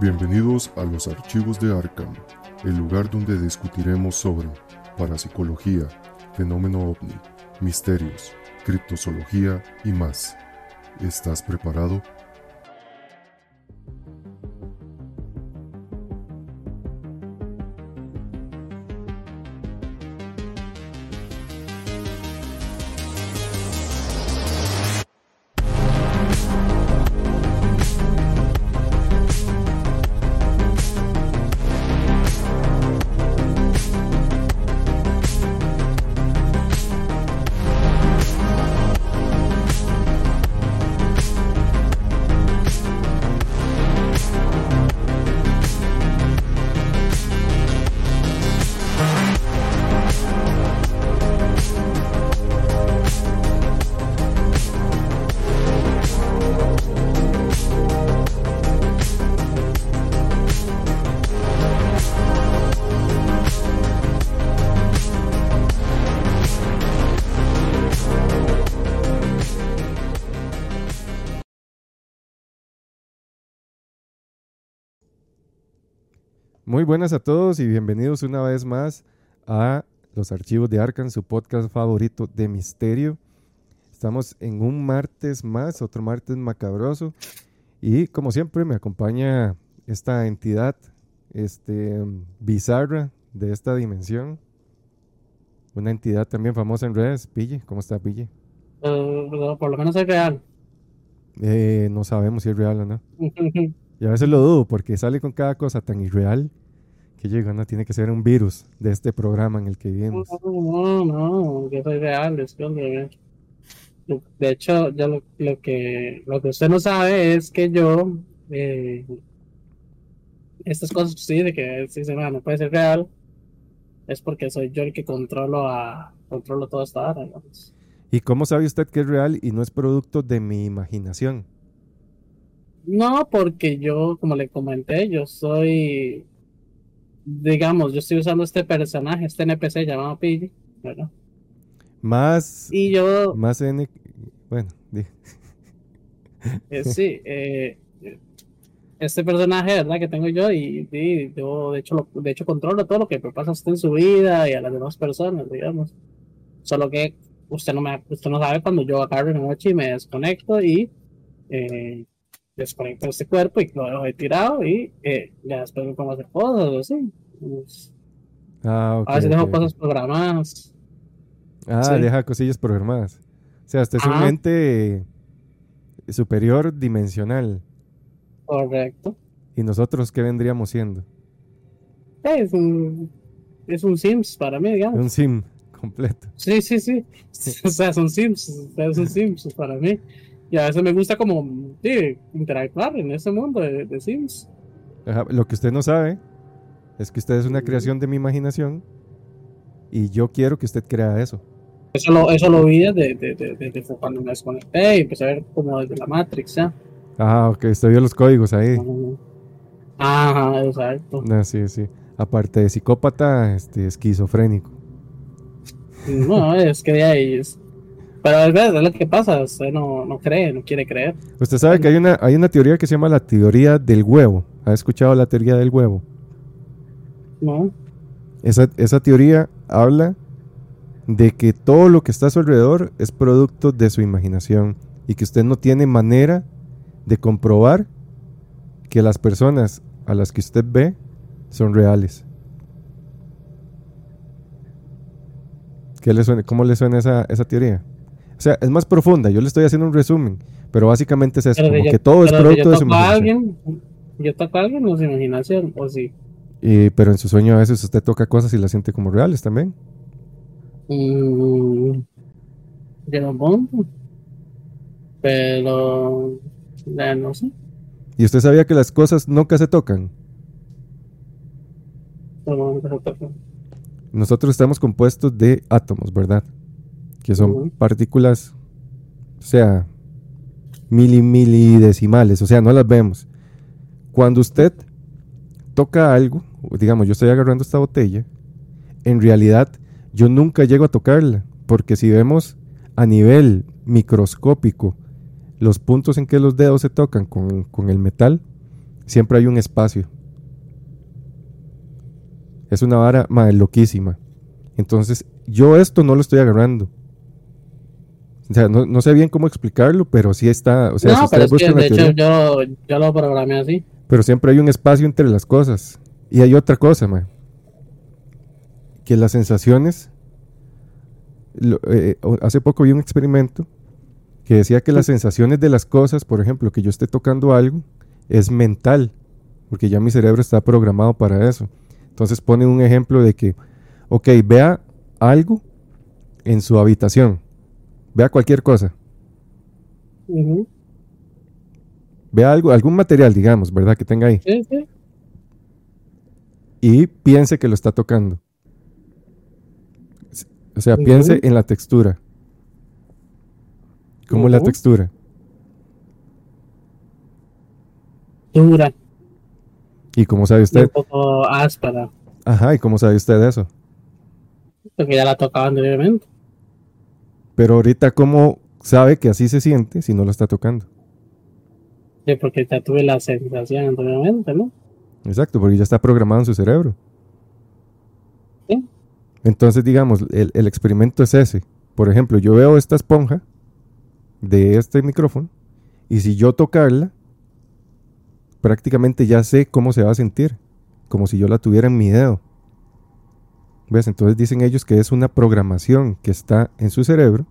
Bienvenidos a los archivos de Arkham, el lugar donde discutiremos sobre parapsicología, fenómeno ovni, misterios, criptozoología y más. ¿Estás preparado? Buenas a todos y bienvenidos una vez más a los archivos de Arkham, su podcast favorito de misterio. Estamos en un martes más, otro martes macabroso. Y como siempre me acompaña esta entidad este, bizarra de esta dimensión. Una entidad también famosa en redes. Pille, ¿cómo está Pille? Uh, por lo menos es real. Eh, no sabemos si es real o no. Y a veces lo dudo porque sale con cada cosa tan irreal que llega, no tiene que ser un virus de este programa en el que vivimos. No, no, no, yo soy real, es que de hecho, ya lo, que lo que usted no sabe es que yo eh, estas cosas sí de que sí se no puede ser real es porque soy yo el que controlo a controlo toda esta área. ¿Y cómo sabe usted que es real y no es producto de mi imaginación? No, porque yo, como le comenté, yo soy digamos, yo estoy usando este personaje, este NPC llamado Pidgey, ¿verdad? Más. Y yo. Más N. Bueno, eh, sí, eh, este personaje, ¿verdad? Que tengo yo y, yo, de hecho, de hecho, controlo todo lo que pasa a usted en su vida y a las demás personas, digamos. Solo que usted no, me, usted no sabe cuando yo agarro en noche y me desconecto y eh, desconecto este cuerpo y lo dejo tirado y eh, ya después me pongo a hacer cosas o así. Pues, ah, a veces dejo cosas programadas. Ah, deja cosillas programadas. O sea, este es un ente superior dimensional. Correcto. ¿Y nosotros qué vendríamos siendo? Es un, es un Sims para mí, digamos. Un Sim completo. Sí, sí, sí. o sea, son Sims. Es un Sims para mí. Y a veces me gusta como interactuar en ese mundo de, Sims. lo que usted no sabe es que usted es una creación de mi imaginación y yo quiero que usted crea eso. Eso lo, eso lo vi desde, cuando me desconecté y empecé a ver como desde la Matrix, ¿ya? Ah, ok, usted vio los códigos ahí. Ajá, exacto. Ah, sí, sí. Aparte de psicópata, este, esquizofrénico. No, es que de ahí es, pero es lo que pasa, usted no, no cree, no quiere creer. Usted sabe que hay una, hay una teoría que se llama la teoría del huevo. ¿Ha escuchado la teoría del huevo? No. Esa, esa teoría habla de que todo lo que está a su alrededor es producto de su imaginación y que usted no tiene manera de comprobar que las personas a las que usted ve son reales. ¿Qué le suena, ¿Cómo le suena esa, esa teoría? O sea, es más profunda. Yo le estoy haciendo un resumen, pero básicamente es eso, como que todo es producto de su imaginación. yo toco a alguien o su imaginación, o sí. Y, pero en su sueño a veces usted toca cosas y las siente como reales también. Mm, yo no Pero ya no sé. ¿Y usted sabía que las cosas nunca se tocan? Nosotros estamos compuestos de átomos, ¿verdad? Que son partículas, o sea, milimilidecimales, o sea, no las vemos. Cuando usted toca algo, digamos, yo estoy agarrando esta botella, en realidad yo nunca llego a tocarla, porque si vemos a nivel microscópico los puntos en que los dedos se tocan con, con el metal, siempre hay un espacio. Es una vara mae, loquísima. Entonces, yo esto no lo estoy agarrando. O sea, no, no sé bien cómo explicarlo, pero sí está. O sea, si no, pero ustedes es que de teoría- hecho yo, yo lo programé así. pero siempre hay un espacio entre las cosas. Y hay otra cosa, man. Que las sensaciones. lo- eh, hace poco vi un experimento que decía que las sensaciones de las cosas, por ejemplo, que yo esté tocando algo, es mental. Porque ya mi cerebro está programado para eso. Entonces pone un ejemplo de que, ok, vea algo en su habitación. Vea cualquier cosa. Vea algo, algún material, digamos, ¿verdad? Que tenga ahí. Sí, sí. y piense que lo está tocando. O sea, piense en la textura. ¿Cómo es la textura? Dura. ¿Y cómo sabe y un usted? poco áspera. Ajá, ¿y cómo sabe usted eso? Porque ya la tocaba anteriormente. Pero ahorita, ¿cómo sabe que así se siente si no lo está tocando? Sí, porque ya tuve la sensación anteriormente, ¿no? Exacto, porque ya está programado en su cerebro. Sí. Entonces, digamos, el, el experimento es ese. Por ejemplo, yo veo esta esponja de este micrófono y si yo tocarla, prácticamente ya sé cómo se va a sentir, como si yo la tuviera en mi dedo. ¿Ves? Entonces dicen ellos que es una programación que está en su cerebro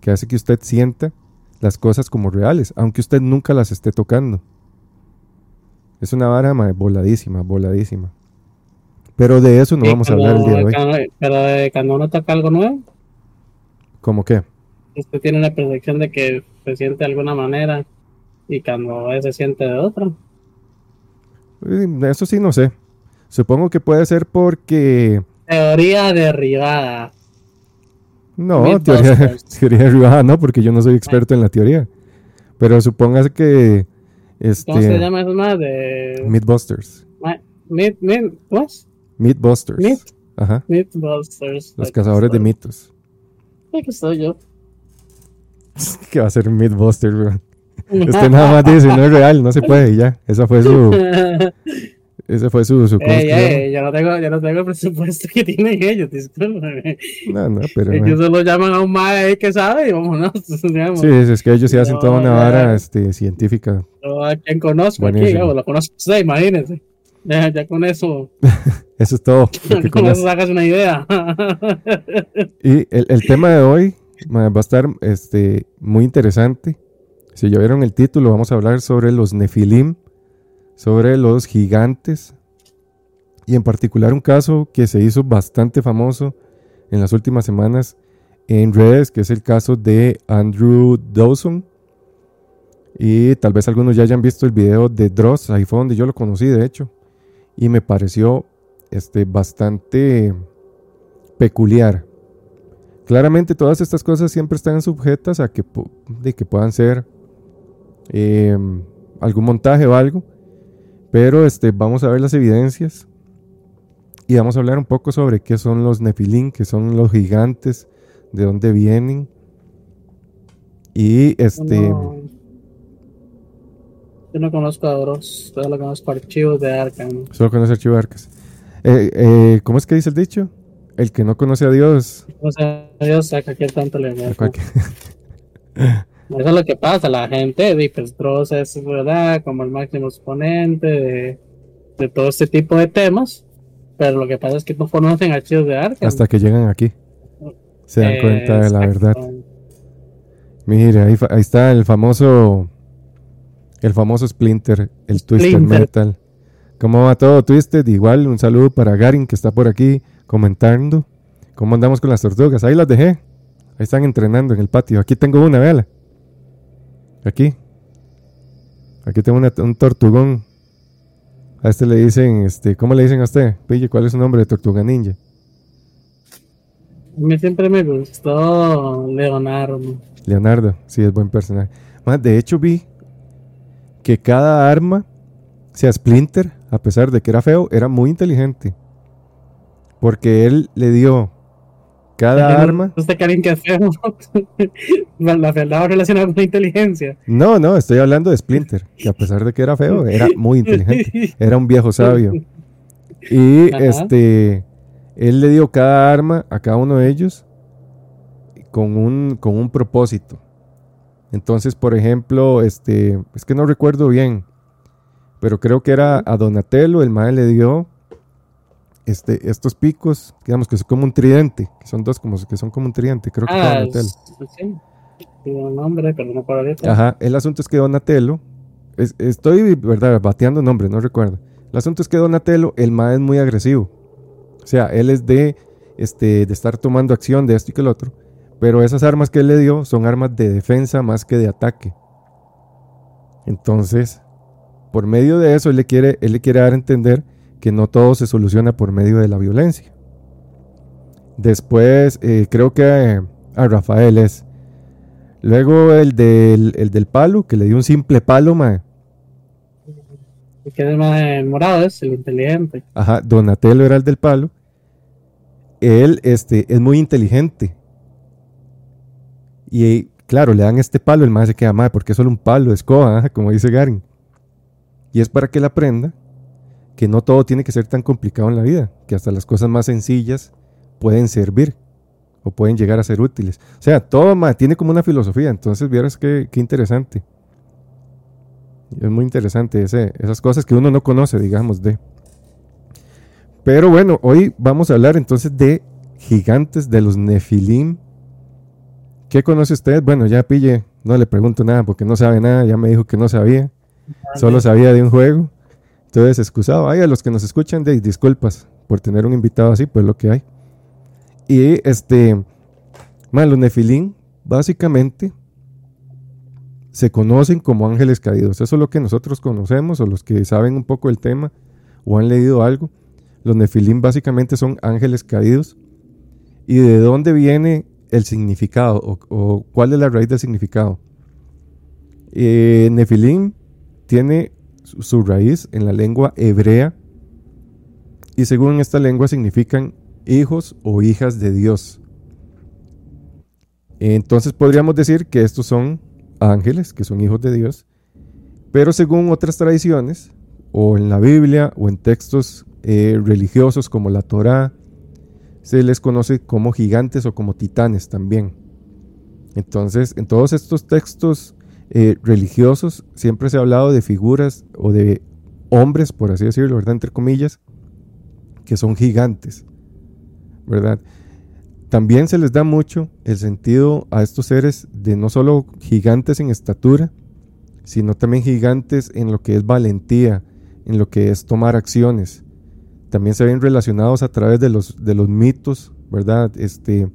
que hace que usted sienta las cosas como reales, aunque usted nunca las esté tocando. Es una vara mae, voladísima, voladísima. Pero de eso no vamos a hablar el día de hoy. cuando- Pero cuando uno toca algo nuevo, ¿Cómo qué? usted tiene la percepción de que se siente de alguna manera y cuando se siente de otra. Eh, Eso sí no sé. Supongo que puede ser porque... Teoría derribada. No, teoría, teoría derivada no, porque yo no soy experto en la teoría. Pero supóngase que... Este, ¿Cómo se llama eso más? De. Mythbusters. Myth, myth, what? Mythbusters. Myth. Ajá. Mythbusters. Los cazadores de mitos. Aquí estoy yo. ¿Qué va a ser un Mythbuster, bro? Usted nada más dice, no es real, no se puede y ya. Esa fue su... Ese fue su... su ¿cómo es Ey, ey, yo no tengo, yo no tengo el presupuesto que tienen ellos, discúlpame. No, no, pero... Ellos solo llaman a un mae que sabe y vámonos. digamos. Sí, es, es que ellos sí hacen toda una No, vara este, científica. Yo a quien conozco aquí, Buenísimo. digamos, lo conozco usted, imagínense. Ya, ya con eso, Eso es todo. con conoce. eso sacas una idea. Y el, el tema de hoy va a estar este, muy interesante. Si ya vieron el título, vamos a hablar sobre los Nefilim, sobre los gigantes, y en particular un caso que se hizo bastante famoso en las últimas semanas en redes, que es el caso de Andrew Dawson. Y tal vez algunos ya hayan visto el video de Dross, ahí fue donde yo lo conocí, de hecho, y me pareció este, bastante peculiar. Claramente todas estas cosas siempre están sujetas a que, de que puedan ser eh, algún montaje o algo, pero este, vamos a ver las evidencias y vamos a hablar un poco sobre qué son los Nefilim, qué son los gigantes, de dónde vienen y este No. Yo no conozco a Dross, solo conozco archivos de Arkham. solo conoce Archivo Arcas. Eh, eh, ¿Cómo es que dice el dicho? El que no conoce a Dios. O sea, Dios saca que tanto le a cualquier- Eso es lo que pasa, la gente, pues Dross es verdad, como el máximo exponente de, de todo este tipo de temas, pero lo que pasa es que no conocen archivos de Arkham. hasta que llegan aquí. Se dan Eh, cuenta de la verdad. Mira, ahí, ahí está el famoso. El famoso Splinter, el Twisted Splinter. Metal. ¿Cómo va todo, Twisted? Igual un saludo para Garin que está por aquí comentando. ¿Cómo andamos con las tortugas? Ahí las dejé. Ahí están entrenando en el patio. Aquí tengo una, véala. Aquí. Aquí tengo una- un tortugón. A este le dicen, este, ¿cómo le dicen a usted? Pille, ¿cuál es su nombre de tortuga ninja? A mí siempre me gustó Leonardo. Leonardo, sí, es buen personaje. Más, de hecho, vi que cada arma, sea Splinter, a pesar de que era feo, era muy inteligente. Porque él le dio cada arma. ¿Usted creen que feo? la fealdad relacionada con la inteligencia. No, no, estoy hablando de Splinter, que a pesar de que era feo, era muy inteligente. Era un viejo sabio. Y este, él le dio cada arma a cada uno de ellos con un, con un propósito. Entonces, por ejemplo, este, es que no recuerdo bien, pero creo que era a Donatello, el madre le dio este, estos picos, digamos que son como un tridente, que son dos como que son como un tridente, creo que ah, Donatello. Sí, un nombre, pero no Ajá, el asunto es que Donatello, estoy, verdad, bateando nombres, no recuerdo. El asunto es que Donatello, el mae es muy agresivo. O sea, él es de, este, de estar tomando acción de esto y que el otro. Pero esas armas que él le dio son armas de defensa más que de ataque. Entonces, por medio de eso, él le quiere, él le quiere dar a entender que no todo se soluciona por medio de la violencia. Después, eh, creo que a Rafael es. Luego el del, el del palo, que le dio un simple palo, mae. El que es más morado es el inteligente. Ajá, Donatello era el del palo. Él este, es muy inteligente. Y claro, le dan este palo, el más se queda mal, porque es solo un palo de escoba, como dice Garin. Y es para que él aprenda que no todo tiene que ser tan complicado en la vida, que hasta las cosas más sencillas pueden servir o pueden llegar a ser útiles. O sea, todo tiene como una filosofía, entonces vieras qué, qué interesante. Es muy interesante ese, esas cosas que uno no conoce, digamos, de. Pero bueno, hoy vamos a hablar entonces de gigantes de los Nefilim. ¿Qué conoce usted? Bueno, ya pille, no le pregunto nada porque no sabe nada, ya me dijo que no sabía. Solo sabía de un juego. Entonces, excusado. Ay, a los que nos escuchan, de disculpas por tener un invitado así, pues lo que hay. Y este, man, los Nefilim, básicamente, se conocen como ángeles caídos. Eso es lo que nosotros conocemos o los que saben un poco el tema o han leído algo. Los nefilim básicamente son ángeles caídos. ¿Y de dónde viene el significado o, cuál es la raíz del significado? Eh, nefilim tiene su raíz en la lengua hebrea y según esta lengua significan hijos o hijas de Dios. Entonces podríamos decir que estos son ángeles, que son hijos de Dios, pero según otras tradiciones, o en la Biblia, o en textos eh, religiosos como la Torá, se les conoce como gigantes o como titanes también. Entonces, en todos estos textos eh, religiosos siempre se ha hablado de figuras o de hombres, por así decirlo, ¿verdad? Entre comillas, que son gigantes, ¿verdad? También se les da mucho el sentido a estos seres de no solo gigantes en estatura, sino también gigantes en lo que es valentía, en lo que es tomar acciones. También se ven relacionados a través de los, de los mitos, ¿verdad? Este,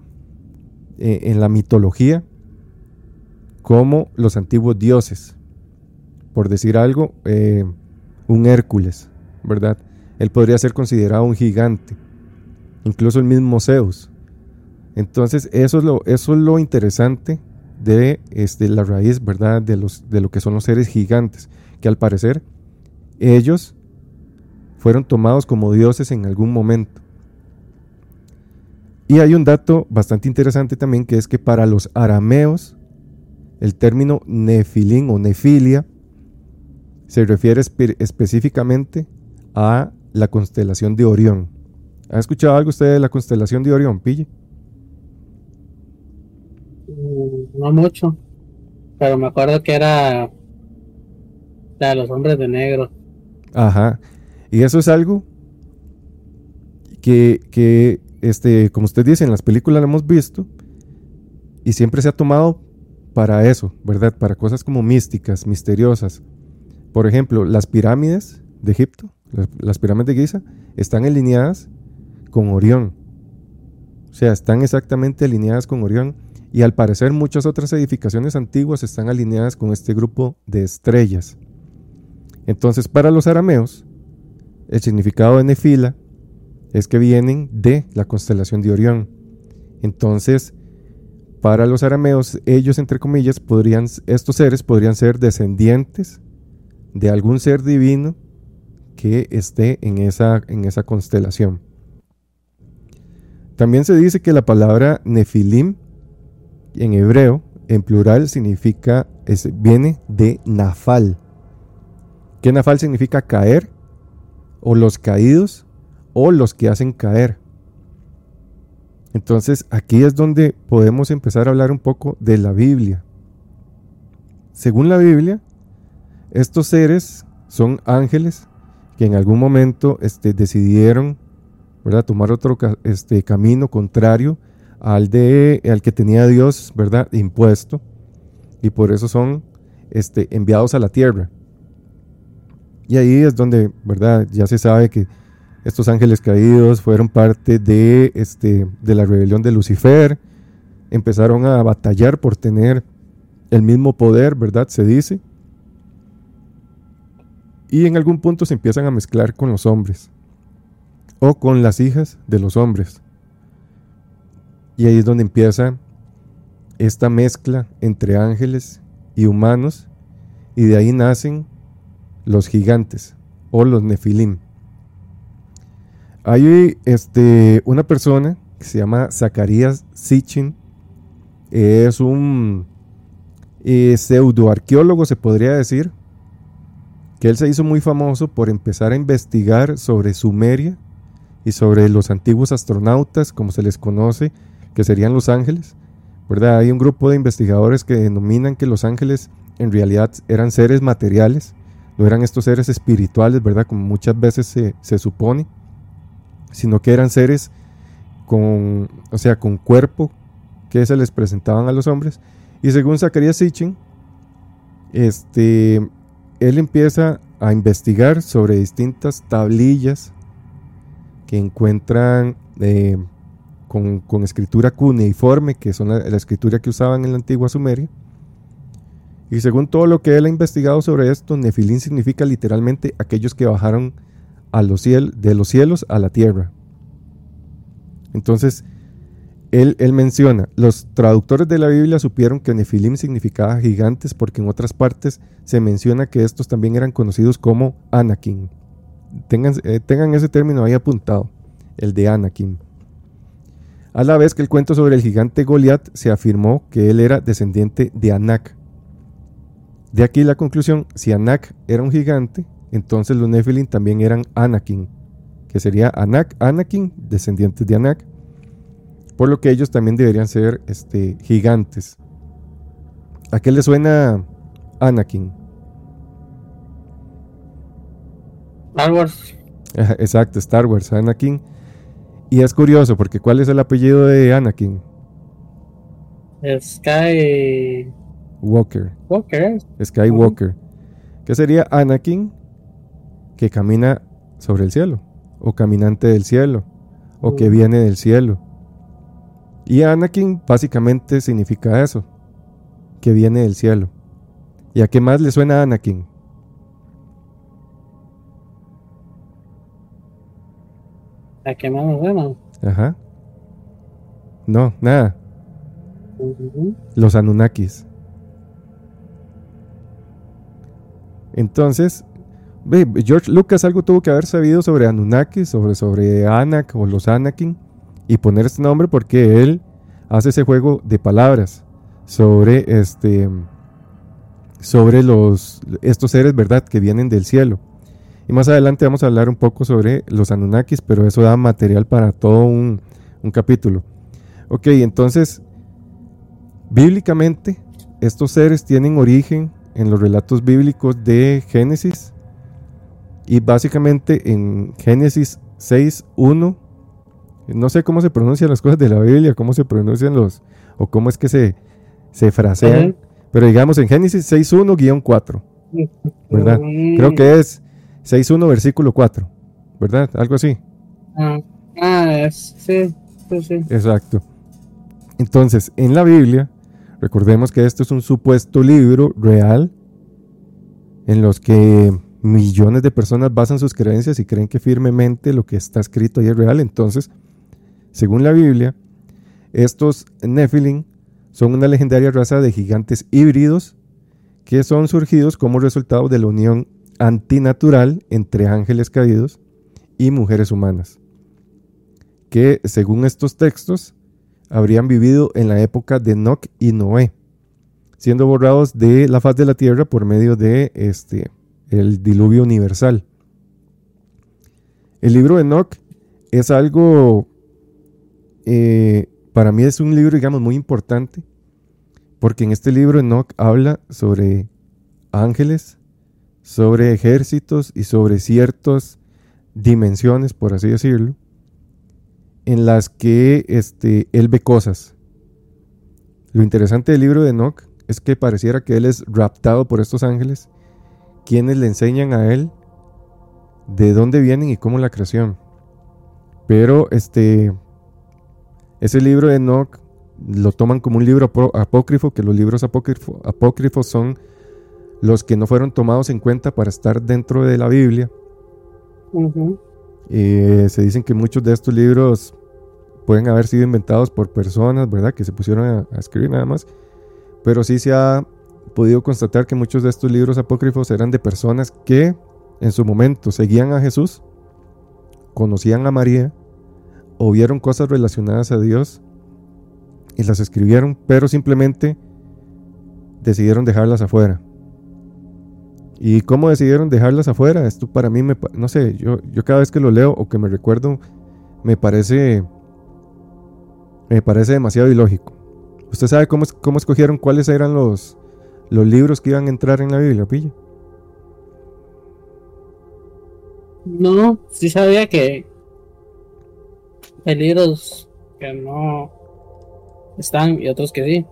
eh, en la mitología, como los antiguos dioses. Por decir algo, eh, un Hércules, ¿verdad? Él podría ser considerado un gigante. Incluso el mismo Zeus, entonces, eso es lo, eso es lo interesante de este, la raíz, ¿verdad? De, los, de lo que son los seres gigantes, que al parecer ellos fueron tomados como dioses en algún momento. Y hay un dato bastante interesante también, que es que para los arameos, el término nefilín o nefilia se refiere específicamente a la constelación de Orión. ¿Ha escuchado algo usted de la constelación de Orión, Pille? no mucho, pero me acuerdo que era la de los hombres de negro. Ajá. Y eso es algo que, que, este, como usted dice, en las películas lo hemos visto y siempre se ha tomado para eso, ¿verdad? Para cosas como místicas, misteriosas. Por ejemplo, las pirámides de Egipto, las, pirámides de Giza, están alineadas con Orión. O sea, están exactamente alineadas con Orión y al parecer muchas otras edificaciones antiguas están alineadas con este grupo de estrellas. Entonces para los arameos, el significado de Nefila es que vienen de la constelación de Orión. Entonces, para los arameos, ellos, entre comillas, podrían, estos seres podrían ser descendientes de algún ser divino que esté en esa, en esa constelación. También se dice que la palabra nefilim en hebreo, en plural, significa, viene de nafal. ¿Qué nafal significa caer? O los caídos, o los que hacen caer. Entonces aquí es donde podemos empezar a hablar un poco de la Biblia. Según la Biblia, estos seres son ángeles que en algún momento este, decidieron tomar otro este, camino contrario al, de, al que tenía Dios ¿verdad? impuesto y por eso son este, enviados a la tierra. Y ahí es donde ¿verdad? ya se sabe que estos ángeles caídos fueron parte de, este, de la rebelión de Lucifer, empezaron a batallar por tener el mismo poder, ¿verdad? Se dice y en algún punto se empiezan a mezclar con los hombres o con las hijas de los hombres. Y ahí es donde empieza esta mezcla entre ángeles y humanos y de ahí nacen los gigantes o los nefilim. Hay este, una persona que se llama Zacarías Sitchin, es un eh, pseudoarqueólogo, se podría decir, que él se hizo muy famoso por empezar a investigar sobre Sumeria y sobre los antiguos astronautas, como se les conoce, que serían los ángeles. ¿verdad? Hay un grupo de investigadores que denominan que los ángeles en realidad eran seres materiales, no eran estos seres espirituales, ¿verdad? Como muchas veces se, se supone, sino que eran seres con, o sea, con cuerpo que se les presentaban a los hombres. Y según Zacarías Sitchin, este, él empieza a investigar sobre distintas tablillas que encuentran eh, con, escritura cuneiforme, que son la, escritura que usaban en la antigua Sumeria. Y según todo lo que él ha investigado sobre esto, Nefilín significa literalmente aquellos que bajaron a los de los cielos a la tierra. Entonces, él, menciona, los traductores de la Biblia supieron que Nefilim significaba gigantes porque en otras partes se menciona que estos también eran conocidos como Anakin. Tengan, eh, tengan ese término ahí apuntado, el de Anakin. A la vez que el cuento sobre el gigante Goliat se afirmó que él era descendiente de Anak. De aquí la conclusión, si Anak era un gigante, entonces los Nefilim también eran Anakin, que sería Anak, Anakin, descendientes de Anak por lo que ellos también deberían ser este, gigantes. ¿A qué le suena Anakin? Star Wars. Exacto, Star Wars, Anakin. Y es curioso porque ¿cuál es el apellido de Anakin? Sky Walker. Walker. Skywalker. ¿Qué sería Anakin? Que camina sobre el cielo, o caminante del cielo, o que viene del cielo. Y Anakin básicamente significa eso, que viene del cielo. ¿Y a qué más le suena Anakin? ¿A qué más le suena? Ajá. No, nada. Los Anunnakis. Entonces, George Lucas algo tuvo que haber sabido sobre Anunnakis, sobre, sobre Anak o los Anakin y poner este nombre porque él hace ese juego de palabras sobre este sobre los estos seres, ¿verdad?, que vienen del cielo. Y más adelante vamos a hablar un poco sobre los Anunnakis, pero eso da material para todo un, un capítulo. Ok, entonces, bíblicamente, estos seres tienen origen en los relatos bíblicos de Génesis y básicamente en Génesis 6.1 no sé cómo se pronuncian las cosas de la Biblia, cómo se pronuncian los, o cómo es que se, se frasean, pero digamos en Génesis 6.1-4, ¿verdad? Creo que es 6.1 versículo 4, ¿verdad? Algo así. Ah, ah sí, sí, sí. Exacto. Entonces, en la Biblia, recordemos que esto es un supuesto libro real en los que millones de personas basan sus creencias y creen que firmemente lo que está escrito ahí es real. Entonces, según la Biblia, estos Nephilim son una legendaria raza de gigantes híbridos que son surgidos como resultado de la unión antinatural entre ángeles caídos y mujeres humanas, que según estos textos habrían vivido en la época de Enoch y Noé, siendo borrados de la faz de la tierra por medio de este el diluvio universal. El libro de Enoch es algo, eh, para mí es un libro, digamos, muy importante, porque en este libro Enoch habla sobre ángeles, sobre ejércitos y sobre ciertas dimensiones, por así decirlo, en las que este, él ve cosas. Lo interesante del libro de Enoch es que pareciera que él es raptado por estos ángeles, quienes le enseñan a él de dónde vienen y cómo la creación. Pero este ese libro de Enoch lo toman como un libro apócrifo, que los libros apócrifos son los que no fueron tomados en cuenta para estar dentro de la Biblia. Eh, se dicen que muchos de estos libros pueden haber sido inventados por personas, ¿verdad? Que se pusieron a, a, escribir nada más. Pero sí se ha podido constatar que muchos de estos libros apócrifos eran de personas que en su momento seguían a Jesús, conocían a María, o vieron cosas relacionadas a Dios y las escribieron, pero simplemente decidieron dejarlas afuera. ¿Y cómo decidieron dejarlas afuera? Esto para mí, me, no sé, yo, yo cada vez que lo leo o que me recuerdo, me parece, me parece demasiado ilógico. ¿Usted sabe cómo, cómo escogieron cuáles eran los, los libros que iban a entrar en la Biblia, pilla? No, sí sabía que hay libros que no están y otros que sí.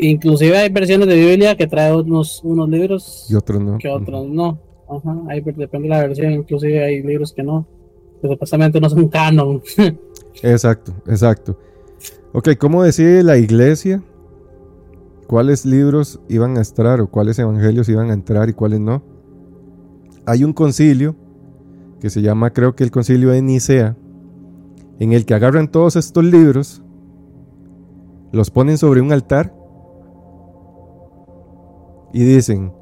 Inclusive hay versiones de Biblia que trae unos, unos libros y otros no. Que otros no. Ajá, ahí depende de la versión, inclusive hay libros que no, que supuestamente no son canon. exacto, exacto. Ok, ¿cómo decide la iglesia cuáles libros iban a entrar o cuáles evangelios iban a entrar y cuáles no? Hay un concilio que se llama, creo que el concilio de Nicea, en el que agarran todos estos libros, los ponen sobre un altar y dicen,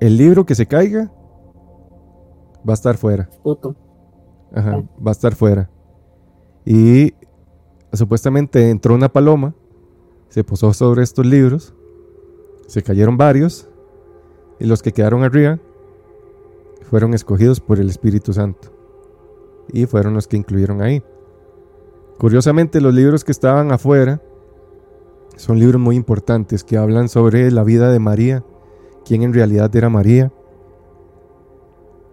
el libro que se caiga va a estar fuera. Ajá, ah. va a estar fuera. Y supuestamente entró una paloma, se posó sobre estos libros, se cayeron varios, y los que quedaron arriba fueron escogidos por el Espíritu Santo. Y fueron los que incluyeron ahí. Curiosamente, los libros que estaban afuera son libros muy importantes que hablan sobre la vida de María, quién en realidad era María,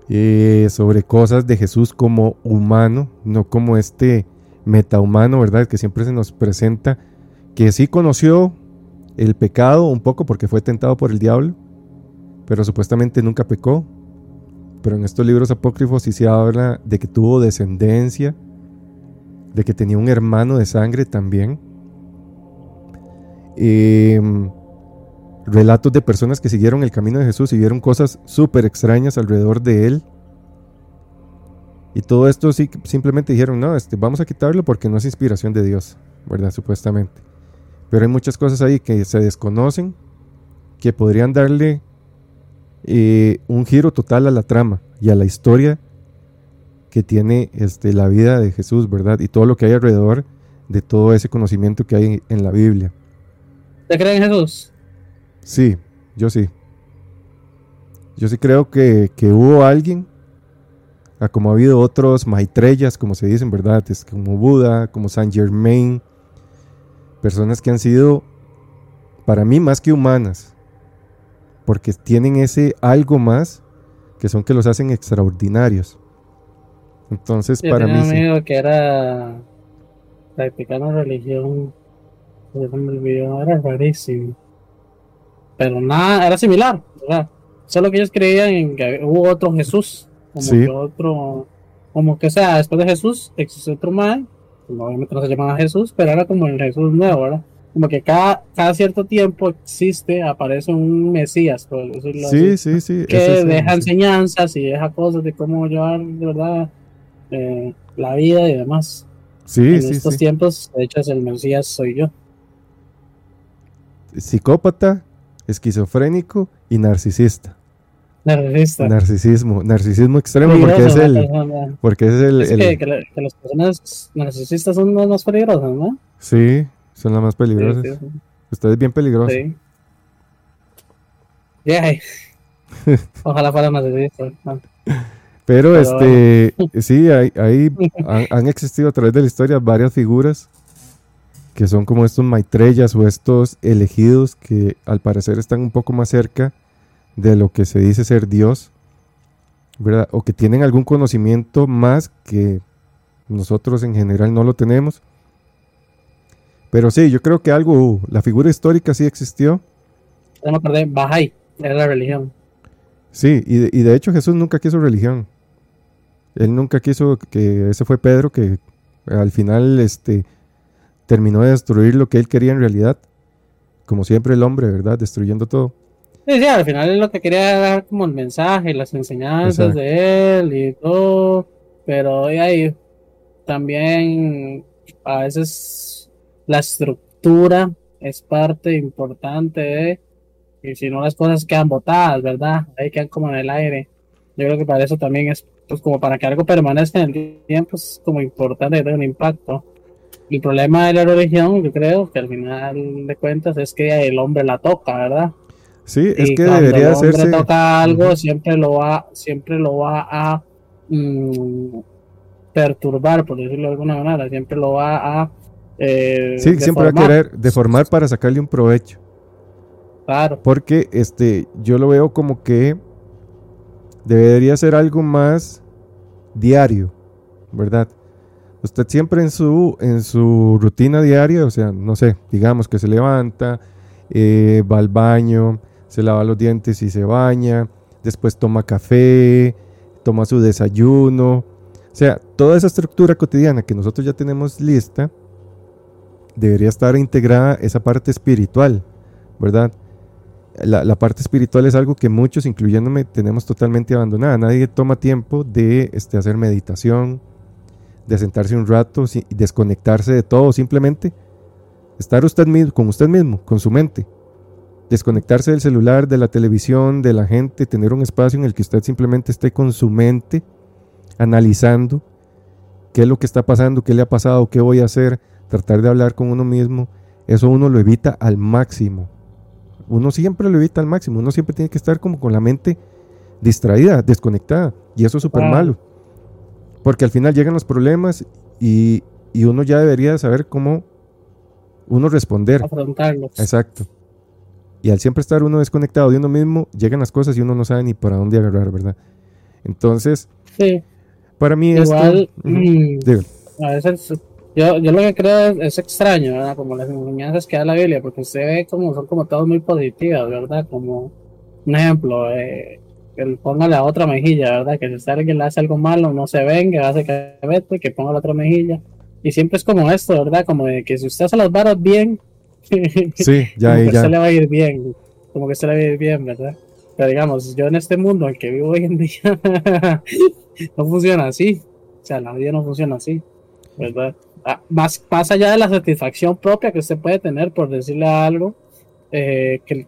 eh, sobre cosas de Jesús como humano, no como este metahumano, ¿verdad? Que siempre se nos presenta, que sí conoció el pecado un poco porque fue tentado por el diablo, pero supuestamente nunca pecó. Pero en estos libros apócrifos sí se habla de que tuvo descendencia, de que tenía un hermano de sangre también. Em, relatos de personas que siguieron el camino de Jesús y vieron cosas súper extrañas alrededor de él. Y todo esto sí, simplemente dijeron, no, este, vamos a quitarlo porque no es inspiración de Dios, ¿verdad? Supuestamente. Pero hay muchas cosas ahí que se desconocen, que podrían darle eh, un giro total a la trama y a la historia que tiene este, la vida de Jesús, ¿verdad? Y todo lo que hay alrededor de todo ese conocimiento que hay en la Biblia. ¿Te creen en Jesús? Sí, yo sí. Yo sí creo que, hubo alguien, como ha habido otros maitrellas, como se dicen, ¿verdad? Es como Buda, como Saint Germain, personas que han sido, para mí, más que humanas, porque tienen ese algo más que son que los hacen extraordinarios. Entonces, para mí. Un amigo que era practicando religión, era rarísimo. Pero nada, era similar, ¿verdad? Solo que ellos creían en que hubo otro Jesús, como que otro, como que sea, después de Jesús existe otro man, obviamente no se llamaba Jesús, pero era como el Jesús nuevo, ¿verdad? como que cada, cada cierto tiempo existe, aparece un Mesías, por decirlo sí, Sí, sí, Que deja enseñanzas y deja cosas de cómo llevar, de verdad, eh, la vida y demás. Sí, en sí, estos tiempos, de hecho, el Mesías soy yo. Psicópata, esquizofrénico y narcisista. Narcisista. Narcisismo, narcisismo extremo porque es el, porque es el, Es el- que, que, la- que las personas narcisistas son las más peligrosas, ¿no? sí, son las más peligrosas. sí, sí. Usted es bien peligroso. Sí. Ojalá fuera narcisista. ¿no? Pero, Pero este, sí, hay, hay- han, han existido a través de la historia varias figuras que son como estos maitreyas o estos elegidos que al parecer están un poco más cerca de lo que se dice ser Dios, ¿verdad? O que tienen algún conocimiento más que nosotros en general no lo tenemos. Pero sí, yo creo que algo hubo. La figura histórica sí existió. Me acordé, Bahá'í, era la religión. Sí, y de, y de hecho Jesús nunca quiso religión. Él nunca quiso que ese fue Pedro que al final este terminó de destruir lo que él quería en realidad. Como siempre el hombre, ¿verdad? Destruyendo todo. Sí, sí, al final es lo que quería dar como el mensaje, las enseñanzas Exacto. de él y todo, pero y ahí también a veces la estructura es parte importante de, y si no las cosas quedan botadas, ¿verdad? Ahí quedan como en el aire. Yo creo que para eso también es, pues como para que algo permanezca en el tiempo, es como importante que tenga un impacto. El problema de la religión, yo creo que al final de cuentas es que el hombre la toca, ¿verdad? Sí, es Y que cuando debería el hombre hacerse. toca algo, siempre lo va, siempre lo va a mm, perturbar, por decirlo de alguna manera, siempre lo va a eh, Sí, siempre va a querer deformar para sacarle un provecho. Claro, Porque este, yo lo veo como que debería ser algo más diario, ¿verdad? Usted siempre en su, en su rutina diaria, o sea, no sé, digamos que se levanta, eh, va al baño, se lava los dientes y se baña, después toma café, toma su desayuno, o sea, toda esa estructura cotidiana que nosotros ya tenemos lista, debería estar integrada esa parte espiritual, ¿verdad? La, parte espiritual es algo que muchos, incluyéndome, tenemos totalmente abandonada. Nadie toma tiempo de este, hacer meditación, de sentarse un rato, si- desconectarse de todo, simplemente estar usted con usted mismo, con su mente. Desconectarse del celular, de la televisión, de la gente, tener un espacio en el que usted simplemente esté con su mente, analizando qué es lo que está pasando, qué le ha pasado, qué voy a hacer, tratar de hablar con uno mismo. Eso uno lo evita al máximo. Uno siempre lo evita al máximo. Uno siempre tiene que estar como con la mente distraída, desconectada. Y eso es súper Ah. malo. Porque al final llegan los problemas y, y uno ya debería saber cómo uno responder. afrontarlos. Exacto. Y al siempre estar uno desconectado de uno mismo, llegan las cosas y uno no sabe ni para dónde agarrar, ¿verdad? Entonces, Sí, para mí igual, esto... Mm, a veces yo, yo lo que creo es, es extraño, ¿verdad? Como las enseñanzas que da la Biblia, porque usted ve como son como todas muy positivas, ¿verdad? Como un ejemplo, eh, el ponga la otra mejilla, ¿verdad? Que si alguien le hace algo malo, no se venga, hace que vete, que ponga la otra mejilla. Y siempre es como esto, ¿verdad? Como de que si usted hace las varas bien, Sí, ya, como que ya. se le va a ir bien, como que se le va a ir bien, ¿verdad? Pero digamos, yo en este mundo en que vivo hoy en día, no funciona así. O sea, la vida no funciona así, ¿verdad? Ah, más, más allá de la satisfacción propia que usted puede tener por decirle algo, eh, que,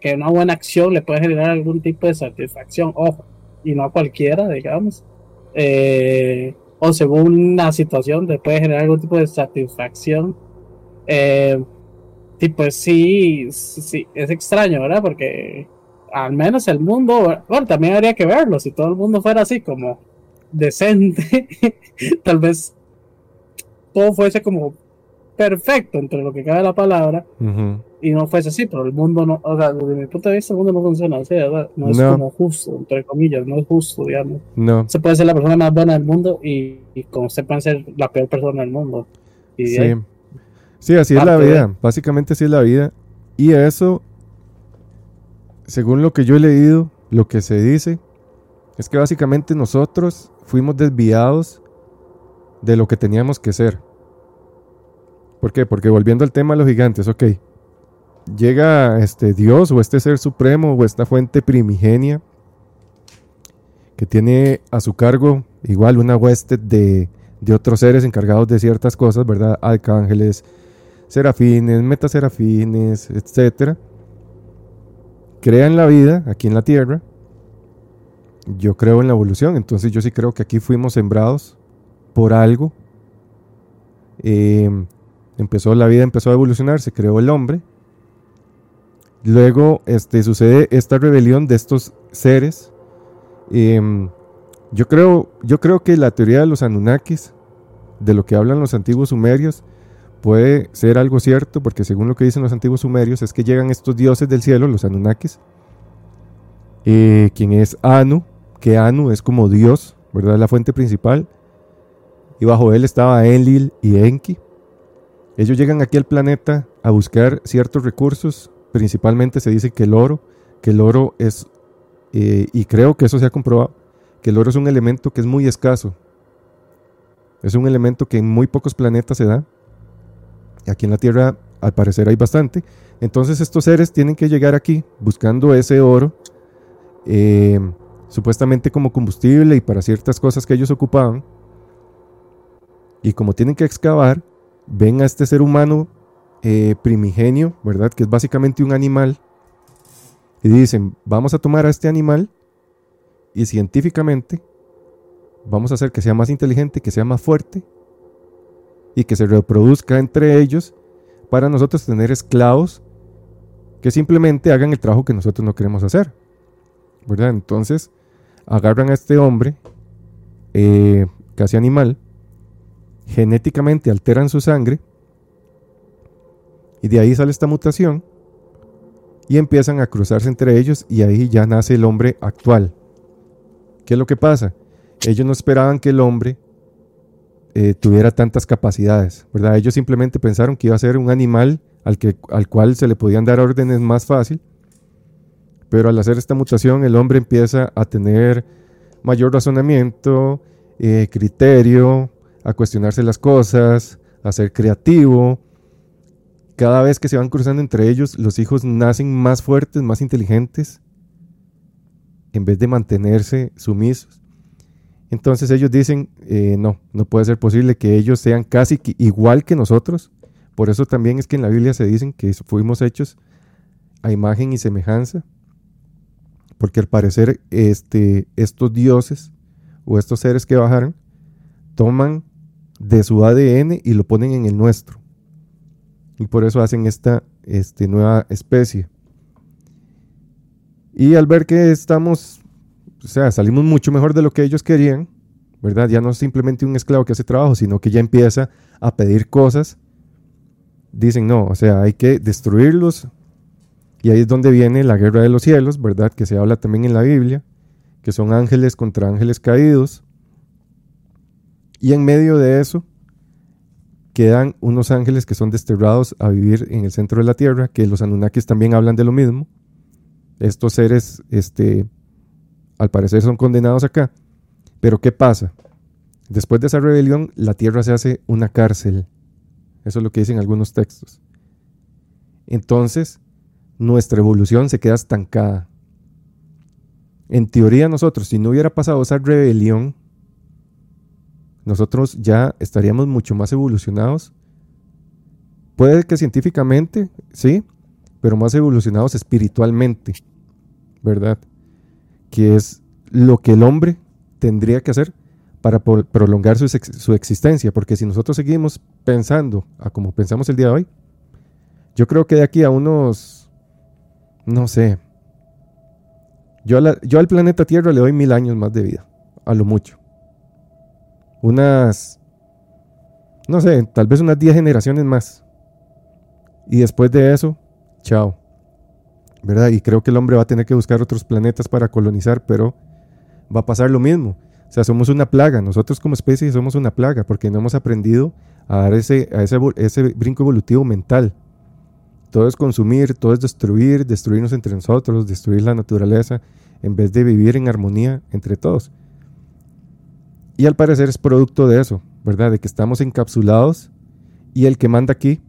que una buena acción le puede generar algún tipo de satisfacción, ojo, y no a cualquiera, digamos. Eh, o según la situación, le puede generar algún tipo de satisfacción. Eh, y pues sí, sí, es extraño, ¿verdad? Porque al menos el mundo, bueno, también habría que verlo, si todo el mundo fuera así como decente, tal vez todo fuese como perfecto entre lo que cabe la palabra Ujú. y no fuese así, pero el mundo no, o sea, desde mi punto de vista el mundo no funciona así, ¿verdad? No es No. como justo, entre comillas, no es justo, digamos. No. Se puede ser la persona más buena del mundo y, y como usted puede ser la peor persona del mundo. Y Sí. ahí, Sí, así es la de- vida. Básicamente así es la vida. Y eso, según lo que yo he leído, lo que se dice, es que básicamente nosotros fuimos desviados de lo que teníamos que ser. ¿Por qué? Porque volviendo al tema de los gigantes, ok. Llega este Dios o este ser supremo o esta fuente primigenia que tiene a su cargo igual una hueste de, de otros seres encargados de ciertas cosas, ¿verdad? Arcángeles, serafines, metaserafines, etcétera. Crean la vida aquí en la tierra yo creo en la evolución, entonces yo sí creo que aquí fuimos sembrados por algo. Em, empezó la vida, empezó a evolucionar, se creó el hombre. Luego este, sucede esta rebelión de estos seres. Em, yo, creo, yo creo que la teoría de los Anunnakis, de lo que hablan los antiguos sumerios, puede ser algo cierto, porque según lo que dicen los antiguos sumerios, es que llegan estos dioses del cielo, los Anunnakis, eh, quien es Anu, que Anu es como Dios, ¿verdad? La fuente principal. Y bajo él estaba Enlil y Enki. Ellos llegan aquí al planeta a buscar ciertos recursos, principalmente se dice que el oro, que el oro es, eh, y creo que eso se ha comprobado, que el oro es un elemento que es muy escaso. Es un elemento que en muy pocos planetas se da. Aquí en la Tierra al parecer hay bastante. Entonces estos seres tienen que llegar aquí buscando ese oro, eh, supuestamente como combustible y para ciertas cosas que ellos ocupaban. Y como tienen que excavar, ven a este ser humano eh, primigenio, ¿verdad? Que es básicamente un animal. Y dicen, vamos a tomar a este animal y científicamente vamos a hacer que sea más inteligente, que sea más fuerte y que se reproduzca entre ellos para nosotros tener esclavos que simplemente hagan el trabajo que nosotros no queremos hacer. ¿Verdad? Entonces, agarran a este hombre, eh, casi animal, genéticamente alteran su sangre, y de ahí sale esta mutación, y empiezan a cruzarse entre ellos, y ahí ya nace el hombre actual. ¿Qué es lo que pasa? Ellos no esperaban que el hombre eh, tuviera tantas capacidades, ¿verdad? Ellos simplemente pensaron que iba a ser un animal al, que, al cual se le podían dar órdenes más fácil, pero al hacer esta mutación el hombre empieza a tener mayor razonamiento, eh, criterio, a cuestionarse las cosas, a ser creativo. Cada vez que se van cruzando entre ellos, los hijos nacen más fuertes, más inteligentes, en vez de mantenerse sumisos. Entonces ellos dicen, eh, no, no puede ser posible que ellos sean casi igual que nosotros. Por eso también es que en la Biblia se dicen que fuimos hechos a imagen y semejanza. Porque al parecer este, estos dioses o estos seres que bajaron toman de su ADN y lo ponen en el nuestro. Y por eso hacen esta este, nueva especie. Y al ver que estamos o sea, salimos mucho mejor de lo que ellos querían, ¿verdad? Ya no es simplemente un esclavo que hace trabajo, sino que ya empieza a pedir cosas. Dicen, no, o sea, hay que destruirlos. Y ahí es donde viene la guerra de los cielos, ¿verdad? Que se habla también en la Biblia, que son ángeles contra ángeles caídos. Y en medio de eso quedan unos ángeles que son desterrados a vivir en el centro de la tierra, que los Anunnakis también hablan de lo mismo. Estos seres este, al parecer son condenados acá. Pero ¿qué pasa? Después de esa rebelión, la tierra se hace una cárcel. Eso es lo que dicen algunos textos. Entonces, nuestra evolución se queda estancada. En teoría nosotros, si no hubiera pasado esa rebelión, nosotros ya estaríamos mucho más evolucionados. Puede que científicamente, sí, pero más evolucionados espiritualmente, ¿verdad? Que es lo que el hombre tendría que hacer para prolongar su, su, existencia, porque si nosotros seguimos pensando a como pensamos el día de hoy, yo creo que de aquí a unos, no sé, yo, yo al planeta Tierra le doy mil años más de vida, a lo mucho. Unas, no sé, tal vez unas diez generaciones más. Y después de eso, chao. ¿Verdad? Y creo que el hombre va a tener que buscar otros planetas para colonizar, pero va a pasar lo mismo. O sea, somos una plaga, nosotros como especie somos una plaga porque no hemos aprendido a dar ese, a ese, ese brinco evolutivo mental. Todo es consumir, todo es destruir, destruirnos entre nosotros, destruir la naturaleza, en vez de vivir en armonía entre todos. Y al parecer es producto de eso, ¿verdad? De que estamos encapsulados y el que manda aquí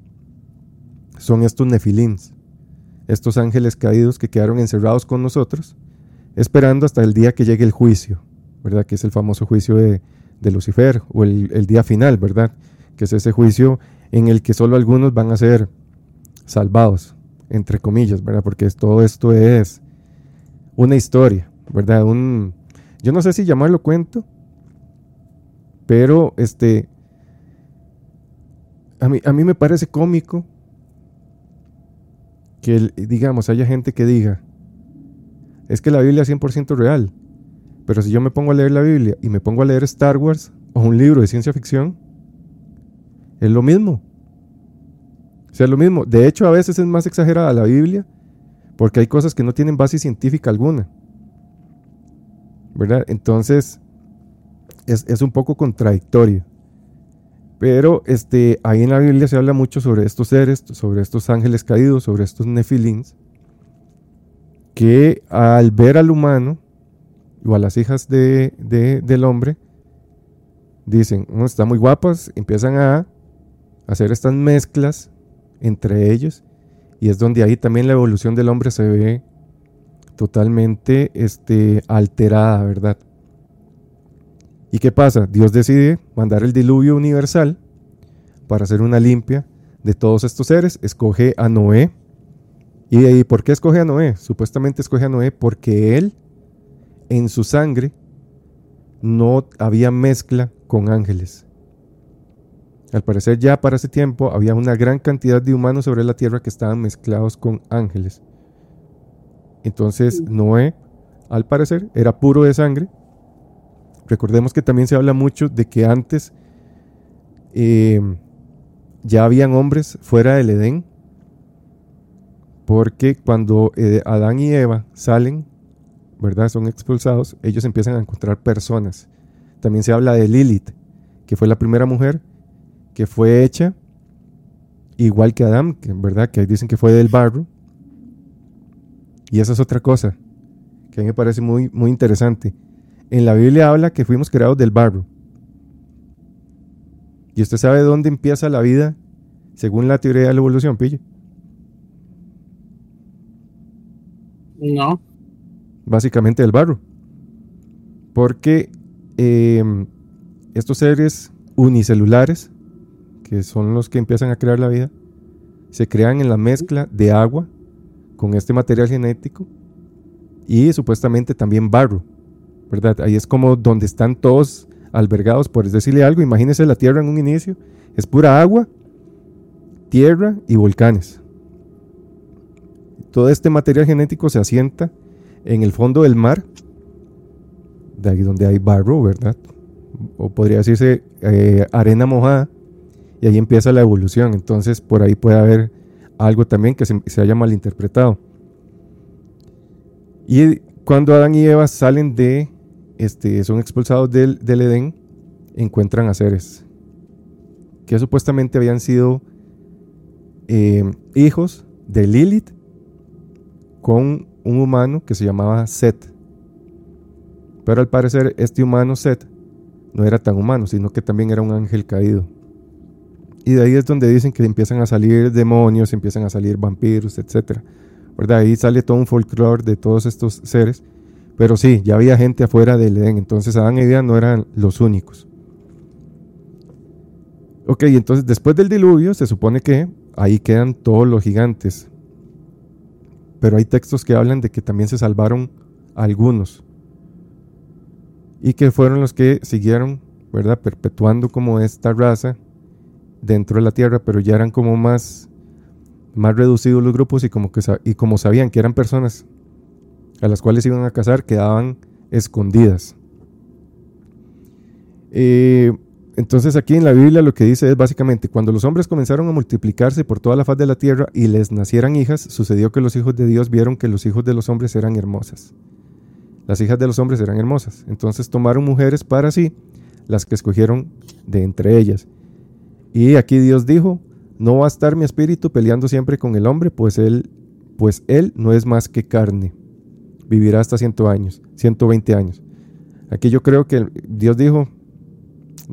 son estos nefilins, estos ángeles caídos que quedaron encerrados con nosotros, esperando hasta el día que llegue el juicio, ¿verdad? Que es el famoso juicio de, Lucifer o el, día final, ¿verdad? Que es ese juicio en el que solo algunos van a ser salvados, entre comillas, ¿verdad? Porque todo esto es una historia, ¿verdad? Un, yo no sé si llamarlo cuento, pero este, a mí, a mí me parece cómico que, digamos, haya gente que diga, es que la Biblia es 100% real, pero si yo me pongo a leer la Biblia y me pongo a leer Star Wars o un libro de ciencia ficción, es lo mismo. O sea, es lo mismo. De hecho, a veces es más exagerada la Biblia porque hay cosas que no tienen base científica alguna. ¿Verdad? Entonces, es, un poco contradictorio. Pero este, ahí en la Biblia se habla mucho sobre estos seres, sobre estos ángeles caídos, sobre estos nefilins, que al ver al humano o a las hijas de, del hombre, dicen, oh, están muy guapas, empiezan a hacer estas mezclas entre ellos y es donde ahí también la evolución del hombre se ve totalmente este, alterada, ¿verdad? ¿Y qué pasa? Dios decide mandar el diluvio universal para hacer una limpia de todos estos seres. Escoge a Noé. ¿Y ahí por qué escoge a Noé? Supuestamente escoge a Noé porque él, en su sangre, no había mezcla con ángeles. Al parecer ya para ese tiempo había una gran cantidad de humanos sobre la tierra que estaban mezclados con ángeles. Entonces Noé, al parecer, era puro de sangre. Recordemos que también se habla mucho de que antes em, ya habían hombres fuera del Edén, porque cuando eh, Adán y Eva salen, ¿verdad? Son expulsados, ellos empiezan a encontrar personas. También se habla de Lilith, que fue la primera mujer que fue hecha igual que Adán, verdad que dicen que fue del barro. Y esa es otra cosa que a mí me parece muy, muy interesante. En la Biblia habla que fuimos creados del barro. ¿Y usted sabe dónde empieza la vida según la teoría de la evolución, Pille? No. Básicamente del barro. Porque em, estos seres unicelulares que son los que empiezan a crear la vida, se crean en la mezcla de agua con este material genético y supuestamente también barro, ¿verdad? Ahí es como donde están todos albergados, por decirle algo, imagínense la Tierra en un inicio, es pura agua, tierra y volcanes. Todo este material genético se asienta en el fondo del mar, de ahí donde hay barro, ¿verdad? O podría decirse eh, arena mojada, y ahí empieza la evolución. Entonces por ahí puede haber algo también que se, haya malinterpretado. Y cuando Adán y Eva salen de, este, son expulsados del, Edén, encuentran a seres que supuestamente habían sido eh, hijos de Lilith con un humano que se llamaba Set. Pero al parecer este humano Set no era tan humano, sino que también era un ángel caído. Y de ahí es donde dicen que empiezan a salir demonios, empiezan a salir vampiros, etc. Ahí sale todo un folclore de todos estos seres. Pero sí, ya había gente afuera del Edén, entonces Adán y Eva no eran los únicos. Ok, entonces después del diluvio se supone que ahí quedan todos los gigantes. Pero hay textos que hablan de que también se salvaron algunos. Y que fueron los que siguieron, ¿verdad? Perpetuando como esta raza dentro de la tierra, pero ya eran como más, más reducidos los grupos y como, que, y como sabían que eran personas a las cuales iban a cazar, quedaban escondidas. Eh, entonces aquí en la Biblia lo que dice es básicamente, cuando los hombres comenzaron a multiplicarse por toda la faz de la tierra y les nacieran hijas, sucedió que los hijos de Dios vieron que los hijos de los hombres eran hermosas. Las hijas de los hombres eran hermosas. Entonces tomaron mujeres para sí, las que escogieron de entre ellas. Y aquí Dios dijo, no va a estar mi espíritu peleando siempre con el hombre, pues él, pues él no es más que carne. Vivirá hasta 100 años, 120 años. Aquí yo creo que Dios dijo,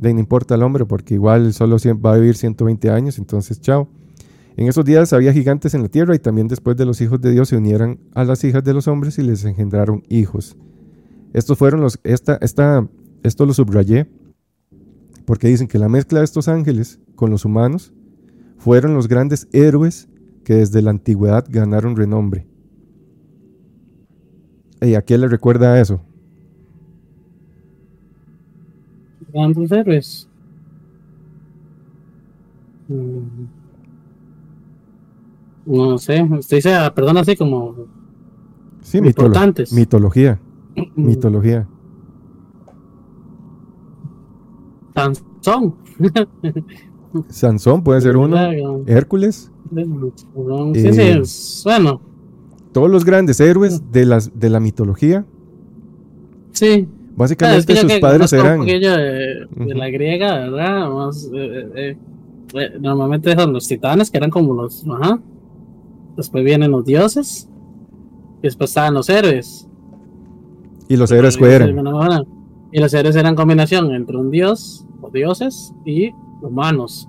no importa el hombre, porque igual solo va a vivir 120 años, entonces chao. En esos días había gigantes en la tierra y también después de los hijos de Dios se unieran a las hijas de los hombres y les engendraron hijos. Estos fueron los, esta, esta, esto lo subrayé porque dicen que la mezcla de estos ángeles con los humanos fueron los grandes héroes que desde la antigüedad ganaron renombre. ¿Y a quién le recuerda eso? grandes héroes. Mm. No sé, usted dice, perdón, así como Sí, mitolo- importantes. mitología. Mm, Mitología. Sansón. Sansón puede ser uno. Hércules. Sí, sí, Eh, es- bueno, Todos los grandes héroes de, las, de la mitología. sí. Ah, es Básicamente que yo sus padres un eran. poquillo de, la griega, ¿verdad? Más, eh, eh, eh, normalmente son los titanes, que eran como los. Ajá. Después vienen los dioses. Y después estaban los héroes. Y los héroes los eran. Y los héroes eran combinación entre un dios o dioses y humanos.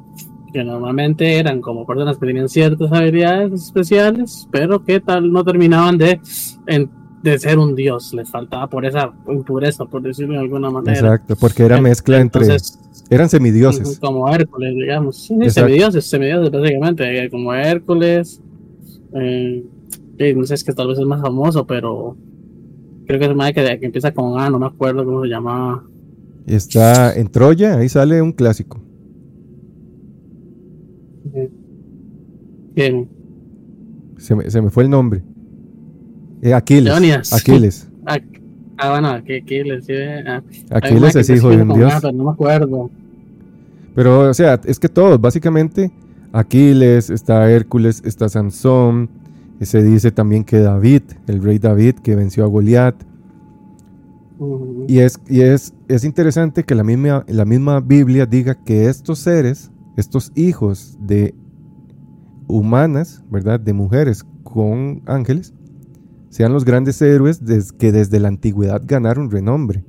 Que normalmente eran como personas que tenían ciertas habilidades especiales, pero que tal no terminaban de, en- de ser un dios. Les faltaba por esa impureza, por decirlo de alguna manera. Exacto, porque era mezcla entre. entonces, Eran semidioses. Como Hércules, digamos. Sí, semidioses, semidioses, básicamente. eh, Como Hércules. eh, no sé, es que tal vez es más famoso, pero creo que es más que, que empieza con A, no me acuerdo cómo se llamaba. Está en Troya, ahí sale un clásico. Eh, que- Se me, se me fue el nombre. Eh, Aquiles. Leonidas. Aquiles. ah, ah, bueno, Aquiles, sí, ah, Aquiles es hijo de un dios. No me acuerdo. Pero, o sea, es que todos, básicamente, Aquiles, está Hércules, está Sansón, se dice también que David, el rey David, que venció a Goliat. Y es, y es, es interesante que la misma, la misma Biblia diga que estos seres, estos hijos de humanas, ¿verdad? De mujeres con ángeles, sean los grandes héroes des- que desde la antigüedad ganaron renombre.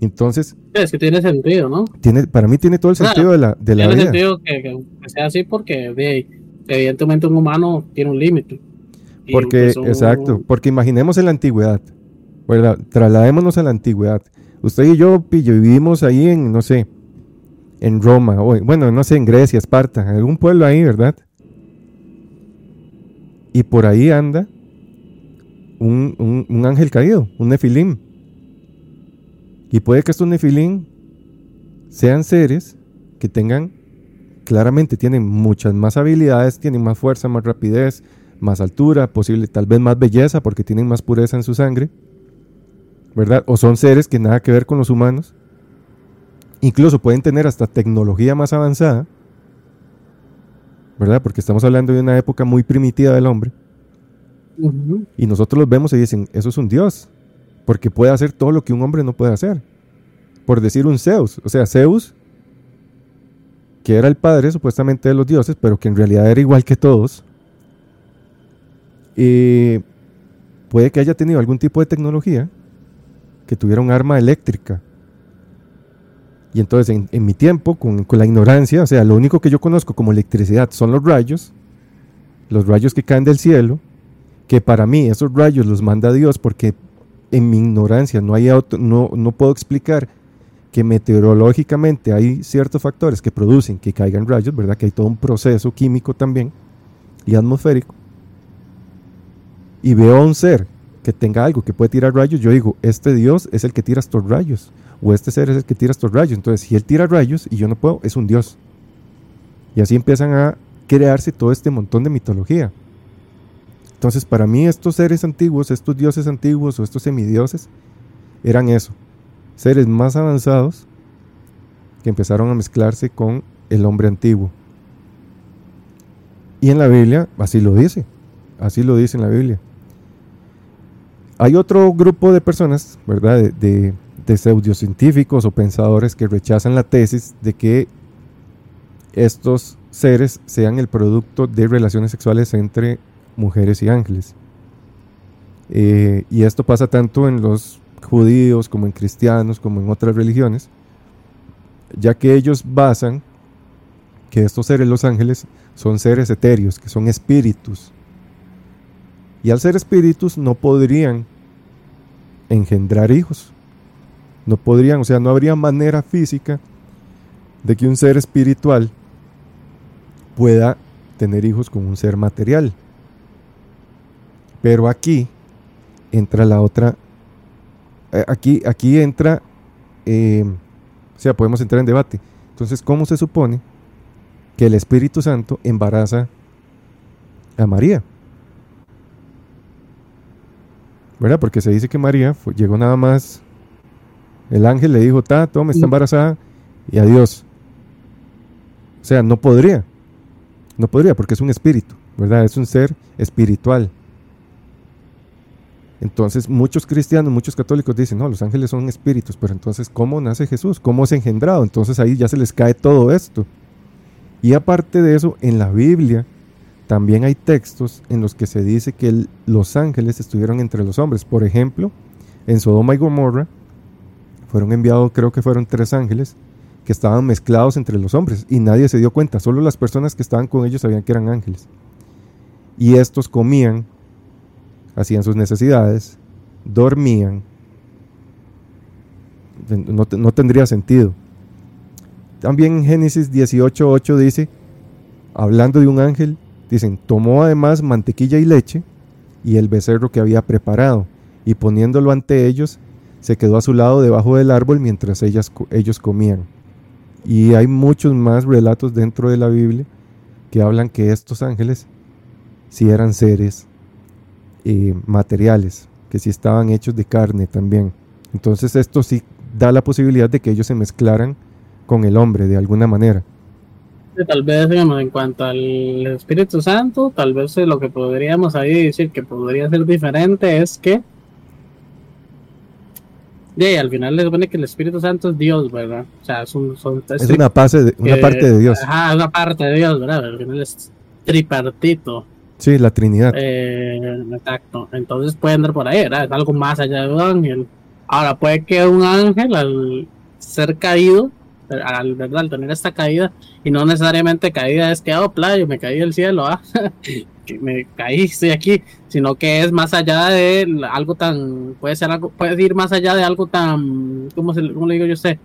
Entonces, Es que tiene sentido, ¿no? tiene, para mí tiene todo el Claro, sentido de la, de la Tiene vida. sentido que, sea así porque de, evidentemente un humano tiene un límite. Porque, pues, un- exacto, porque imaginemos en la antigüedad, ¿verdad? Trasladémonos a la antigüedad. Usted y yo, Pillo, vivimos ahí en, no sé, en Roma, o en- bueno, no sé, en Grecia, Esparta, algún pueblo ahí, ¿verdad? Y por ahí anda un, un- un ángel caído, un nefilim. Y puede que estos nefilim sean seres que tengan, claramente tienen muchas más habilidades, tienen más fuerza, más rapidez, más altura, posible tal vez más belleza porque tienen más pureza en su sangre, ¿verdad? O son seres que nada que ver con los humanos. Incluso pueden tener hasta tecnología más avanzada, ¿verdad? Porque estamos hablando de una época muy primitiva del hombre. Y nosotros los vemos y dicen, eso es un dios, porque puede hacer todo lo que un hombre no puede hacer. Por decir un Zeus, o sea, Zeus, que era el padre supuestamente de los dioses, pero que en realidad era igual que todos, y puede que haya tenido algún tipo de tecnología, que tuviera un arma eléctrica. Y entonces en, mi tiempo, con, con la ignorancia, o sea, lo único que yo conozco como electricidad son los rayos, los rayos que caen del cielo, que para mí esos rayos los manda Dios porque en mi ignorancia no, hay auto- no, no puedo explicar que meteorológicamente hay ciertos factores que producen que caigan rayos, ¿verdad? Que hay todo un proceso químico también y atmosférico. Y veo a un ser que tenga algo que puede tirar rayos, yo digo, este Dios es el que tira estos rayos, o este ser es el que tira estos rayos. Entonces, si él tira rayos y yo no puedo, es un Dios. Y así empiezan a crearse todo este montón de mitología. Entonces, para mí estos seres antiguos, estos dioses antiguos o estos semidioses, eran eso, seres más avanzados que empezaron a mezclarse con el hombre antiguo. Y en la Biblia así lo dice, así lo dice en la Biblia. Hay otro grupo de personas, ¿verdad? De, de, de pseudocientíficos o pensadores que rechazan la tesis de que estos seres sean el producto de relaciones sexuales entre mujeres y ángeles. Eh, y esto pasa tanto en los judíos como en cristianos como en otras religiones, ya que ellos basan que estos seres, los ángeles, son seres etéreos, que son espíritus. Y al ser espíritus no podrían engendrar hijos. No podrían, o sea, no habría manera física de que un ser espiritual pueda tener hijos con un ser material. Pero aquí entra la otra, eh, aquí, aquí entra eh, o sea, podemos entrar en debate. Entonces, ¿cómo se supone que el Espíritu Santo embaraza a María? ¿Verdad? Porque se dice que María llegó nada más, el ángel le dijo, ta, toma, está embarazada, y adiós. O sea, no podría. No podría, porque es un espíritu, ¿verdad? Es un ser espiritual. Entonces muchos cristianos, muchos católicos dicen, no, los ángeles son espíritus, pero entonces ¿cómo nace Jesús? ¿Cómo es engendrado? Entonces ahí ya se les cae todo esto. Y aparte de eso, en la Biblia también hay textos en los que se dice que los ángeles estuvieron entre los hombres. Por ejemplo, en Sodoma y Gomorra fueron enviados, creo que fueron tres ángeles, que estaban mezclados entre los hombres y nadie se dio cuenta, solo las personas que estaban con ellos sabían que eran ángeles. Y estos comían hacían sus necesidades, dormían. No, tendría sentido. También en Génesis 18.8 dice, hablando de un ángel, dicen, tomó además mantequilla y leche y el becerro que había preparado, y poniéndolo ante ellos, se quedó a su lado debajo del árbol mientras ellas, ellos comían. Y hay muchos más relatos dentro de la Biblia que hablan que estos ángeles si eran seres eh, materiales, que si estaban hechos de carne también. Entonces esto sí da la posibilidad de que ellos se mezclaran con el hombre de alguna manera. Tal vez, digamos, en cuanto al Espíritu Santo, tal vez lo que podríamos ahí decir que podría ser diferente es que y al final le supone que el Espíritu Santo es Dios, ¿verdad? O sea, es, un, es una, parte una parte de Dios. Ajá, una parte de Dios, ¿verdad? Al final es tripartito. Sí, la Trinidad. Eh, exacto. Entonces puede andar por ahí, ¿verdad? Es algo más allá de un ángel. Ahora, puede que un ángel, al ser caído, al, ¿verdad? al tener esta caída, y no necesariamente caída es que, oh, playo, me caí del cielo, ah, que me caí, estoy aquí, sino que es más allá de algo tan, puede ser algo, puede ir más allá de algo tan, ¿cómo, se, cómo le digo yo sé?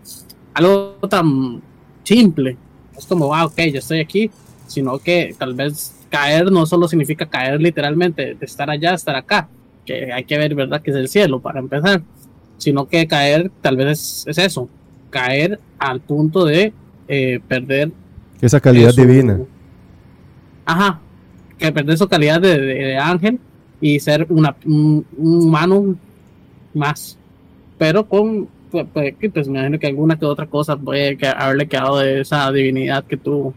Algo tan simple. Es como, ah, ok, yo estoy aquí, sino que tal vez caer no solo significa caer literalmente, de estar allá, estar acá, que hay que ver, ¿verdad?, que es el cielo para empezar, sino que caer tal vez es, eso, caer al punto de eh, perder esa calidad divina. Ajá, que perder su calidad de, ángel y ser una, un, humano más, pero con pues, pues, pues, me imagino que alguna que otra cosa puede haberle quedado de esa divinidad que tuvo,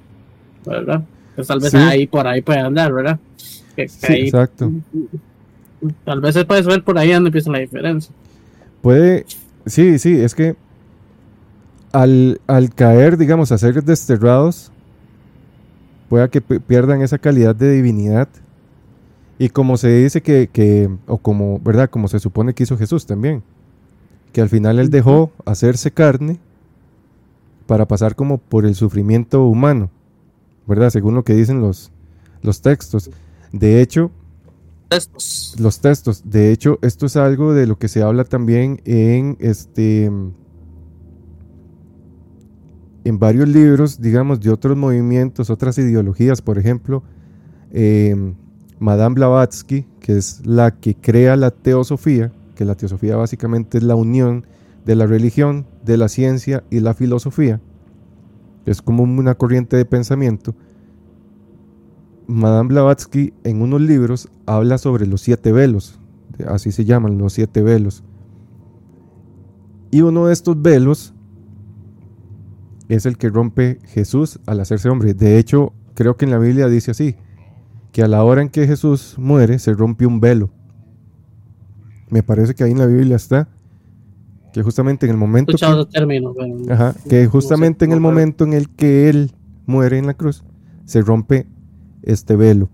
¿verdad? Pues tal vez ahí por ahí puede andar, ¿verdad? sí, exacto. Tal vez se puede ver por ahí donde empieza la diferencia. Puede, sí, sí, es que al, al caer, digamos, a ser desterrados, pueda que pierdan esa calidad de divinidad. Y como se dice que, que, o como, ¿verdad? Como se supone que hizo Jesús también, que al final él dejó hacerse carne para pasar como por el sufrimiento humano. ¿verdad? Según lo que dicen los, los textos. De hecho, los textos. De hecho, esto es algo de lo que se habla también en este en varios libros, digamos, de otros movimientos, otras ideologías, por ejemplo, em, Madame Blavatsky, que es la que crea la teosofía, que la teosofía básicamente es la unión de la religión, de la ciencia y la filosofía es como una corriente de pensamiento. Madame Blavatsky en unos libros habla sobre los siete velos, así se llaman los siete velos. Y uno de estos velos es el que rompe Jesús al hacerse hombre. De hecho, creo que en la Biblia dice así, que a la hora en que Jesús muere se rompe un velo. Me parece que ahí en la Biblia está que justamente en el momento que, que justamente en el momento en el que él muere en la cruz se rompe este velo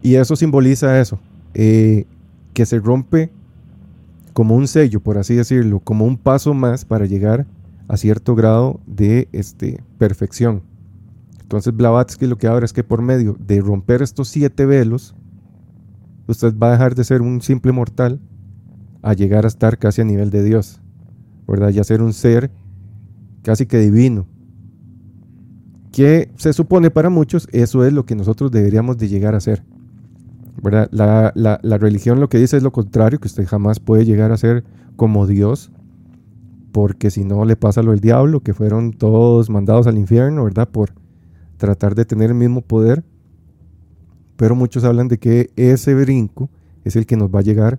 y eso simboliza eso eh, que se rompe como un sello por así decirlo como un paso más para llegar a cierto grado de este, perfección entonces Blavatsky lo que habla es que por medio de romper estos siete velos usted va a dejar de ser un simple mortal a llegar a estar casi a nivel de Dios, ¿verdad? Ya ser un ser casi que divino. Que se supone para muchos eso es lo que nosotros deberíamos de llegar a ser. ¿verdad? La, la, religión lo que dice es lo contrario, que usted jamás puede llegar a ser como Dios, porque si no le pasa lo del diablo, que fueron todos mandados al infierno, ¿verdad? Por tratar de tener el mismo poder. Pero muchos hablan de que ese brinco es el que nos va a llegar,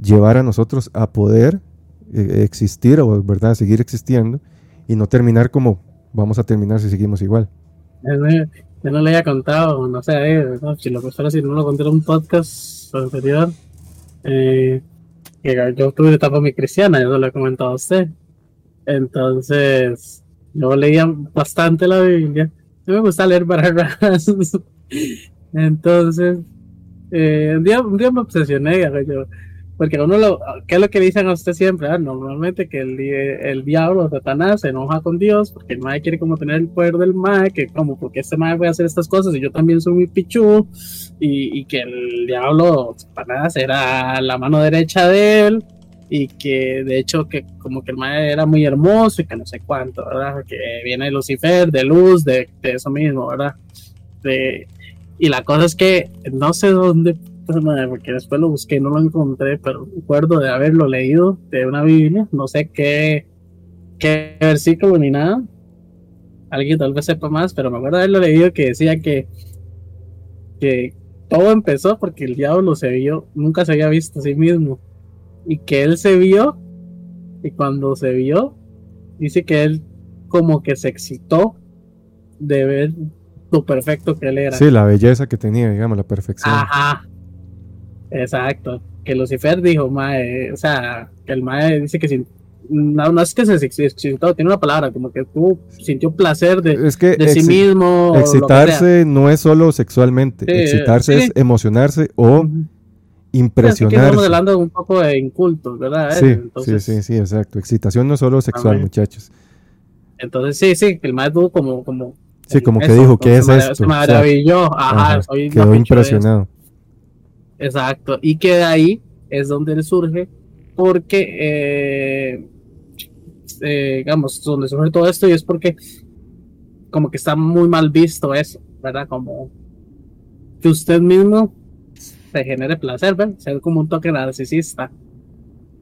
llevar a nosotros a poder eh, existir o, ¿verdad? Seguir existiendo y no terminar como vamos a terminar si seguimos igual. Yo no le había contado, no sé, eh, si lo fuera si no lo conté en un podcast anterior. Eh, que yo tuve una etapa muy cristiana, yo no lo he comentado a usted. Entonces, yo leía bastante la Biblia. A me gusta leer barras. Entonces, eh, un, día, un día me obsesioné, yo, porque uno lo, ¿qué es lo que dicen a usted siempre? Ah, normalmente que el, el diablo, Satanás, se enoja con Dios porque el mae quiere como tener el poder del mae, que como porque este mae puede hacer estas cosas y yo también soy muy pichu, y, y que el diablo, Satanás, era la mano derecha de él, y que de hecho que como que el mae era muy hermoso y que no sé cuánto, ¿verdad? Que viene Lucifer, de luz, de, de eso mismo, ¿verdad? De, y la cosa es que no sé dónde pues, porque después lo busqué, no lo encontré, pero recuerdo de haberlo leído de una Biblia, no sé qué, qué versículo ni nada. Alguien tal vez sepa más, pero me acuerdo de haberlo leído que decía que, que todo empezó porque el diablo se vio, nunca se había visto a sí mismo. Y que él se vio, y cuando se vio, dice que él como que se excitó de ver lo perfecto que él era. Sí, la belleza que tenía, digamos, la perfección. Ajá. Exacto. Que Lucifer dijo, mae, o sea, que el mae dice que sin, no, es que se excitó, tiene una palabra, como que tú sintió placer de, de sí mismo. Excitarse no es solo sexualmente, excitarse es emocionarse o impresionarse. estamos hablando un poco de incultos, ¿verdad? Sí, sí, sí, sí, exacto. Excitación no es solo sexual, muchachos. Entonces, sí, sí, que el mae tuvo como, como Sí, como que dijo, ¿qué es esto? Se maravilló, ajá, quedó impresionado. Exacto, y que de ahí es donde surge, porque, eh, eh, digamos, donde surge todo esto y es porque como que está muy mal visto eso, ¿verdad? Como que usted mismo se genere placer, ¿verdad? Ser como un toque narcisista.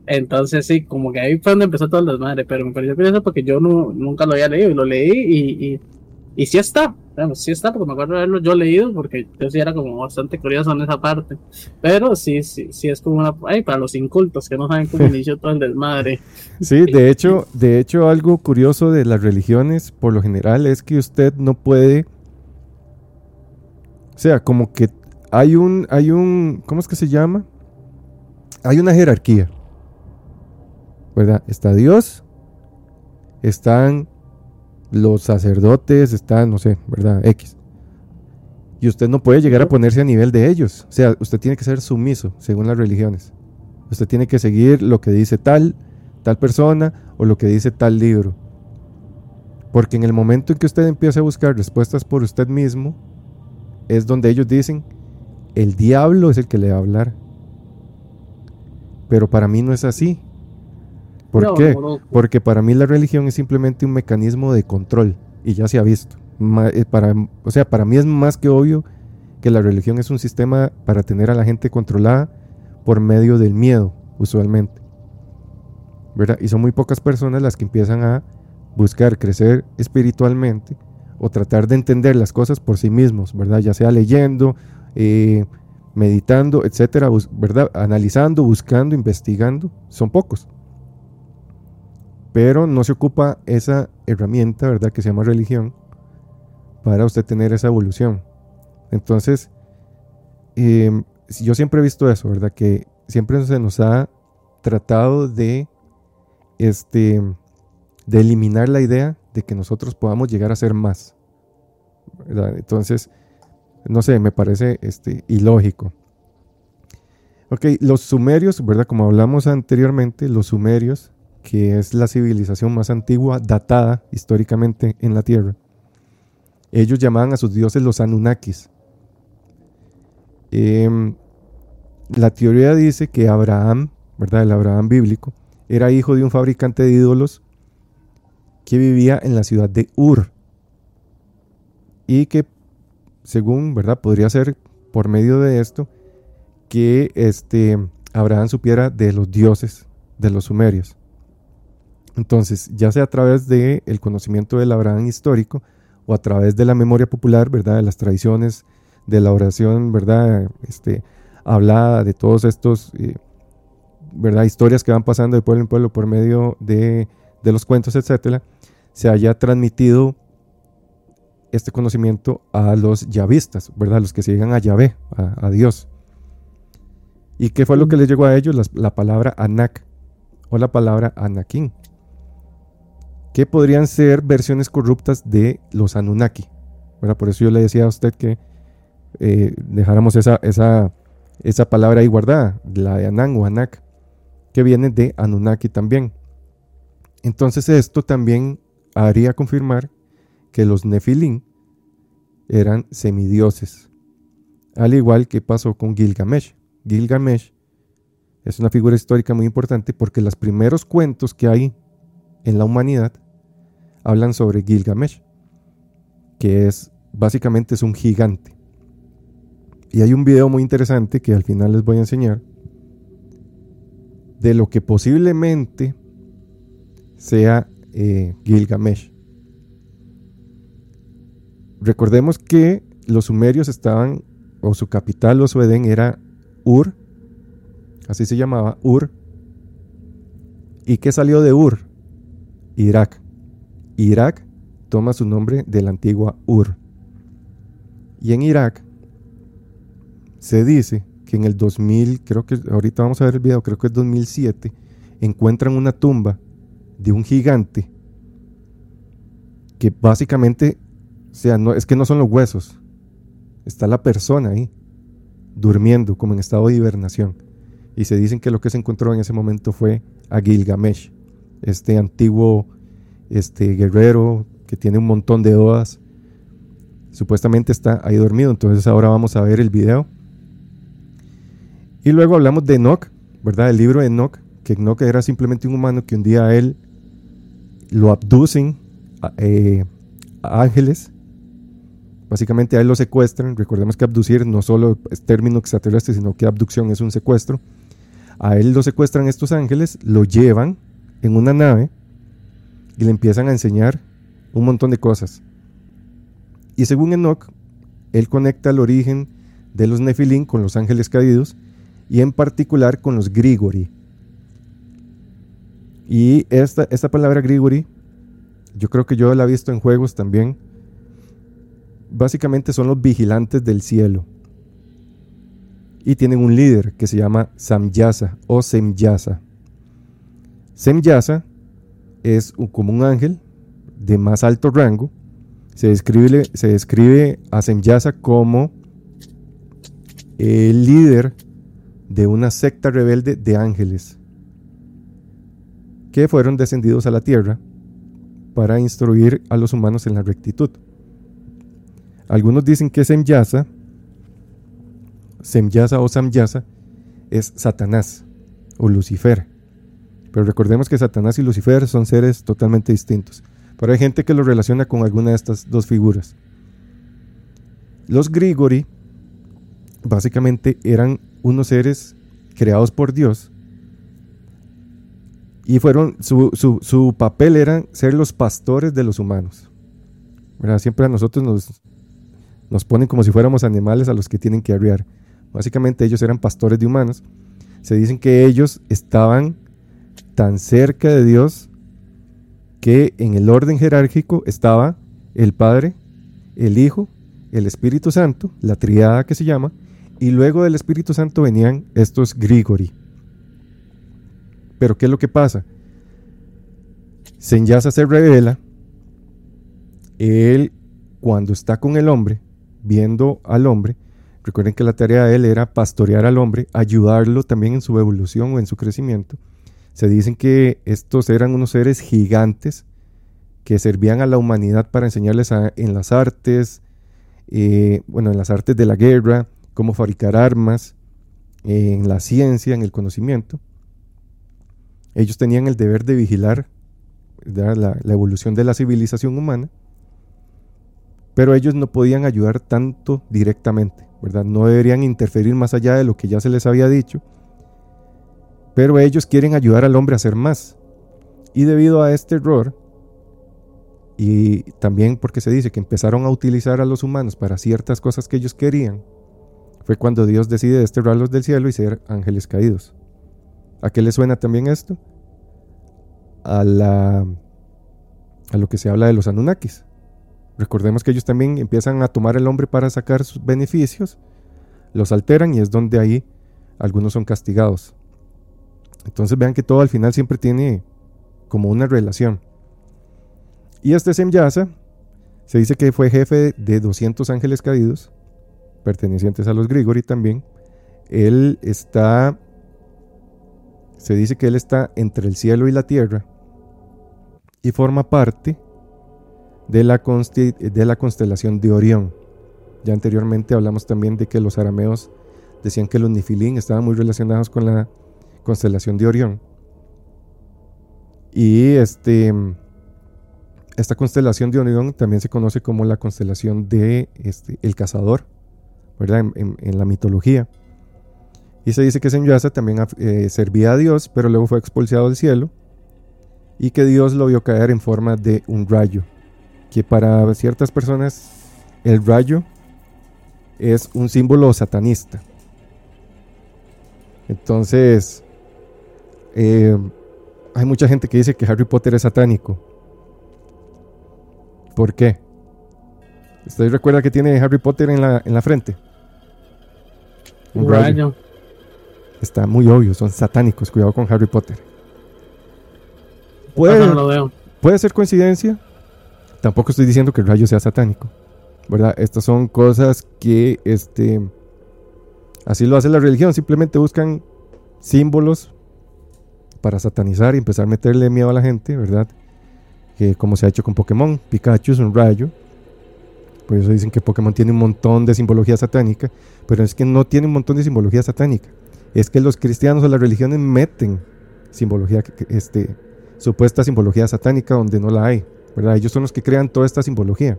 Entonces sí, como que ahí fue donde empezó todo el desmadre, pero me pareció curioso porque yo no, nunca lo había leído y lo leí y, y, y sí está, bueno, sí está, porque me acuerdo de haberlo yo leído, porque yo sí era como bastante curioso en esa parte. Pero sí, sí, sí es como una. Ay, para los incultos que no saben cómo inició todo el desmadre. Sí, de hecho, de hecho, algo curioso de las religiones, por lo general, es que usted no puede. O sea, como que hay un. Hay un. ¿Cómo es que se llama? Hay una jerarquía. ¿Verdad? Está Dios. Están los sacerdotes están, no sé, ¿verdad? X. Y usted no puede llegar a ponerse a nivel de ellos. O sea, usted tiene que ser sumiso, según las religiones. Usted tiene que seguir lo que dice tal, tal persona o lo que dice tal libro. Porque en el momento en que usted empieza a buscar respuestas por usted mismo, es donde ellos dicen, el diablo es el que le va a hablar. Pero para mí no es así. ¿Por qué? Porque para mí la religión es simplemente un mecanismo de control y ya se ha visto. Eh, para, o sea, para mí es más que obvio que la religión es un sistema para tener a la gente controlada por medio del miedo, usualmente. ¿verdad? Y son muy pocas personas las que empiezan a buscar crecer espiritualmente o tratar de entender las cosas por sí mismos, ¿verdad? Ya sea leyendo, eh, meditando, etcétera, ¿verdad? Analizando, buscando, investigando, son pocos pero no se ocupa esa herramienta, ¿verdad? Que se llama religión para usted tener esa evolución. Entonces, em, yo siempre he visto eso, ¿verdad? Que siempre se nos ha tratado de, este, de eliminar la idea de que nosotros podamos llegar a ser más. ¿verdad? Entonces, no sé, me parece este, ilógico. Ok, los sumerios, ¿verdad? Como hablamos anteriormente, los sumerios que es la civilización más antigua datada históricamente en la Tierra. Ellos llamaban a sus dioses los Anunnakis. Em, la teoría dice que Abraham, ¿verdad? El Abraham bíblico, era hijo de un fabricante de ídolos que vivía en la ciudad de Ur. Y que, según, ¿verdad? Podría ser por medio de esto que este, Abraham supiera de los dioses de los sumerios. Entonces, ya sea a través del el conocimiento del Abraham histórico o a través de la memoria popular, ¿verdad? De las tradiciones, de la oración, ¿verdad? Este, hablada de todos estos, eh, ¿verdad? Historias que van pasando de pueblo en pueblo por medio de, de los cuentos, etcétera, se haya transmitido este conocimiento a los yavistas, ¿verdad? Los que se llegan a Yahvé, a, Dios. ¿Y qué fue lo que les llegó a ellos? La, palabra Anak o la palabra Anakin, que podrían ser versiones corruptas de los Anunnaki. ¿verdad? Por eso yo le decía a usted que eh, dejáramos esa, esa, esa palabra ahí guardada, la de Anan o Anak, que viene de Anunnaki también. Entonces esto también haría confirmar que los Nefilim eran semidioses, al igual que pasó con Gilgamesh. Gilgamesh es una figura histórica muy importante porque los primeros cuentos que hay en la humanidad hablan sobre Gilgamesh, que es básicamente es un gigante. Y hay un video muy interesante que al final les voy a enseñar de lo que posiblemente sea eh, Gilgamesh. Recordemos que los sumerios estaban, o su capital o su Edén era Ur, así se llamaba Ur. ¿Y qué salió de Ur? Irak. Irak toma su nombre de la antigua Ur. Y en Irak se dice que en el 2000, creo que ahorita vamos a ver el video, creo que es 2007, encuentran una tumba de un gigante que básicamente o sea, no, es que no son los huesos. Está la persona ahí, durmiendo, como en estado de hibernación. Y se dicen que lo que se encontró en ese momento fue a Gilgamesh, este antiguo este, guerrero que tiene un montón de odas. Supuestamente está ahí dormido. Entonces ahora vamos a ver el video. Y luego hablamos de Enoch, ¿verdad? El libro de Enoch, que Enoch era simplemente un humano que un día a él lo abducen eh, ángeles Básicamente a él lo secuestran. Recordemos que abducir no solo es término extraterrestre, sino que abducción es un secuestro. A él lo secuestran estos ángeles, lo llevan en una nave y le empiezan a enseñar un montón de cosas. Y según Enoch, él conecta el origen de los Nefilim con los ángeles caídos y en particular con los Grigori. Y esta, esta palabra Grigori, yo creo que yo la he visto en juegos también básicamente son los vigilantes del cielo. Y tienen un líder que se llama Samyasa o Semyasa. Semyasa es como un ángel de más alto rango. Se describe, se describe a Semyasa como el líder de una secta rebelde de ángeles que fueron descendidos a la tierra para instruir a los humanos en la rectitud. Algunos dicen que Semyasa, Semyasa o Samyasa, es Satanás o Lucifer. Pero recordemos que Satanás y Lucifer son seres totalmente distintos. Pero hay gente que lo relaciona con alguna de estas dos figuras. Los Grigori básicamente eran unos seres creados por Dios y fueron su, su papel era ser los pastores de los humanos. Siempre a nosotros nos, nos ponen como si fuéramos animales a los que tienen que arriar. Básicamente ellos eran pastores de humanos. Se dicen que ellos estaban tan cerca de Dios que en el orden jerárquico estaba el Padre, el Hijo, el Espíritu Santo, la triada que se llama, y luego del Espíritu Santo venían estos Grigori. Pero ¿qué es lo que pasa? Senyasa se revela, él cuando está con el hombre, viendo al hombre. Recuerden que la tarea de él era pastorear al hombre, ayudarlo también en su evolución o en su crecimiento. Se dicen que estos eran unos seres gigantes que servían a la humanidad para enseñarles en las artes, eh, bueno, en las artes de la guerra, cómo fabricar armas, en la ciencia, en el conocimiento. Ellos tenían el deber de vigilar la evolución de la civilización humana pero ellos no podían ayudar tanto directamente, ¿verdad? No deberían interferir más allá de lo que ya se les había dicho, pero ellos quieren ayudar al hombre a hacer más. Y debido a este error, y también porque se dice que empezaron a utilizar a los humanos para ciertas cosas que ellos querían, fue cuando Dios decide desterrarlos del cielo y ser ángeles caídos. ¿A qué le suena también esto? A, lo que se habla de los Anunnakis. Recordemos que ellos también empiezan a tomar el hombre para sacar sus beneficios, los alteran y es donde ahí algunos son castigados. Entonces vean que todo al final siempre tiene como una relación. Y este Semyasa se dice que fue jefe de 200 ángeles caídos, pertenecientes a los Grigori también. Él está, se dice que él está entre el cielo y la tierra y forma parte de la, de la constelación de Orión. Ya anteriormente hablamos también de que los arameos decían que los nifilín estaban muy relacionados con la constelación de Orión. Y este, esta constelación de Orión también se conoce como la constelación de este, el cazador, ¿verdad? En, la mitología. Y se dice que Semyasa también eh, servía a Dios, pero luego fue expulsado del cielo y que Dios lo vio caer en forma de un rayo que para ciertas personas el rayo es un símbolo satanista. Entonces, eh, hay mucha gente que dice que Harry Potter es satánico. ¿Por qué? ¿Usted recuerda que tiene Harry Potter en la, en la frente? Un rayo. Está muy obvio, son satánicos. Cuidado con Harry Potter. Puede, puede ser coincidencia, Tampoco estoy diciendo que el rayo sea satánico, ¿verdad? Estas son cosas que, este, así lo hace la religión, simplemente buscan símbolos para satanizar y empezar a meterle miedo a la gente, ¿verdad? Que como se ha hecho con Pokémon, Pikachu es un rayo, por eso dicen que Pokémon tiene un montón de simbología satánica, pero es que no tiene un montón de simbología satánica. Es que los cristianos o las religiones meten simbología, este, supuesta simbología satánica donde no la hay. Ellos son los que crean toda esta simbología.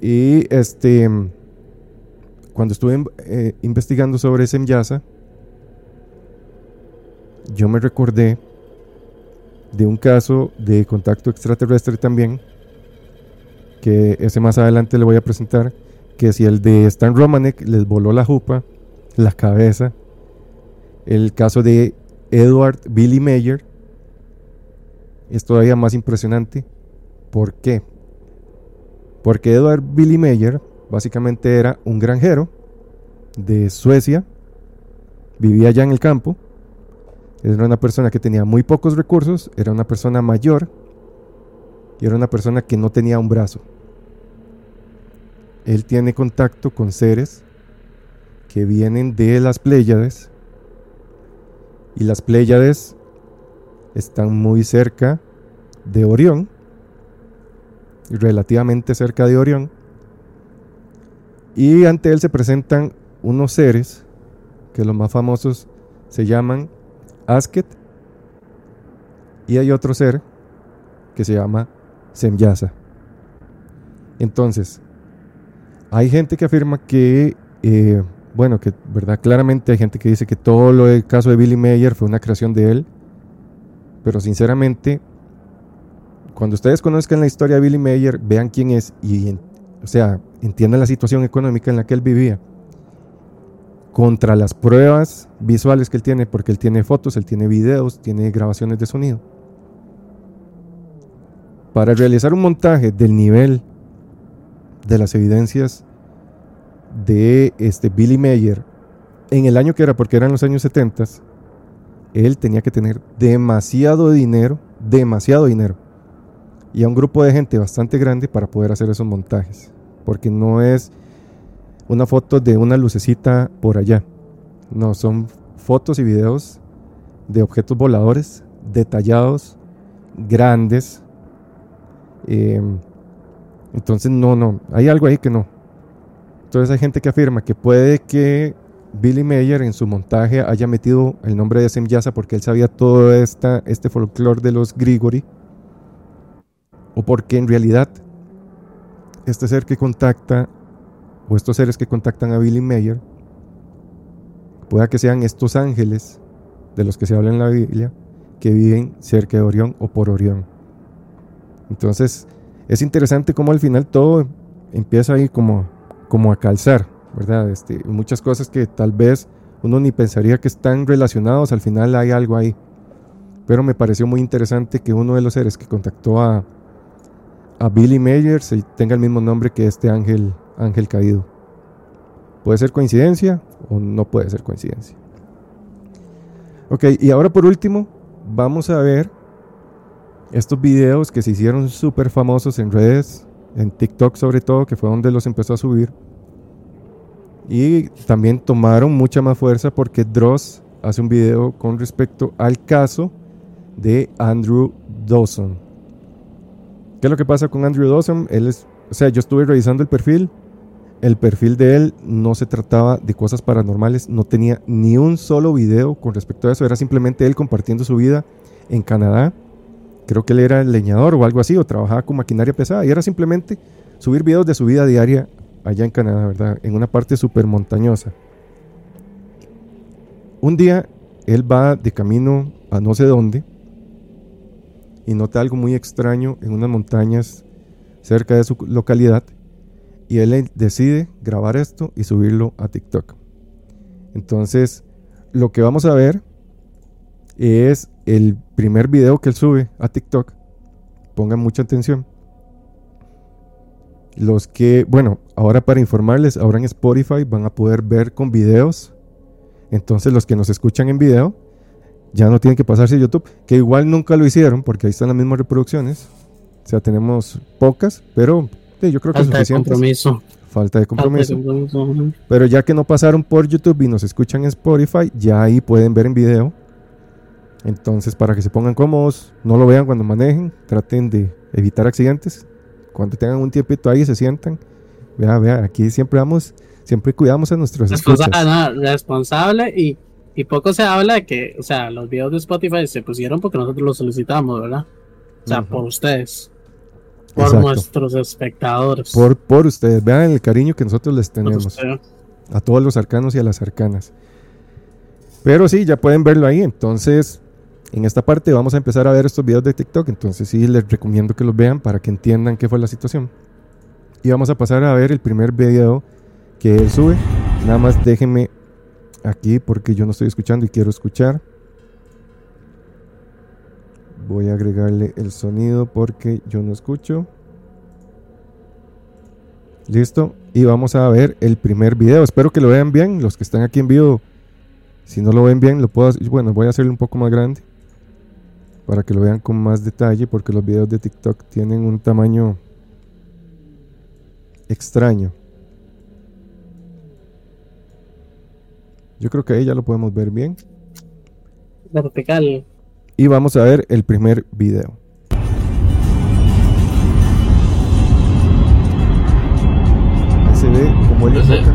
Y este, cuando estuve eh, investigando sobre Semyasa, yo me recordé de un caso de contacto extraterrestre también, que ese más adelante le voy a presentar, que si el de Stan Romanek les voló la jupa, la cabeza, el caso de Edward Billy Mayer, es todavía más impresionante. ¿Por qué? Porque Edward Billy Meyer básicamente era un granjero de Suecia, vivía allá en el campo, era una persona que tenía muy pocos recursos, era una persona mayor y era una persona que no tenía un brazo. Él tiene contacto con seres que vienen de las Pléyades y las Pléyades están muy cerca de Orión, relativamente cerca de Orión, y ante él se presentan unos seres que los más famosos se llaman Asket, y hay otro ser que se llama Semyasa. Entonces, hay gente que afirma que, eh, bueno, que verdad, claramente hay gente que dice que todo lo del caso de Billy Mayer fue una creación de él, pero sinceramente, cuando ustedes conozcan la historia de Billy Mayer, vean quién es y, o sea, entiendan la situación económica en la que él vivía. Contra las pruebas visuales que él tiene, porque él tiene fotos, él tiene videos, tiene grabaciones de sonido. Para realizar un montaje del nivel de las evidencias de este Billy Mayer en el año que era, porque eran los años 70, él tenía que tener demasiado dinero, demasiado dinero. Y a un grupo de gente bastante grande para poder hacer esos montajes. Porque no es una foto de una lucecita por allá. No, son fotos y videos de objetos voladores detallados, grandes. Em, entonces, no, no, hay algo ahí que no. Entonces hay gente que afirma que puede que Billy Mayer en su montaje haya metido el nombre de Semyasa porque él sabía todo esta, este folclore de los Grigori, o porque en realidad este ser que contacta, o estos seres que contactan a Billy Mayer, pueda que sean estos ángeles de los que se habla en la Biblia, que viven cerca de Orión o por Orión. Entonces, es interesante cómo al final todo empieza ahí como, como a calzar, ¿verdad? Este, muchas cosas que tal vez uno ni pensaría que están relacionados, al final hay algo ahí. Pero me pareció muy interesante que uno de los seres que contactó a, a Billy Meyers tenga el mismo nombre que este ángel, ángel caído. Puede ser coincidencia o no puede ser coincidencia. Ok, y ahora por último, vamos a ver estos videos que se hicieron súper famosos en redes, en TikTok sobre todo, que fue donde los empezó a subir. Y también tomaron mucha más fuerza porque Dross hace un video con respecto al caso de Andrew Dawson. ¿Qué es lo que pasa con Andrew Dawson? Él es, o sea, yo estuve revisando el perfil. El perfil de él no se trataba de cosas paranormales, no tenía ni un solo video con respecto a eso, era simplemente él compartiendo su vida en Canadá. Creo que él era leñador o algo así, o trabajaba con maquinaria pesada, y era simplemente subir videos de su vida diaria allá en Canadá, ¿verdad? En una parte súper montañosa. Un día él va de camino a no sé dónde y nota algo muy extraño en unas montañas cerca de su localidad y él decide grabar esto y subirlo a TikTok. Entonces, lo que vamos a ver es el primer video que él sube a TikTok. Pongan mucha atención. Los que, bueno, ahora para informarles, ahora en Spotify van a poder ver con videos. Entonces los que nos escuchan en video ya no tienen que pasarse a YouTube, que igual nunca lo hicieron porque ahí están las mismas reproducciones. O sea, tenemos pocas, pero yo creo que Falta de compromiso. Falta de compromiso. Pero ya que no pasaron por YouTube y nos escuchan en Spotify, ya ahí pueden ver en video. Entonces, para que se pongan cómodos, no lo vean cuando manejen, traten de evitar accidentes. Cuando tengan un tiempito ahí, se sientan. Vea, vea, aquí siempre vamos, siempre cuidamos a nuestros responsable, responsable y, y poco se habla de que, o sea, los videos de Spotify se pusieron porque nosotros los solicitamos, ¿verdad? O sea, por ustedes. Por nuestros espectadores. Por, por ustedes. Vean el cariño que nosotros les tenemos. A todos los arcanos y a las arcanas. Pero sí, ya pueden verlo ahí. Entonces, en esta parte vamos a empezar a ver estos videos de TikTok. Entonces sí, les recomiendo que los vean para que entiendan qué fue la situación. Y vamos a pasar a ver el primer video que él sube. Nada más déjenme aquí porque yo no estoy escuchando y quiero escuchar. Voy a agregarle el sonido porque yo no escucho. Listo. Y vamos a ver el primer video. Espero que lo vean bien. Los que están aquí en vivo. Si no lo ven bien, lo puedo hacer. Bueno, voy a hacerlo un poco más grande. Para que lo vean con más detalle. Porque los videos de TikTok tienen un tamaño extraño. Yo creo que ahí ya lo podemos ver bien. Vertical y vamos a ver el primer video. Ahí se ve como él enfoca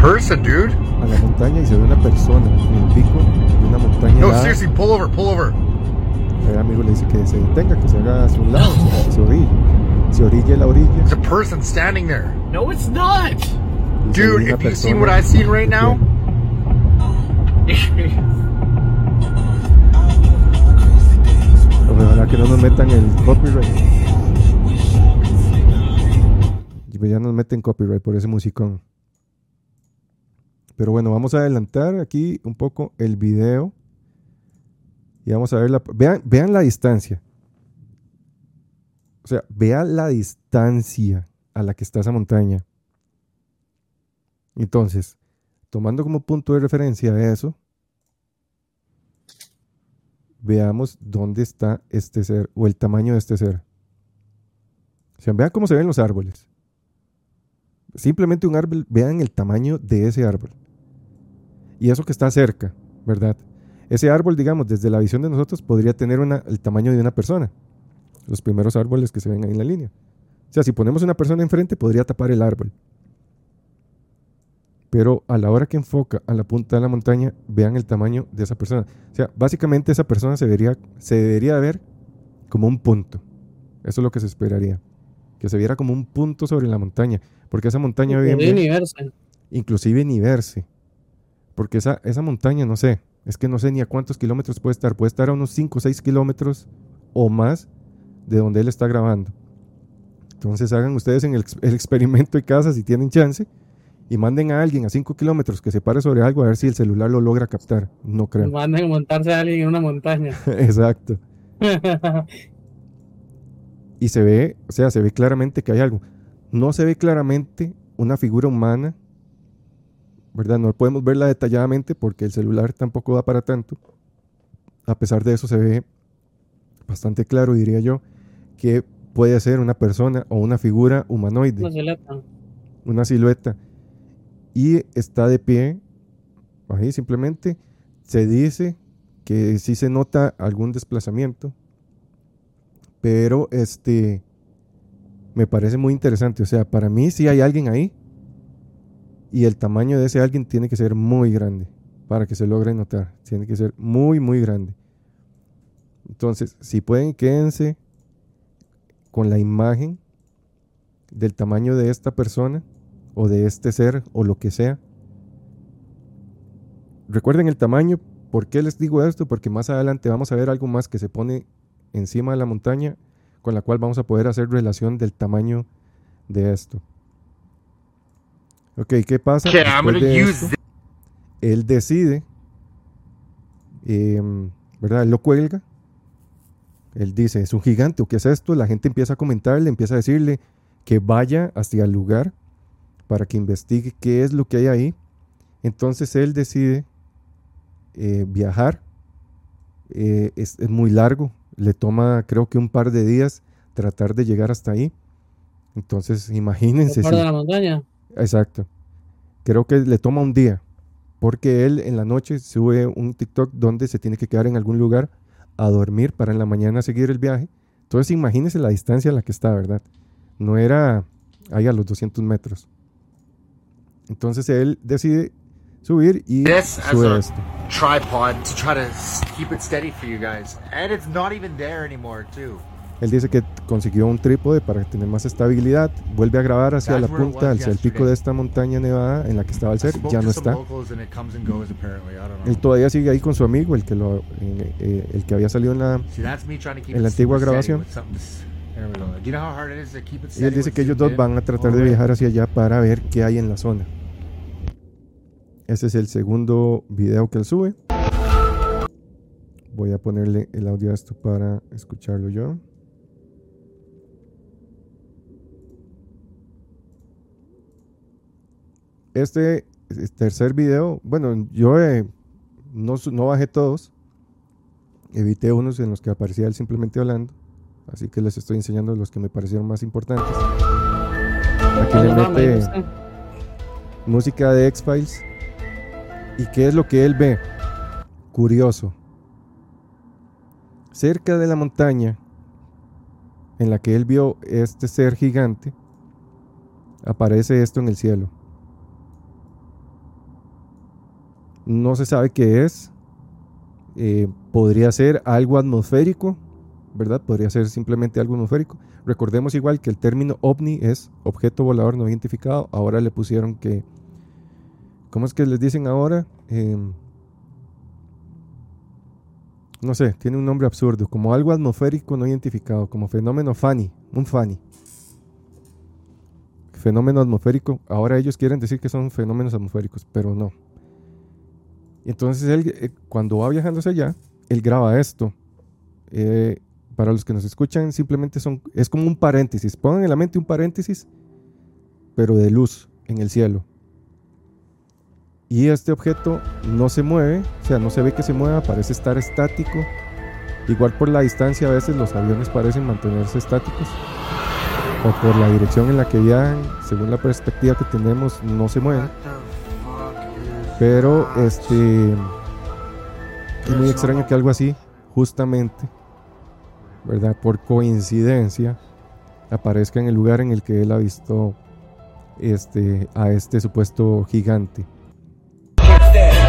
person, dude. a la montaña y se ve una persona en el pico de una montaña. No, seriously, pull over, pull over. El amigo le dice que se detenga, que se haga hacia un lado, que se orille. Se orille la orilla. There's a person standing there. No, it's not. Dude, if you seen what I seen right now. que no nos metan el copyright. Ya nos meten copyright por ese musicón. Pero bueno, vamos a adelantar aquí un poco el video. Y vamos a ver la... Vean, vean la distancia. O sea, vean la distancia a la que está esa montaña. Entonces, tomando como punto de referencia eso, veamos dónde está este ser o el tamaño de este ser. O sea, vean cómo se ven los árboles. Simplemente un árbol, vean el tamaño de ese árbol. Y eso que está cerca, ¿verdad? Ese árbol, digamos, desde la visión de nosotros podría tener el tamaño de una persona. Los primeros árboles que se ven ahí en la línea. O sea, si ponemos una persona enfrente, podría tapar el árbol. Pero a la hora que enfoca a la punta de la montaña, vean el tamaño de esa persona. O sea, básicamente esa persona se debería, se debería ver como un punto. Eso es lo que se esperaría. Que se viera como un punto sobre la montaña. Porque esa montaña inclusive bien, ni verse. Inclusive ni verse. Porque esa, esa montaña, no sé. Es que no sé ni a cuántos kilómetros puede estar. Puede estar a unos 5 o 6 kilómetros o más de donde él está grabando. Entonces hagan ustedes en el, el experimento de casa si tienen chance y manden a alguien a 5 kilómetros que se pare sobre algo a ver si el celular lo logra captar. No creo. Manden a montarse a alguien en una montaña. Exacto. Y se ve, o sea, se ve claramente que hay algo. No se ve claramente una figura humana, ¿verdad? No podemos verla detalladamente porque el celular tampoco da para tanto. A pesar de eso se ve bastante claro, diría yo, que puede ser una persona o una figura humanoide Una silueta. una silueta y está de pie ahí simplemente se dice que sí se nota algún desplazamiento pero este me parece muy interesante o sea para mí sí hay alguien ahí y el tamaño de ese alguien tiene que ser muy grande para que se logre notar tiene que ser muy muy grande. Entonces si pueden quédense con la imagen del tamaño de esta persona o de este ser o lo que sea. Recuerden el tamaño. ¿Por qué les digo esto? Porque más adelante vamos a ver algo más que se pone encima de la montaña con la cual vamos a poder hacer relación del tamaño de esto. Ok, ¿qué pasa? De esto, él decide, em, ¿verdad? Él lo cuelga. Él dice, es un gigante, ¿o qué es esto? La gente empieza a comentarle, empieza a decirle que vaya hacia el lugar para que investigue qué es lo que hay ahí. Entonces él decide eh, viajar. Eh, es, es muy largo, le toma creo que un par de días tratar de llegar hasta ahí. Entonces imagínense. Si- de la montaña. Exacto. Creo que le toma un día. Porque él en la noche sube un TikTok donde se tiene que quedar en algún lugar a dormir para en la mañana seguir el viaje. Entonces imagínense la distancia en la que está, ¿verdad? No era ahí a los 200 metros. Entonces él decide subir y This as sube a esto. tripod to try to keep it steady for you guys. And it's not even there anymore, too. Él dice que consiguió un trípode para tener más estabilidad. Vuelve a grabar hacia That's la punta, hacia el pico de esta montaña nevada en la que estaba el ser. Ya no está. goes Él todavía sigue ahí con su amigo, el que, lo, eh, eh, el que había salido en la, See, en la antigua grabación. Y él dice que ellos dos van a tratar de viajar hacia allá para ver qué hay en la zona. Ese es el segundo video que él sube. Voy a ponerle el audio a esto para escucharlo yo. Este es- tercer video, bueno, yo eh, no, no bajé todos. Evité unos en los que aparecía él simplemente hablando. Así que les estoy enseñando los que me parecieron más importantes. Aquí le mete música de X-Files. ¿Y qué es lo que él ve? Curioso. Cerca de la montaña en la que él vio este ser gigante, aparece esto en el cielo. No se sabe qué es. Eh, podría ser algo atmosférico, ¿verdad? Podría ser simplemente algo atmosférico. Recordemos igual que el término ovni es objeto volador no identificado. Ahora le pusieron que... ¿Cómo es que les dicen ahora? Em, no sé, tiene un nombre absurdo, como algo atmosférico no identificado, como fenómeno FANI, un FANI. Fenómeno atmosférico, ahora ellos quieren decir que son fenómenos atmosféricos, pero no. Entonces él, eh, cuando va viajando hacia allá, él graba esto. Eh, para los que nos escuchan, simplemente son, es como un paréntesis. Pongan en la mente un paréntesis, pero de luz en el cielo. Y este objeto no se mueve, o sea, no se ve que se mueva, parece estar estático. Igual por la distancia a veces los aviones parecen mantenerse estáticos. O por la dirección en la que viajan, según la perspectiva que tenemos, no se mueven. Pero este es muy extraño que algo así, justamente, ¿verdad? Por coincidencia, aparezca en el lugar en el que él ha visto este a este supuesto gigante.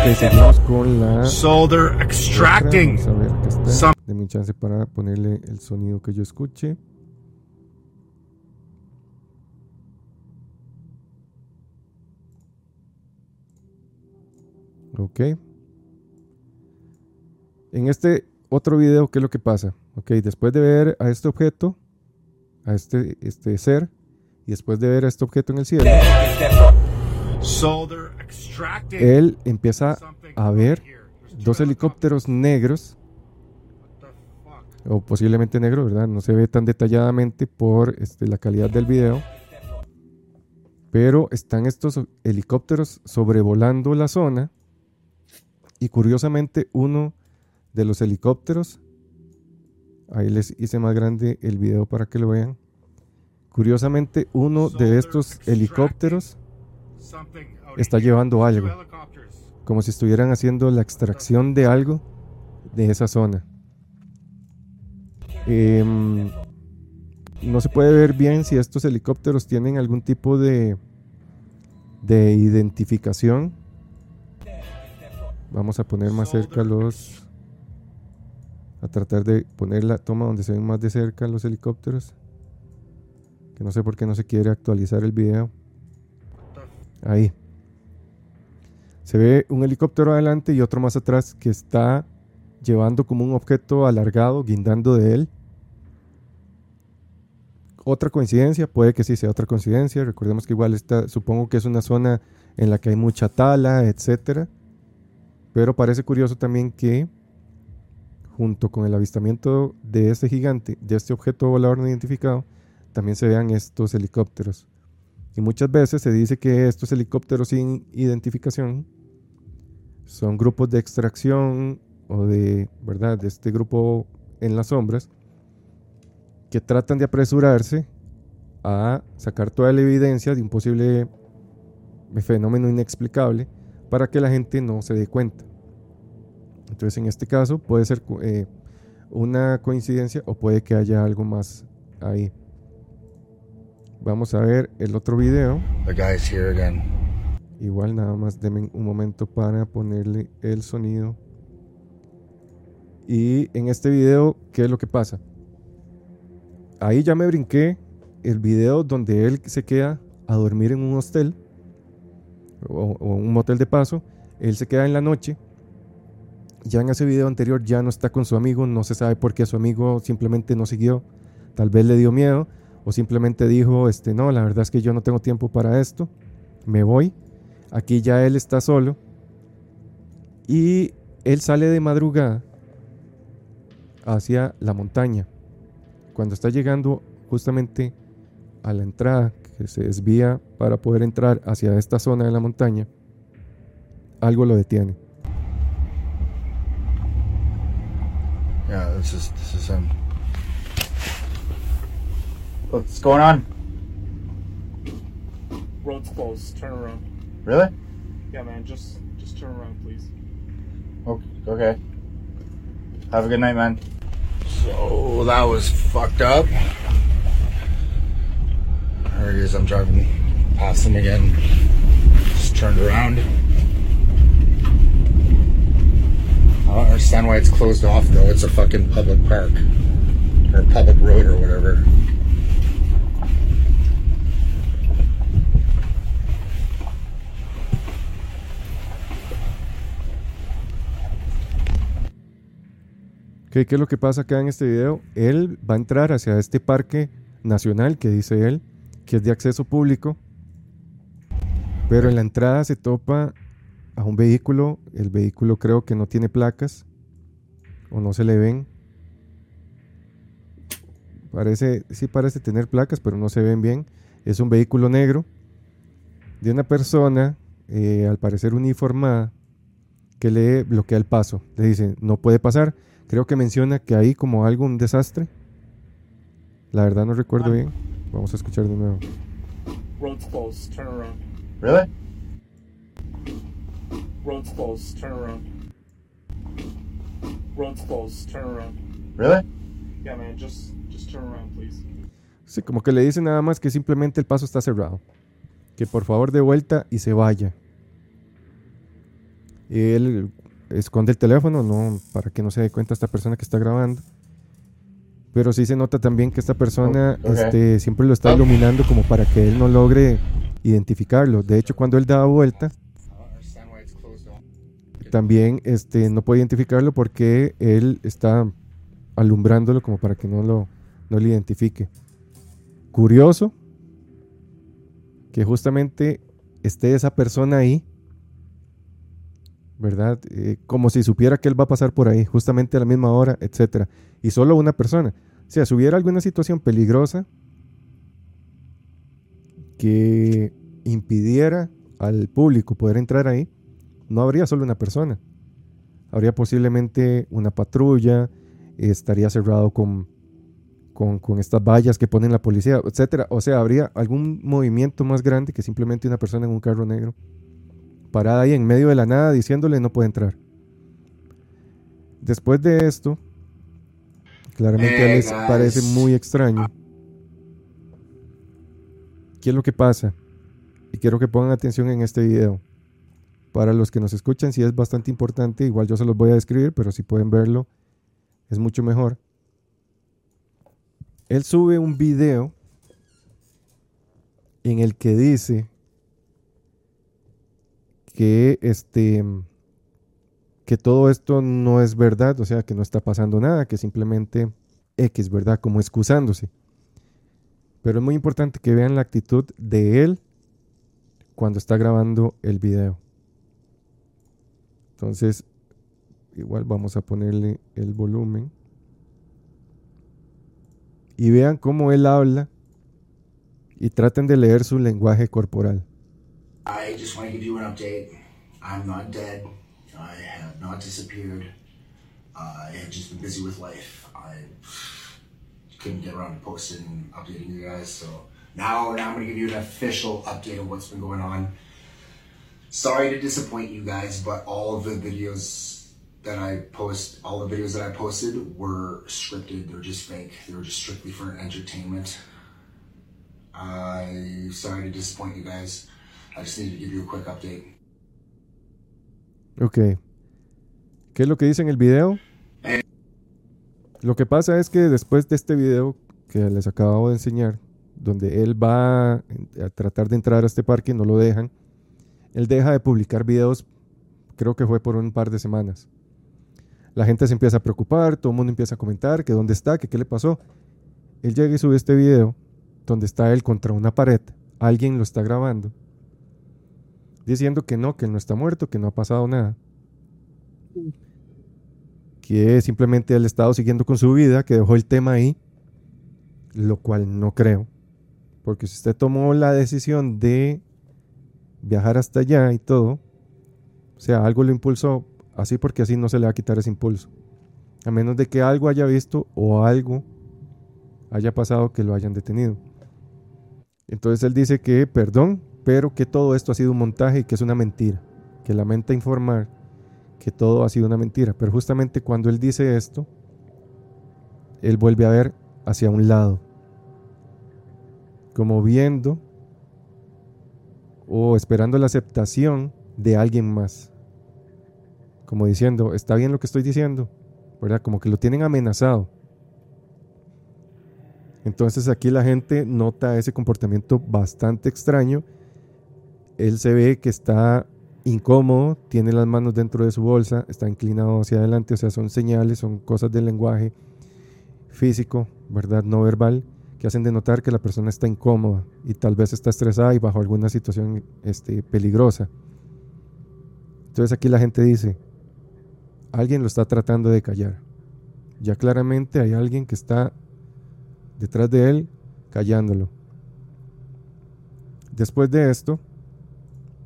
Ok, seguimos con la So they're otra. extracting. Vamos a ver, acá está. some- Deme un chance para ponerle el sonido que yo escuche. Ok. En este otro video, ¿qué es lo que pasa? Ok, después de ver a este objeto, a este, este ser, y después de ver a este objeto en el cielo, extracting él empieza a ver dos helicópteros negros, o posiblemente negros, ¿verdad? No se ve tan detalladamente por este, la calidad del video. Pero están estos helicópteros sobrevolando la zona. Y curiosamente uno de los helicópteros, ahí les hice más grande el video para que lo vean. Curiosamente uno de estos helicópteros está llevando algo, como si estuvieran haciendo la extracción de algo de esa zona. Em, no se puede ver bien si estos helicópteros tienen algún tipo de, de identificación. Vamos a poner más cerca los... A tratar de poner la toma donde se ven más de cerca los helicópteros. Que no sé por qué no se quiere actualizar el video. Ahí. Se ve un helicóptero adelante y otro más atrás que está llevando como un objeto alargado, guindando de él. Otra coincidencia, puede que sí sea otra coincidencia. Recordemos que igual está, supongo que es una zona en la que hay mucha tala, etcétera. Pero parece curioso también que junto con el avistamiento de este gigante, de este objeto volador no identificado, también se vean estos helicópteros. Y muchas veces se dice que estos helicópteros sin identificación son grupos de extracción o de, ¿verdad? De este grupo en las sombras que tratan de apresurarse a sacar toda la evidencia de un posible fenómeno inexplicable para que la gente no se dé cuenta. Entonces, en este caso puede ser eh, una coincidencia o puede que haya algo más ahí. Vamos a ver el otro video. The guy's here again. Igual nada más denme un momento para ponerle el sonido. Y en este video, ¿qué es lo que pasa? Ahí ya me brinqué el video donde él se queda a dormir en un hostel o, o un motel de paso. Él se queda en la noche. Ya en ese video anterior ya no está con su amigo, no se sabe por qué su amigo simplemente no siguió. Tal vez le dio miedo o simplemente dijo, este, no, la verdad es que yo no tengo tiempo para esto, me voy. Aquí ya él está solo y él sale de madrugada hacia la montaña. Cuando está llegando justamente a la entrada que se desvía para poder entrar hacia esta zona de la montaña, algo lo detiene. Yeah, this is him. What's going on? Road's closed. Turn around. Really? Yeah, man. Just just turn around, please. Okay. okay. Have a good night, man. So that was fucked up. There he is. I'm driving past him again. Just turned around. I don't understand why it's closed off though. It's a fucking public park or public road or whatever. ¿Qué, ¿Qué es lo que pasa acá en este video? Él va a entrar hacia este parque nacional que dice él, que es de acceso público, pero en la entrada se topa a un vehículo, el vehículo creo que no tiene placas o no se le ven. Parece, sí parece tener placas, pero no se ven bien. Es un vehículo negro de una persona, eh, al parecer uniformada, que le bloquea el paso. Le dice, no puede pasar. Creo que menciona que hay como algo, un desastre. La verdad no recuerdo bien. Vamos a escuchar de nuevo. Road's closed. Turn around. Really? Road's closed. Turn around. Road's closed. Turn around. Really? Yeah, man. Just just turn around, please. Sí, como que le dice nada más que simplemente el paso está cerrado. Que por favor de vuelta y se vaya. Él esconde el teléfono, no, para que no se dé cuenta esta persona que está grabando. Pero sí se nota también que esta persona este, siempre lo está iluminando como para que él no logre identificarlo. De hecho, cuando él da vuelta, también este, no puede identificarlo porque él está alumbrándolo como para que no lo, no lo identifique. Curioso que justamente esté esa persona ahí, ¿verdad? Eh, como si supiera que él va a pasar por ahí, justamente a la misma hora, etcétera. Y solo una persona. O sea, si hubiera alguna situación peligrosa que impidiera al público poder entrar ahí, no habría solo una persona. Habría posiblemente una patrulla, estaría cerrado con, con, con, estas vallas que ponen la policía, etcétera. O sea, habría algún movimiento más grande que simplemente una persona en un carro negro parada ahí en medio de la nada diciéndole no puede entrar. Después de esto, claramente Hey, les parece muy extraño. ¿Qué es lo que pasa? Y quiero que pongan atención en este video. Para los que nos escuchan, sí es bastante importante. Igual yo se los voy a describir, pero si pueden verlo, es mucho mejor. Él sube un video en el que dice que este que todo esto no es verdad, o sea, que no está pasando nada, que simplemente X, ¿verdad? Como excusándose. Pero es muy importante que vean la actitud de él cuando está grabando el video. Entonces, igual vamos a ponerle el volumen. Y vean cómo él habla y traten de leer su lenguaje corporal. I just want to give you an update. I'm not dead. I have not disappeared. Uh, I have just been busy with life. I couldn't get around to posting and updating you guys. So now, now I'm going to give you an official update of what's been going on. Sorry to disappoint you guys, but all of the videos that I post, all the videos that I posted were scripted. They're just fake. They were just strictly for entertainment. I'm sorry to disappoint you guys. I just to give you a quick update. Ok. ¿Qué es lo que dice en el video? Lo que pasa es que después de este video que les acabo de enseñar, donde él va a tratar de entrar a este parque y no lo dejan, él deja de publicar videos, creo que fue por un par de semanas. La gente se empieza a preocupar, todo el mundo empieza a comentar que dónde está, que qué le pasó. Él llega y sube este video donde está él contra una pared, alguien lo está grabando, diciendo que no, que él no está muerto, que no ha pasado nada que simplemente él ha estado siguiendo con su vida, que dejó el tema ahí, lo cual no creo. Porque si usted tomó la decisión de viajar hasta allá y todo, o sea, algo lo impulsó así porque así no se le va a quitar ese impulso. A menos de que algo haya visto o algo haya pasado que lo hayan detenido. Entonces él dice que perdón, pero que todo esto ha sido un montaje y que es una mentira. Que lamenta informar que todo ha sido una mentira. Pero justamente cuando él dice esto, él vuelve a ver hacia un lado, como viendo o esperando la aceptación de alguien más. Como diciendo, está bien lo que estoy diciendo, ¿verdad? Como que lo tienen amenazado. Entonces aquí la gente nota ese comportamiento bastante extraño. Él se ve que está incómodo, tiene las manos dentro de su bolsa, está inclinado hacia adelante, o sea, son señales, son cosas del lenguaje físico, ¿verdad? No verbal, que hacen de notar que la persona está incómoda y tal vez está estresada y bajo alguna situación este, peligrosa. Entonces aquí la gente dice, alguien lo está tratando de callar. Ya claramente hay alguien que está detrás de él callándolo. Después de esto,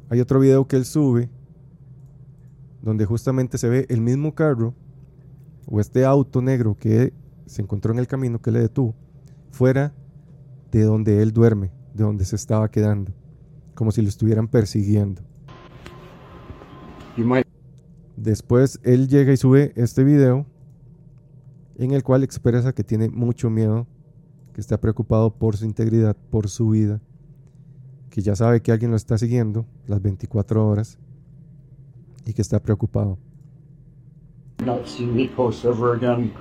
hay otro video que él sube donde justamente se ve el mismo carro o este auto negro que se encontró en el camino que le detuvo fuera de donde él duerme, de donde se estaba quedando, como si lo estuvieran persiguiendo. Después él llega y sube este video en el cual expresa que tiene mucho miedo, que está preocupado por su integridad, por su vida, que ya sabe que alguien lo está siguiendo las 24 horas y que está preocupado. Not see me post ever again.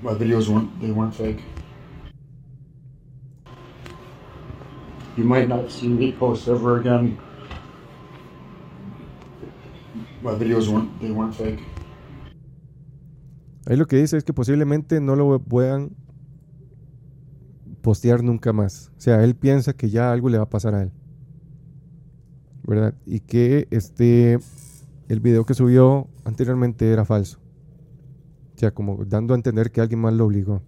My videos weren't they weren't fake. You might not see me post ever again. My videos weren't they weren't fake. Ahí lo que dice es que posiblemente no lo puedan postear nunca más. O sea, él piensa que ya algo le va a pasar a él. ¿Verdad? Y que este el video que subió anteriormente era falso. O sea, como dando a entender que alguien más lo obligó.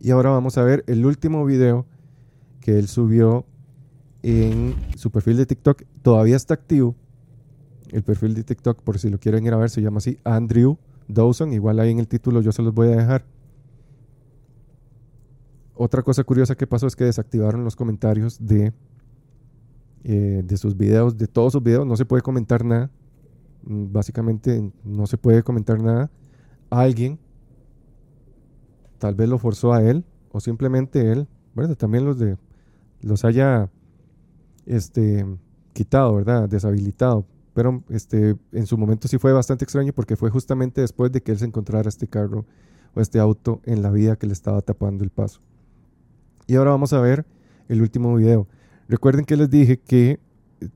Y ahora vamos a ver el último video que él subió en su perfil de TikTok. Todavía está activo. El perfil de TikTok, por si lo quieren ir a ver, se llama así Andrew Dawson. Igual ahí en el título yo se los voy a dejar. Otra cosa curiosa que pasó es que desactivaron los comentarios de, eh, de sus videos, de todos sus videos. No se puede comentar nada. Mm, Básicamente no se puede comentar nada. Alguien tal vez lo forzó a él o simplemente él, ¿verdad? También los de los haya este quitado, ¿verdad? Deshabilitado. Pero este en su momento sí fue bastante extraño porque fue justamente después de que él se encontrara este carro o este auto en la vía que le estaba tapando el paso. Y ahora vamos a ver el último video. Recuerden que les dije que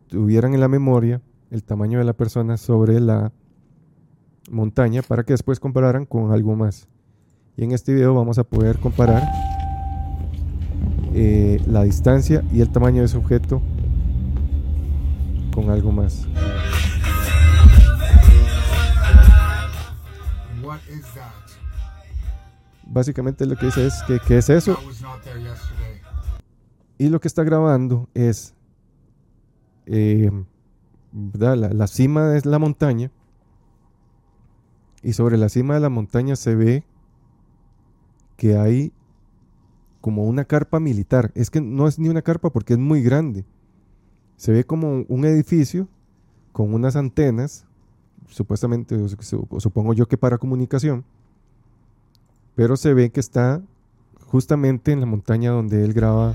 tuvieran en la memoria el tamaño de la persona sobre la montaña para que después compararan con algo más. Y en este video vamos a poder comparar eh, la distancia y el tamaño de ese objeto con algo más. Básicamente lo que dice es que ¿qué es eso? Y lo que está grabando es eh. La, la cima de la montaña. Y sobre la cima de la montaña se ve que hay como una carpa militar. Es que no es ni una carpa porque es muy grande. Se ve como un edificio con unas antenas, supuestamente, supongo yo que para comunicación, pero se ve que está justamente en la montaña donde él graba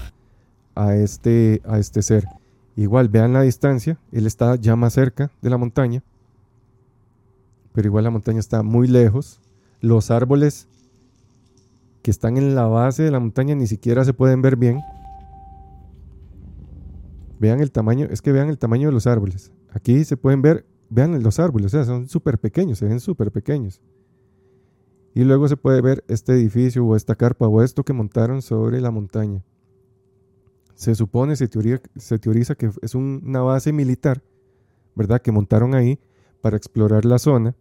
a este, a este ser. Igual, vean la distancia, él está ya más cerca de la montaña, pero igual la montaña está muy lejos. Los árboles que están en la base de la montaña ni siquiera se pueden ver bien. Vean el tamaño, es que vean el tamaño de los árboles. Aquí se pueden ver, vean los árboles, o sea, son súper pequeños, se ven súper pequeños. Y luego se puede ver este edificio o esta carpa o esto que montaron sobre la montaña. Se supone, se, se teoriza que es un- una base militar, ¿verdad? Que montaron ahí para explorar la zona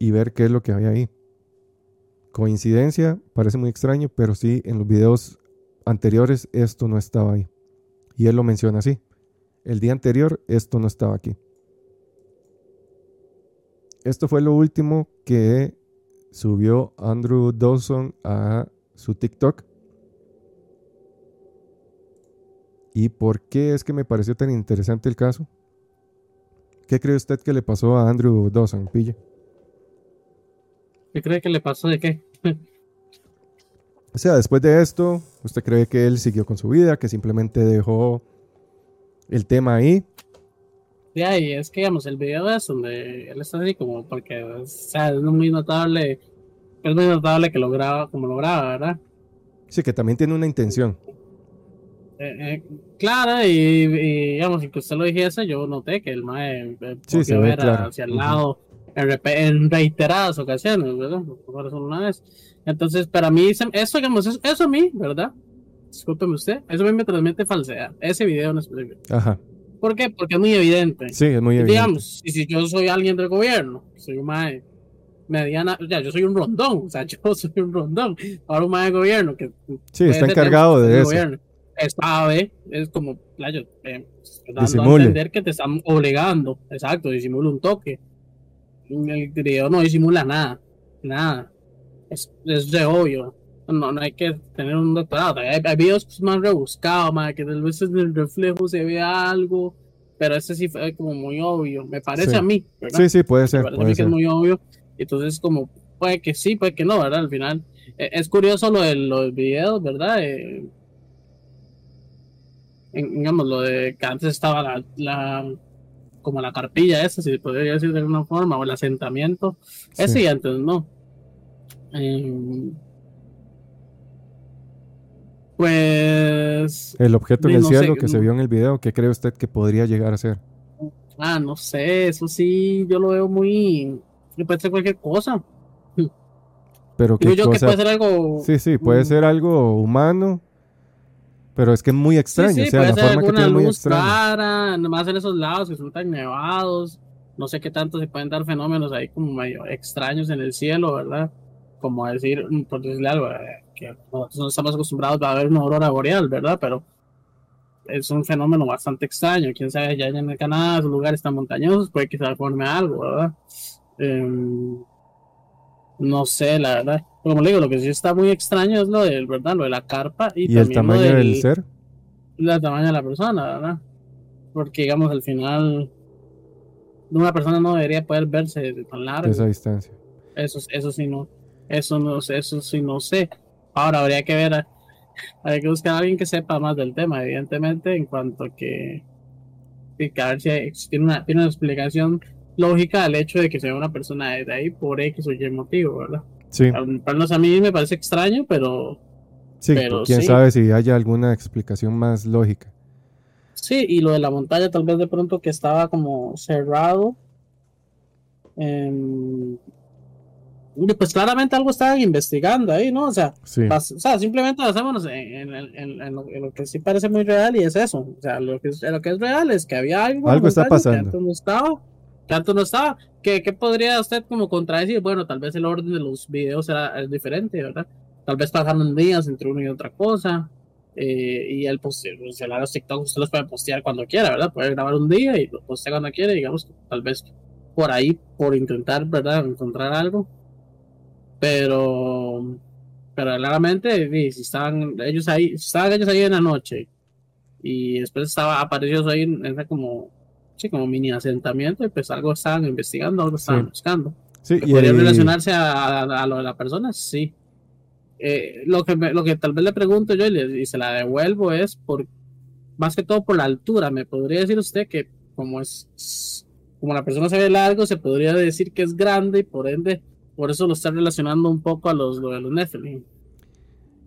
y ver qué es lo que hay ahí. Coincidencia, parece muy extraño, pero sí, en los videos anteriores esto no estaba ahí. Y él lo menciona así. El día anterior esto no estaba aquí. Esto fue lo último que subió Andrew Dawson a su TikTok. ¿Y por qué es que me pareció tan interesante el caso? ¿Qué cree usted que le pasó a Andrew Dawson, Pille? ¿Qué cree que le pasó de qué? O sea, después de esto, ¿usted cree que él siguió con su vida, que simplemente dejó el tema ahí? Ya, y es que, digamos, el video es donde él está así como, porque, o sea, es muy notable, es muy notable que lo graba como lo graba, ¿verdad? Sí, que también tiene una intención. Eh, eh, claro, y, y, digamos, que usted lo dijese, yo noté que el mae eh, Sí, se ver claro. hacia el lado en, repe- en reiteradas ocasiones, ¿verdad? Por solo una vez. Entonces, para mí, eso, digamos, eso, eso a mí, ¿verdad? Discúlpeme usted, eso a mí me transmite falsedad, ese video en específico. Ajá. ¿Por qué? Porque es muy evidente. Sí, es muy evidente. Digamos, y si yo soy alguien del gobierno, soy un mae mediana, ya yo soy un rondón, o sea, yo soy un rondón, ahora un mae de gobierno que Sí, está encargado de eso. gobierno, sabe, es como, playo, eh, dando Disimule. a entender que te están obligando, exacto, disimula un toque. El video no disimula nada, nada, es, es de obvio. No, no hay que tener un doctorado. Hay, hay videos más rebuscados, más que tal vez en el reflejo se vea algo, pero este sí fue como muy obvio. Me parece Sí. a mí, ¿verdad? Sí, sí, puede Me ser. parece a Puede que ser. es muy obvio. Entonces, como puede que sí, puede que no, ¿verdad? Al final. Eh, es curioso lo de los videos, ¿verdad? Eh, en- digamos, lo de que antes estaba la, la- como la carpilla esa, si se podría decir de alguna forma, o el asentamiento. Ese Sí. y antes no. Eh, pues El objeto en Sí, el no sé, cielo que se vio en el video, ¿qué cree usted que podría llegar a ser? Ah, no sé, eso sí, yo lo veo muy. Puede ser cualquier cosa. Pero qué yo que cosa- puede ser algo. Sí, sí, puede mm, ser algo humano, pero es que es muy Sí, extraño, sí, o sea, puede la ser forma que tiene muy luz extraña. clara, nomás en esos lados que son tan nevados. No sé qué tanto se pueden dar fenómenos ahí como medio extraños en el cielo, ¿verdad? Como decir, por decirle algo, eh, que nosotros no estamos acostumbrados a ver una aurora boreal, ¿verdad? Pero es un fenómeno bastante extraño. Quién sabe, ya en el Canadá, esos lugares tan montañosos, puede que se forme algo, ¿verdad? Em, no sé, la verdad. Como le digo, lo que sí está muy extraño es lo del, ¿verdad? Lo de la carpa y, Y el también lo tamaño del del- ser, el tamaño de la persona, ¿verdad? Porque, digamos, al final, una persona no debería poder verse de tan de largo. esa distancia. Eso, eso sí no, eso no eso sí no sé. Ahora habría que ver, habría que buscar a alguien que sepa más del tema, evidentemente, en cuanto a que, que a ver si tiene una, tiene una explicación lógica al hecho de que sea una persona de ahí por X o Y motivo, ¿verdad? Sí, menos a mí me parece extraño, pero sí, pero quién sí. sabe si haya alguna explicación más lógica. Sí, y lo de la montaña tal vez de pronto que estaba como cerrado. Y pues claramente algo estaban investigando ahí, ¿no? O sea, Sí, o sea simplemente basémonos en, en- en- en lo, que sí parece muy real y es eso. O sea, lo que es, lo que es real es que había algo, Algo está pasando. Que antes no estaba. Que antes no estaba. ¿Qué, qué podría usted como contradecir? Bueno, tal vez el orden de los videos era es diferente, ¿verdad? Tal vez pasaron días entre una y otra cosa. eh, y el poste- o sea, los TikTok usted los puede postear cuando quiera, ¿verdad? Puede grabar un día y lo postea cuando quiera, digamos, tal vez por ahí, por intentar, ¿verdad? Encontrar algo. Pero, pero claramente, si estaban ellos ahí, si estaban ellos ahí en la noche y después estaba apareció ahí en como, sí, como mini asentamiento y pues algo estaban investigando, algo estaban Sí. buscando. sí, y, ¿Podría y- relacionarse a, a- a lo de la persona? Sí. Eh, lo, que me- lo que tal vez le pregunto yo y, le- y se la devuelvo es por más que todo por la altura. ¿Me podría decir usted que como es como la persona se ve largo, se podría decir que es grande y por ende por eso lo está relacionando un poco a los, lo de los Nephilim?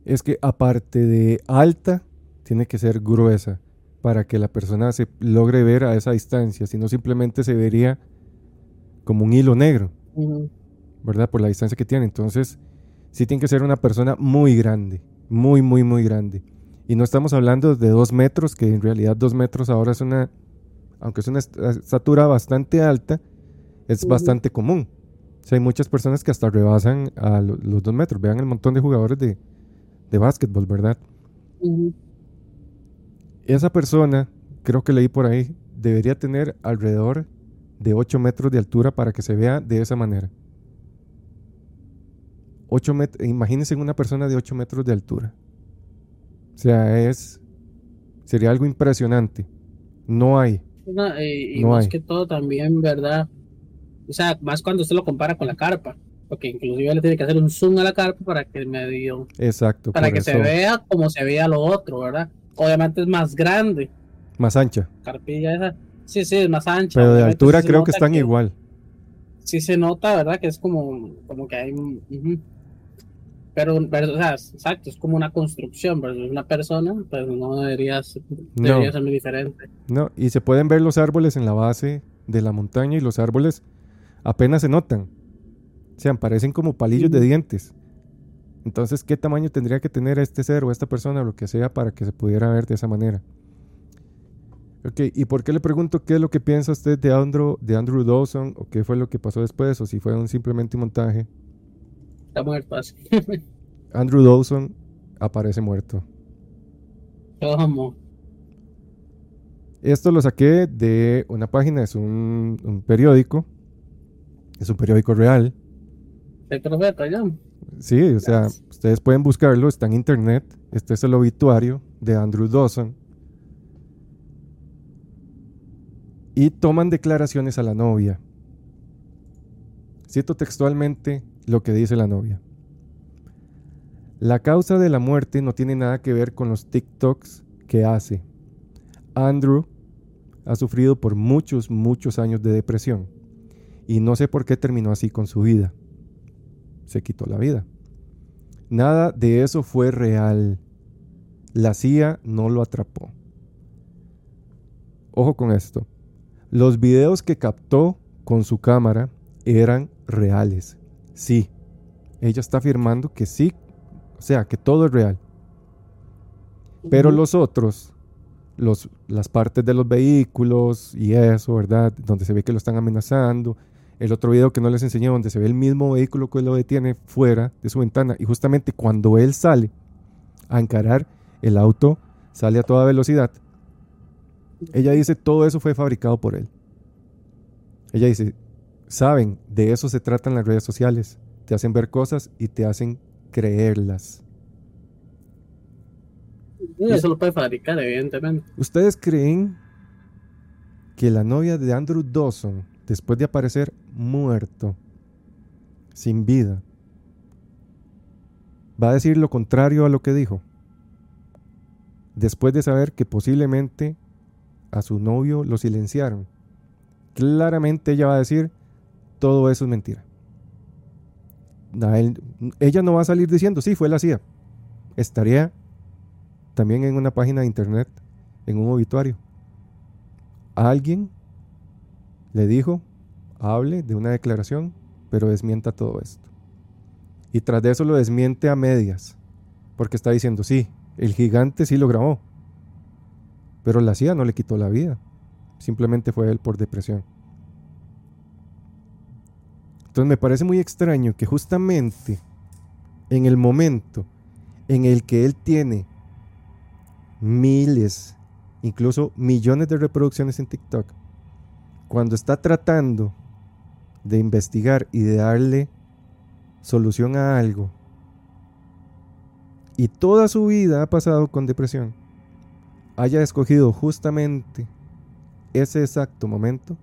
es que aparte de alta, tiene que ser gruesa para que la persona se logre ver a esa distancia, si no simplemente se vería como un hilo negro. ¿verdad? Por la distancia que tiene. Entonces, sí tiene que ser una persona muy grande, muy, muy, muy grande. Y no estamos hablando de dos metros, que en realidad dos metros ahora es una, aunque es una est- estatura bastante alta, es bastante común. Hay muchas personas que hasta rebasan a lo- los dos metros. Vean el montón de jugadores de, de básquetbol, ¿verdad? Esa persona, creo que leí por ahí, debería tener alrededor de 8 metros de altura para que se vea de esa manera. 8 met- imagínense una persona de 8 metros de altura. O sea, es. Sería algo impresionante. No hay. No, y y No más hay. que todo también, ¿verdad? O sea, más cuando usted lo compara con la carpa. Porque inclusive le tiene que hacer un zoom a la carpa para que medio Exacto. para que eso. se vea como se veía lo otro, ¿verdad? Obviamente es más grande, Más ancha. carpilla esa. Sí, sí, es más ancha. Pero de altura sí creo que están igual. Sí se nota, ¿verdad? Que es como, como que hay un... Pero, pero, o sea, exacto, es como una construcción, pero es una persona, pues no debería debería No. ser muy diferente. No, y se pueden ver los árboles en la base de la montaña y los árboles apenas se notan. O sea, parecen como palillos de dientes. Entonces, ¿qué tamaño tendría que tener este ser o esta persona o lo que sea para que se pudiera ver de esa manera? Ok, ¿y por qué le pregunto qué es lo que piensa usted de Andrew, de Andrew Dawson o qué fue lo que pasó después o si fue un simplemente un montaje? Está muerto así. Andrew Dawson aparece muerto. ¿Cómo? Esto lo saqué de una página, es un, un periódico, es un periódico real. El profeta ya. Sí, o sea, ustedes pueden buscarlo, está en internet. Este es el obituario de Andrew Dawson. Y toman declaraciones a la novia. Cito textualmente lo que dice la novia. La causa de la muerte no tiene nada que ver con los TikToks que hace. Andrew ha sufrido por muchos, muchos años de depresión. Y no sé por qué terminó así con su vida. Se quitó la vida. Nada de eso fue real. La CIA no lo atrapó. Ojo con esto. Los videos que captó con su cámara eran reales. Sí. Ella está afirmando que sí. O sea, que todo es real. Pero los otros, los, las partes de los vehículos y eso, ¿verdad? Donde se ve que lo están amenazando. El otro video que no les enseñé, donde se ve el mismo vehículo que lo detiene fuera de su ventana. Y justamente cuando él sale a encarar, el auto sale a toda velocidad. Ella dice, todo eso fue fabricado por él. Ella dice, saben, de eso se tratan las redes sociales. Te hacen ver cosas y te hacen creerlas. Eso lo puede fabricar, evidentemente. ¿Ustedes creen que la novia de Andrew Dawson, después de aparecer muerto, sin vida, va a decir lo contrario a lo que dijo? Después de saber que posiblemente a su novio lo silenciaron. Claramente ella va a decir, todo eso es mentira. Ella no va a salir diciendo, sí, fue la CIA. Estaría también en una página de internet, en un obituario. Alguien le dijo, hable de una declaración, pero desmienta todo esto. Y tras de eso lo desmiente a medias, porque está diciendo, sí, el gigante sí lo grabó, pero la CIA no le quitó la vida, simplemente fue él por depresión. Entonces me parece muy extraño que justamente en el momento en el que él tiene miles, incluso millones de reproducciones en TikTok, cuando está tratando de investigar y de darle solución a algo, y toda su vida ha pasado con depresión, haya escogido justamente ese exacto momento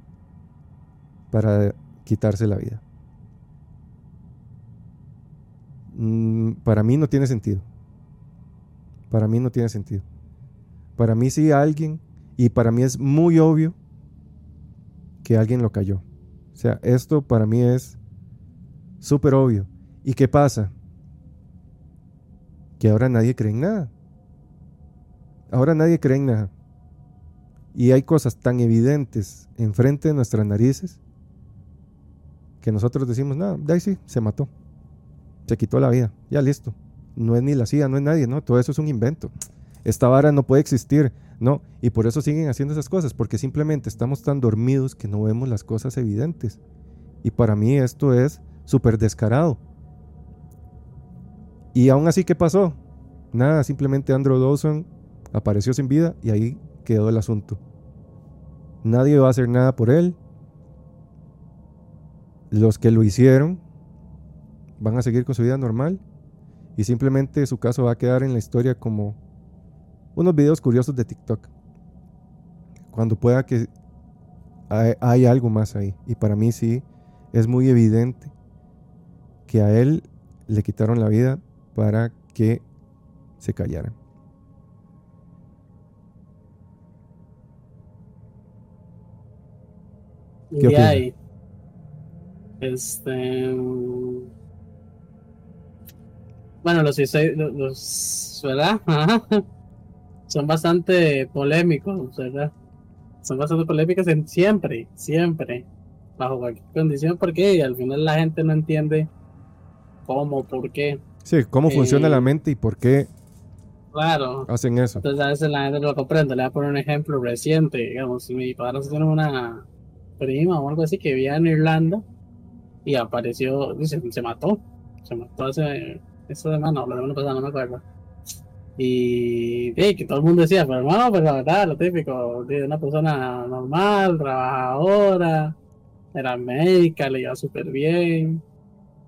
para quitarse la vida. Mm, para mí no tiene sentido. Para mí no tiene sentido. Para mí sí alguien, y para mí es muy obvio que alguien lo cayó. O sea, esto para mí es súper obvio. ¿Y qué pasa? Que ahora nadie cree en nada. Ahora nadie cree en nada. Y hay cosas tan evidentes enfrente de nuestras narices que nosotros decimos, ahí sí, se mató. Se quitó la vida. Ya listo. No es ni la CIA, no es nadie, no. Todo eso es un invento. Esta vara no puede existir, no. Y por eso siguen haciendo esas cosas, porque simplemente estamos tan dormidos que no vemos las cosas evidentes. Y para mí esto es súper descarado. Y aún así, ¿qué pasó? Nada, simplemente Andrew Dawson apareció sin vida y ahí quedó el asunto. Nadie va a hacer nada por él. Los que lo hicieron van a seguir con su vida normal y simplemente su caso va a quedar en la historia como unos videos curiosos de TikTok. Cuando pueda que hay, hay algo más ahí. Y para mí sí es muy evidente que a él le quitaron la vida para que se callaran. ¿Qué Y ahí, este. mm, Bueno, los, los, los- ¿verdad? Ajá. Son bastante polémicos, ¿verdad? Son bastante polémicos en siempre, siempre, bajo cualquier condición, porque al final la gente no entiende cómo, por qué. Sí, cómo funciona Eh, la mente y por qué Claro, hacen eso. Entonces a veces la gente no lo comprende. Le voy a poner un ejemplo reciente. Digamos, mi padre tiene una prima o algo así que vivía en Irlanda y apareció, dice, se mató. Se mató hace esta semana la semana pasada, no me acuerdo. Y que todo el mundo decía, pero hermano, pues la verdad, lo típico, de una persona normal, trabajadora, era médica, le iba súper bien.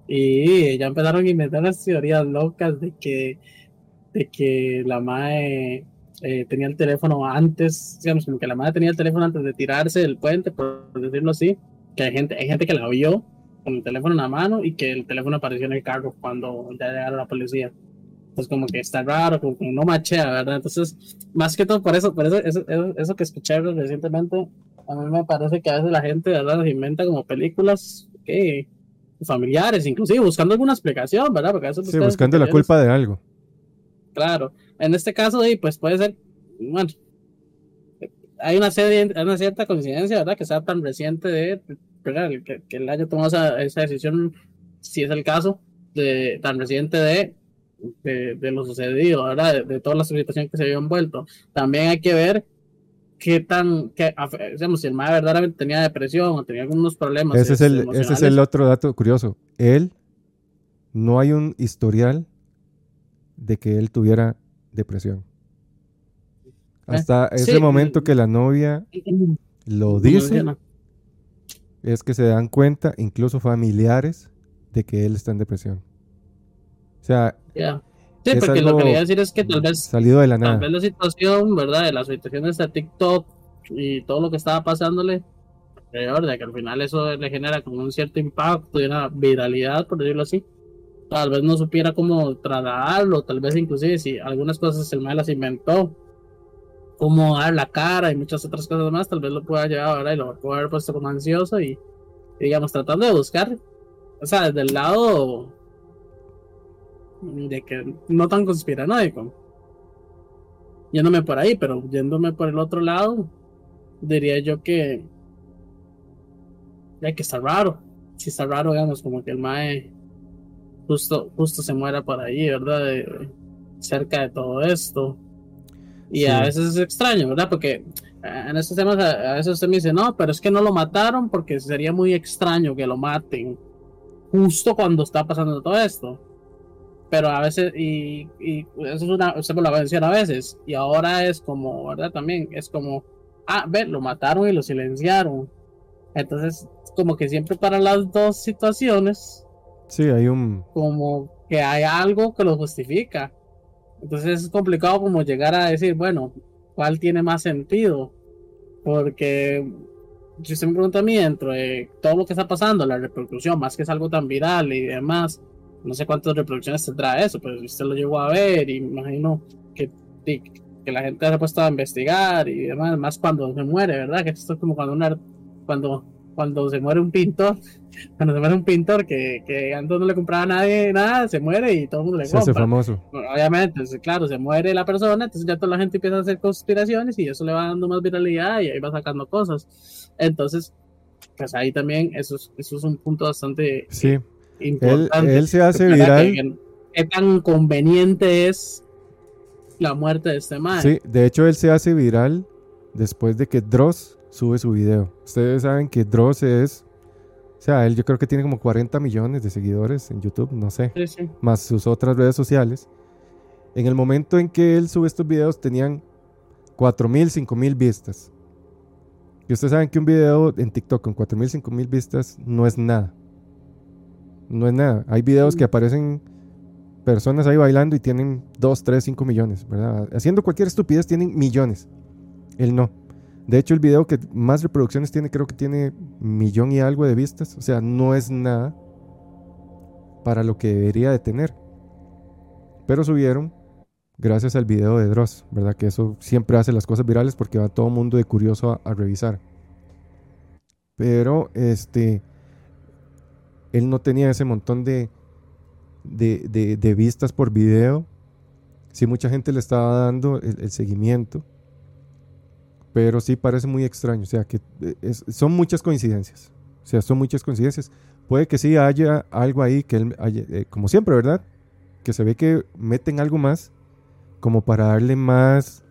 Y ya empezaron a inventar las teorías locas de que de que la madre eh, tenía el teléfono antes, digamos, como que la madre tenía el teléfono antes de tirarse del puente, por decirlo así, que hay gente, hay gente que la vio con el teléfono en la mano y que el teléfono apareció en el carro cuando ya llegaron la policía. Entonces como que está raro, como que no machea, ¿verdad? Entonces, más que todo por eso, por eso, eso, eso, eso que escuché recientemente, a mí me parece que a veces la gente, ¿verdad? Se inventa como películas que familiares, inclusive buscando alguna explicación, ¿verdad? Porque a veces Sí, buscan buscando la culpa de algo. Claro, en este caso, pues puede ser, bueno, hay una, serie, una cierta coincidencia, ¿verdad? Que sea tan reciente de, ¿verdad? Que, que él haya tomado esa, esa decisión, si es el caso, de tan reciente de, de, de lo sucedido, ¿verdad? De, de toda la situación que se había envuelto. También hay que ver qué tan, que, digamos, si el mae verdaderamente tenía depresión o tenía algunos problemas. Ese es, el, ese es el otro dato curioso. Él, no hay un historial de que él tuviera depresión. Hasta ese sí, momento que la novia lo dice, es que se dan cuenta, incluso familiares, de que él está en depresión. O sea, Ya. Sí, porque lo que quería decir es que tal vez salido de la Tal nada. vez la situación, ¿verdad? De las situaciones de TikTok y todo lo que estaba pasándole de que al final eso le genera como un cierto impacto y una viralidad, por decirlo así. Tal vez no supiera cómo trasladarlo, tal vez inclusive si algunas cosas el mal las inventó, cómo dar la cara y muchas otras cosas más, tal vez lo pueda llevar ahora y lo pueda haber puesto como ansioso y, y, digamos, tratando de buscar, o sea, desde el lado de que no tan conspiranoico yéndome por ahí, pero yéndome por el otro lado, diría yo que hay que está raro. Si está raro, digamos, como que el Mae justo, justo se muera por ahí, ¿verdad? De- cerca de todo esto. Y Sí. a veces es extraño, ¿verdad? Porque eh, en estos temas a, a veces usted me dice, no, pero es que no lo mataron porque sería muy extraño que lo maten justo cuando está pasando todo esto pero a veces, y, y eso es una, usted me lo menciona a veces, y ahora es como, ¿verdad? También es como, ah, ve, lo mataron y lo silenciaron. Entonces, como que siempre para las dos situaciones, Sí, hay un... como que hay algo que lo justifica. Entonces es complicado como llegar a decir, bueno, ¿cuál tiene más sentido? Porque si usted me pregunta a mí, dentro de todo lo que está pasando, la repercusión, más que es algo tan viral y demás, no sé cuántas reproducciones tendrá eso, pero usted lo llegó a ver y me imagino que, que la gente se ha puesto a investigar y demás, más cuando se muere, ¿verdad? Que esto es como cuando una, cuando, cuando se muere un pintor, cuando se muere un pintor que, que antes no le compraba a nadie nada, se muere y todo el mundo le Se hace compra. famoso. Bueno, Obviamente, entonces, claro, se muere la persona, entonces ya toda la gente empieza a hacer conspiraciones y eso le va dando más viralidad y ahí va sacando cosas. Entonces, pues ahí también eso es, eso es un punto bastante Sí, importante. él se hace viral. Que- ¿Qué tan conveniente es la muerte de este man? Sí, de hecho él se hace viral después de que Dross sube su video. Ustedes saben que Dross es, o sea, él yo creo que tiene como 40 millones de seguidores en YouTube, no sé, Sí, sí. más sus otras redes sociales. En el momento en que él sube estos videos tenían 4.000, 5.000 vistas. Y ustedes saben que un video en TikTok con 4.000, 5.000 vistas no es nada. No es nada. Hay videos que aparecen personas ahí bailando y tienen 2, 3, 5 millones, ¿verdad? Haciendo cualquier estupidez tienen millones. Él no. De hecho, el video que más reproducciones tiene, creo que tiene millón y algo de vistas. O sea, no es nada para lo que debería de tener. Pero subieron gracias al video de Dross, ¿verdad? Que eso siempre hace las cosas virales porque va todo el mundo de curioso a, a revisar. Pero, este, él no tenía ese montón de, de, de- vistas por video. Sí, mucha gente le estaba dando el, seguimiento. Pero sí parece muy extraño. O sea, que eh, es- son muchas coincidencias. O sea, son muchas coincidencias. Puede que sí haya algo ahí que él, eh, como siempre, ¿verdad? Que se ve que meten algo más como para darle más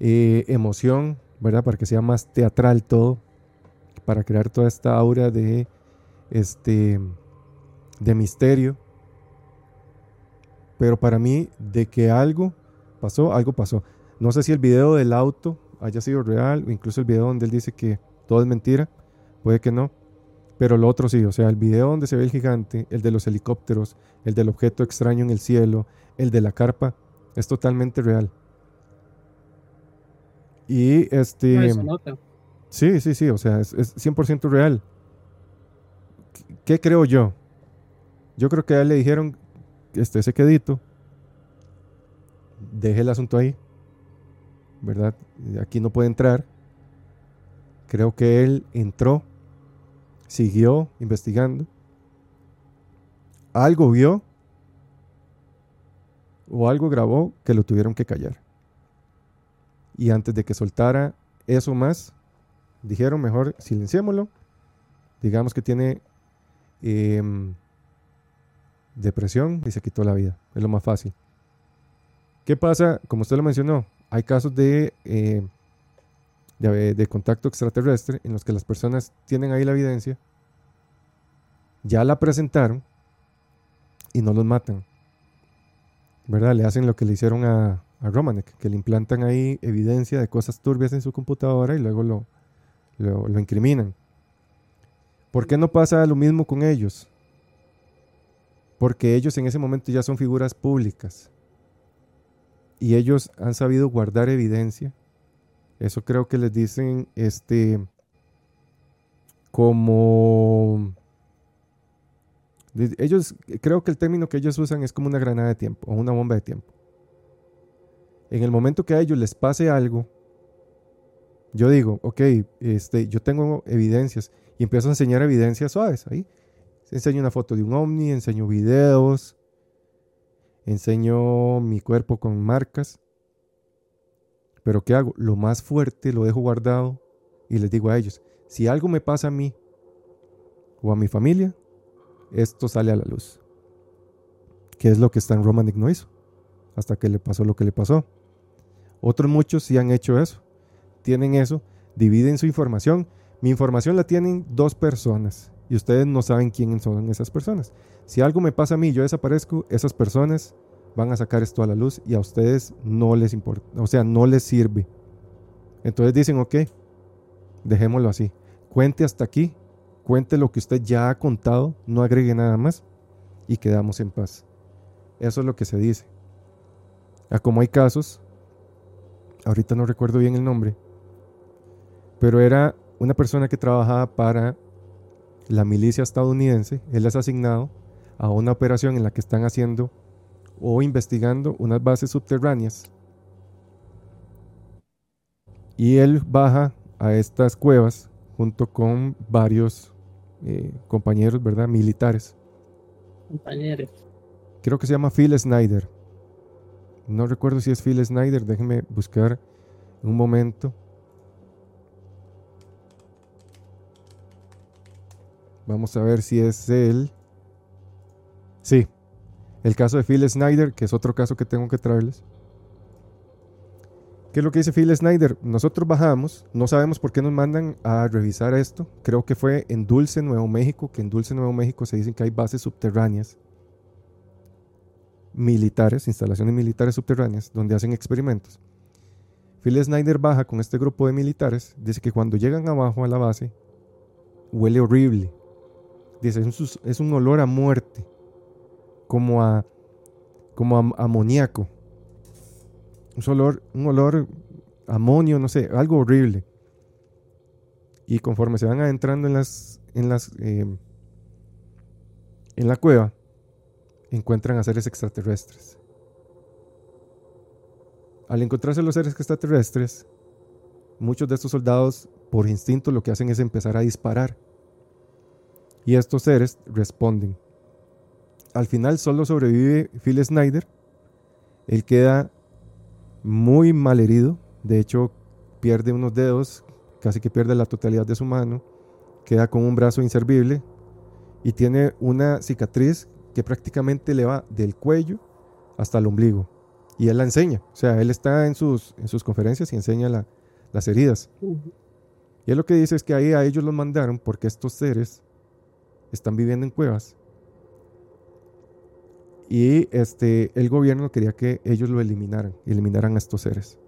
eh, emoción, ¿verdad? Para que sea más teatral todo, para crear toda esta aura de este de misterio. Pero para mí de que algo pasó, algo pasó. No sé si el video del auto haya sido real o incluso el video donde él dice que todo es mentira, puede que no. Pero lo otro sí, o sea, el video donde se ve el gigante, el de los helicópteros, el del objeto extraño en el cielo, el de la carpa, es totalmente real. Y este... No. Sí, sí, sí, o sea, es, es 100% real. ¿Qué- ¿Qué creo yo? Yo creo que a él le dijeron, este, ese quedito, deje el asunto ahí, ¿verdad? Aquí no puede entrar. Creo que él entró, siguió investigando, algo vio o algo grabó que lo tuvieron que callar. Y antes de que soltara eso más, dijeron mejor silenciémoslo. Digamos que tiene em, depresión y se quitó la vida. Es lo más fácil. ¿Qué pasa? Como usted lo mencionó, hay casos de, eh, de, de contacto extraterrestre en los que las personas tienen ahí la evidencia, ya la presentaron y no los matan. ¿Verdad? Le hacen lo que le hicieron a, a Romanek, que le implantan ahí evidencia de cosas turbias en su computadora y luego lo, lo, lo incriminan. ¿Por qué no pasa lo mismo con ellos? Porque ellos en ese momento ya son figuras públicas y ellos han sabido guardar evidencia. Eso creo que les dicen este como ellos creo que el término que ellos usan es como una granada de tiempo o una bomba de tiempo. En el momento que a ellos les pase algo, yo digo, ok, este, yo tengo evidencias y empiezo a enseñar evidencias suaves ahí. Enseño una foto de un ovni, enseño videos, enseño mi cuerpo con marcas. Pero ¿qué hago? Lo más fuerte lo dejo guardado y les digo a ellos, si algo me pasa a mí o a mi familia, esto sale a la luz. ¿Qué es lo que Stan Romanik no hizo? Hasta que le pasó lo que le pasó. Otros muchos sí han hecho eso. Tienen eso, dividen su información. Mi información la tienen dos personas y ustedes no saben quiénes son esas personas. Si algo me pasa a mí y yo desaparezco, esas personas van a sacar esto a la luz y a ustedes no les importa, o sea, no les sirve. Entonces dicen, ok, dejémoslo así. Cuente hasta aquí, cuente lo que usted ya ha contado, no agregue nada más y quedamos en paz. Eso es lo que se dice. A como hay casos, ahorita no recuerdo bien el nombre, pero era una persona que trabajaba para la milicia estadounidense. Él es asignado a una operación en la que están haciendo o investigando unas bases subterráneas. Y él baja a estas cuevas junto con varios eh, compañeros, ¿verdad? Militares. Compañeros. Creo que se llama Phil Snyder. No recuerdo si es Phil Snyder, déjenme buscar un momento. Vamos a ver si es él. Sí, el caso de Phil Snyder, que es otro caso que tengo que traerles. ¿Qué es lo que dice Phil Snyder? Nosotros bajamos, no sabemos por qué nos mandan a revisar esto. Creo que fue en Dulce, Nuevo México, que en Dulce, Nuevo México se dicen que hay bases subterráneas militares, instalaciones militares subterráneas, donde hacen experimentos. Phil Snyder baja con este grupo de militares, dice que cuando llegan abajo a la base, huele horrible. Dice, es un, olor a muerte, como a, como a amoníaco. Un olor, un olor amonio, no sé, algo horrible. Y conforme se van adentrando en las, en las, eh, en la cueva, encuentran a seres extraterrestres. Al encontrarse los seres extraterrestres, muchos de estos soldados, por instinto, lo que hacen es empezar a disparar. Y estos seres responden. Al final solo sobrevive Phil Snyder. Él queda muy mal herido. De hecho, pierde unos dedos, casi que pierde la totalidad de su mano. Queda con un brazo inservible y tiene una cicatriz que prácticamente le va del cuello hasta el ombligo. Y él la enseña. O sea, él está en sus, en sus conferencias y enseña la, las heridas. Y él lo que dice es que ahí a ellos los mandaron porque estos seres están viviendo en cuevas. Y este, el gobierno quería que ellos lo eliminaran, eliminaran a estos seres.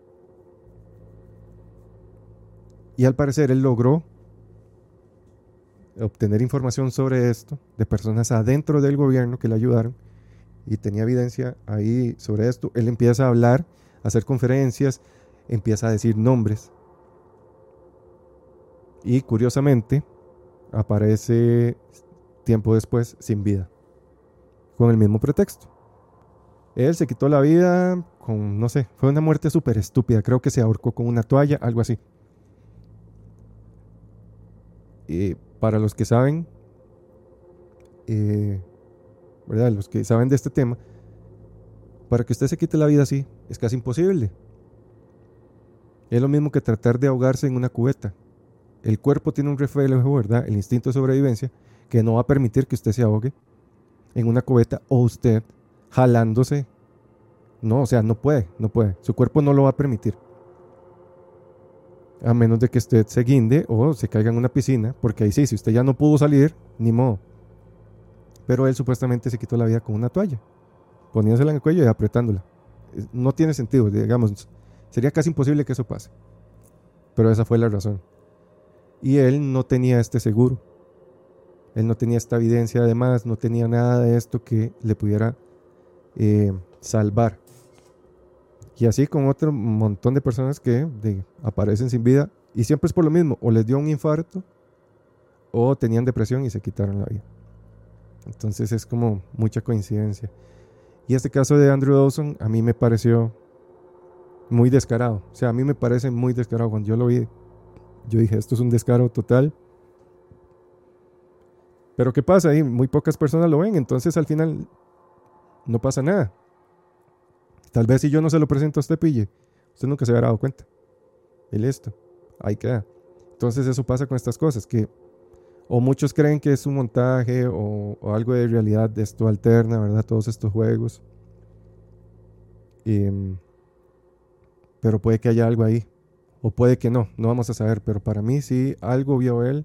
Y al parecer él logró obtener información sobre esto de personas adentro del gobierno que le ayudaron y tenía evidencia ahí sobre esto. Él empieza a hablar, a hacer conferencias, empieza a decir nombres. Y curiosamente aparece tiempo después sin vida, con el mismo pretexto. Él se quitó la vida con, no sé, fue una muerte súper estúpida, creo que se ahorcó con una toalla, algo así. Y para los que saben, eh, ¿verdad? Los que saben de este tema, para que usted se quite la vida así, es casi imposible. Es lo mismo que tratar de ahogarse en una cubeta. El cuerpo tiene un reflejo, ¿verdad? El instinto de sobrevivencia, que no va a permitir que usted se ahogue en una cubeta o usted jalándose. No, o sea, no puede, no puede. Su cuerpo no lo va a permitir. A menos de que usted se guinde o se caiga en una piscina, porque ahí sí, si usted ya no pudo salir, ni modo. Pero él supuestamente se quitó la vida con una toalla, poniéndosela en el cuello y apretándola. No tiene sentido, digamos, sería casi imposible que eso pase. Pero esa fue la razón. Y él no tenía este seguro. Él no tenía esta evidencia, además, no tenía nada de esto que le pudiera eh, salvar. Y así con otro montón de personas que aparecen sin vida y siempre es por lo mismo, o les dio un infarto o tenían depresión y se quitaron la vida. Entonces es como mucha coincidencia. Y este caso de Andrew Dawson a mí me pareció muy descarado. O sea, a mí me parece muy descarado. Cuando yo lo vi, yo dije, esto es un descaro total. Pero ¿qué pasa ahí? Muy pocas personas lo ven, entonces al final no pasa nada. Tal vez si yo no se lo presento a usted, pille, usted nunca se habrá dado cuenta. Y listo, ahí queda. Entonces eso pasa con estas cosas, que o muchos creen que es un montaje o, o algo de realidad de esto alterna, ¿verdad? Todos estos juegos. Y, mm, pero puede que haya algo ahí. O puede que no, no vamos a saber. Pero para mí sí, algo vio él.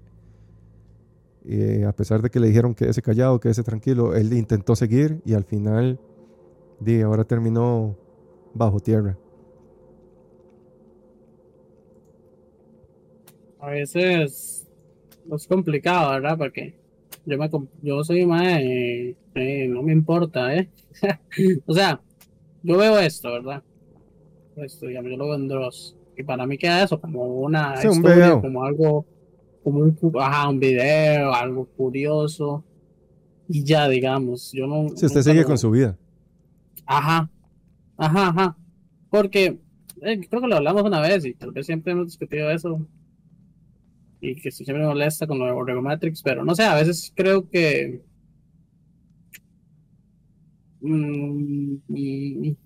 Eh, a pesar de que le dijeron que ese callado, que ese tranquilo, él intentó seguir y al final, di, ahora terminó bajo tierra. A veces es complicado, ¿verdad? Porque yo me yo soy más no me importa, ¿eh? o sea, yo veo esto, ¿verdad? Esto, digamos, yo lo veo en Dross. Y para mí queda eso como una Sí, historia, como algo, como un, cu- ajá, un video, algo curioso. Y ya, digamos, yo no. Si usted sigue lo- con su vida. Ajá, ajá, ajá. Porque eh, creo que lo hablamos una vez y tal vez siempre hemos discutido eso. Y que siempre me molesta con lo de Orgomatrix, pero no sé, a veces creo que. mm, mm,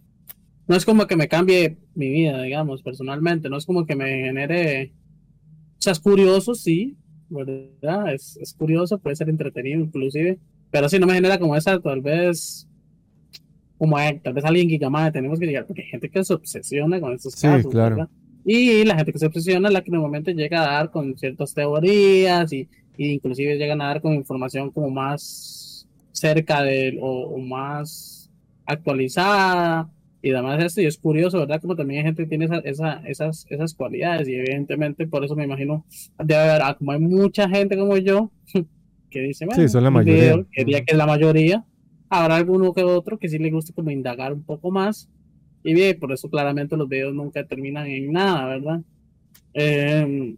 no es como que me cambie mi vida, digamos, personalmente. No es como que me genere. Sea, es curioso, sí, ¿verdad? Es, es curioso, puede ser entretenido inclusive. Pero sí, no me genera como esa, tal vez como eh, tal vez alguien que llama, tenemos que llegar, porque hay gente que se obsesiona con estos Sí, casos, claro. ¿verdad? Y la gente que se obsesiona es la que normalmente llega a dar con ciertas teorías y, y inclusive llegan a dar con información como más cerca de o, o más actualizada y demás esto y es curioso, ¿verdad? Como también hay gente que tiene esa, esa- esas, esas cualidades y evidentemente por eso me imagino debe haber, ah, como hay mucha gente como yo que dice, bueno, son la mayoría. video, que diría que es la mayoría, habrá alguno que otro que sí le guste como indagar un poco más. Y bien, por eso claramente los videos nunca terminan en nada, ¿verdad? Eh,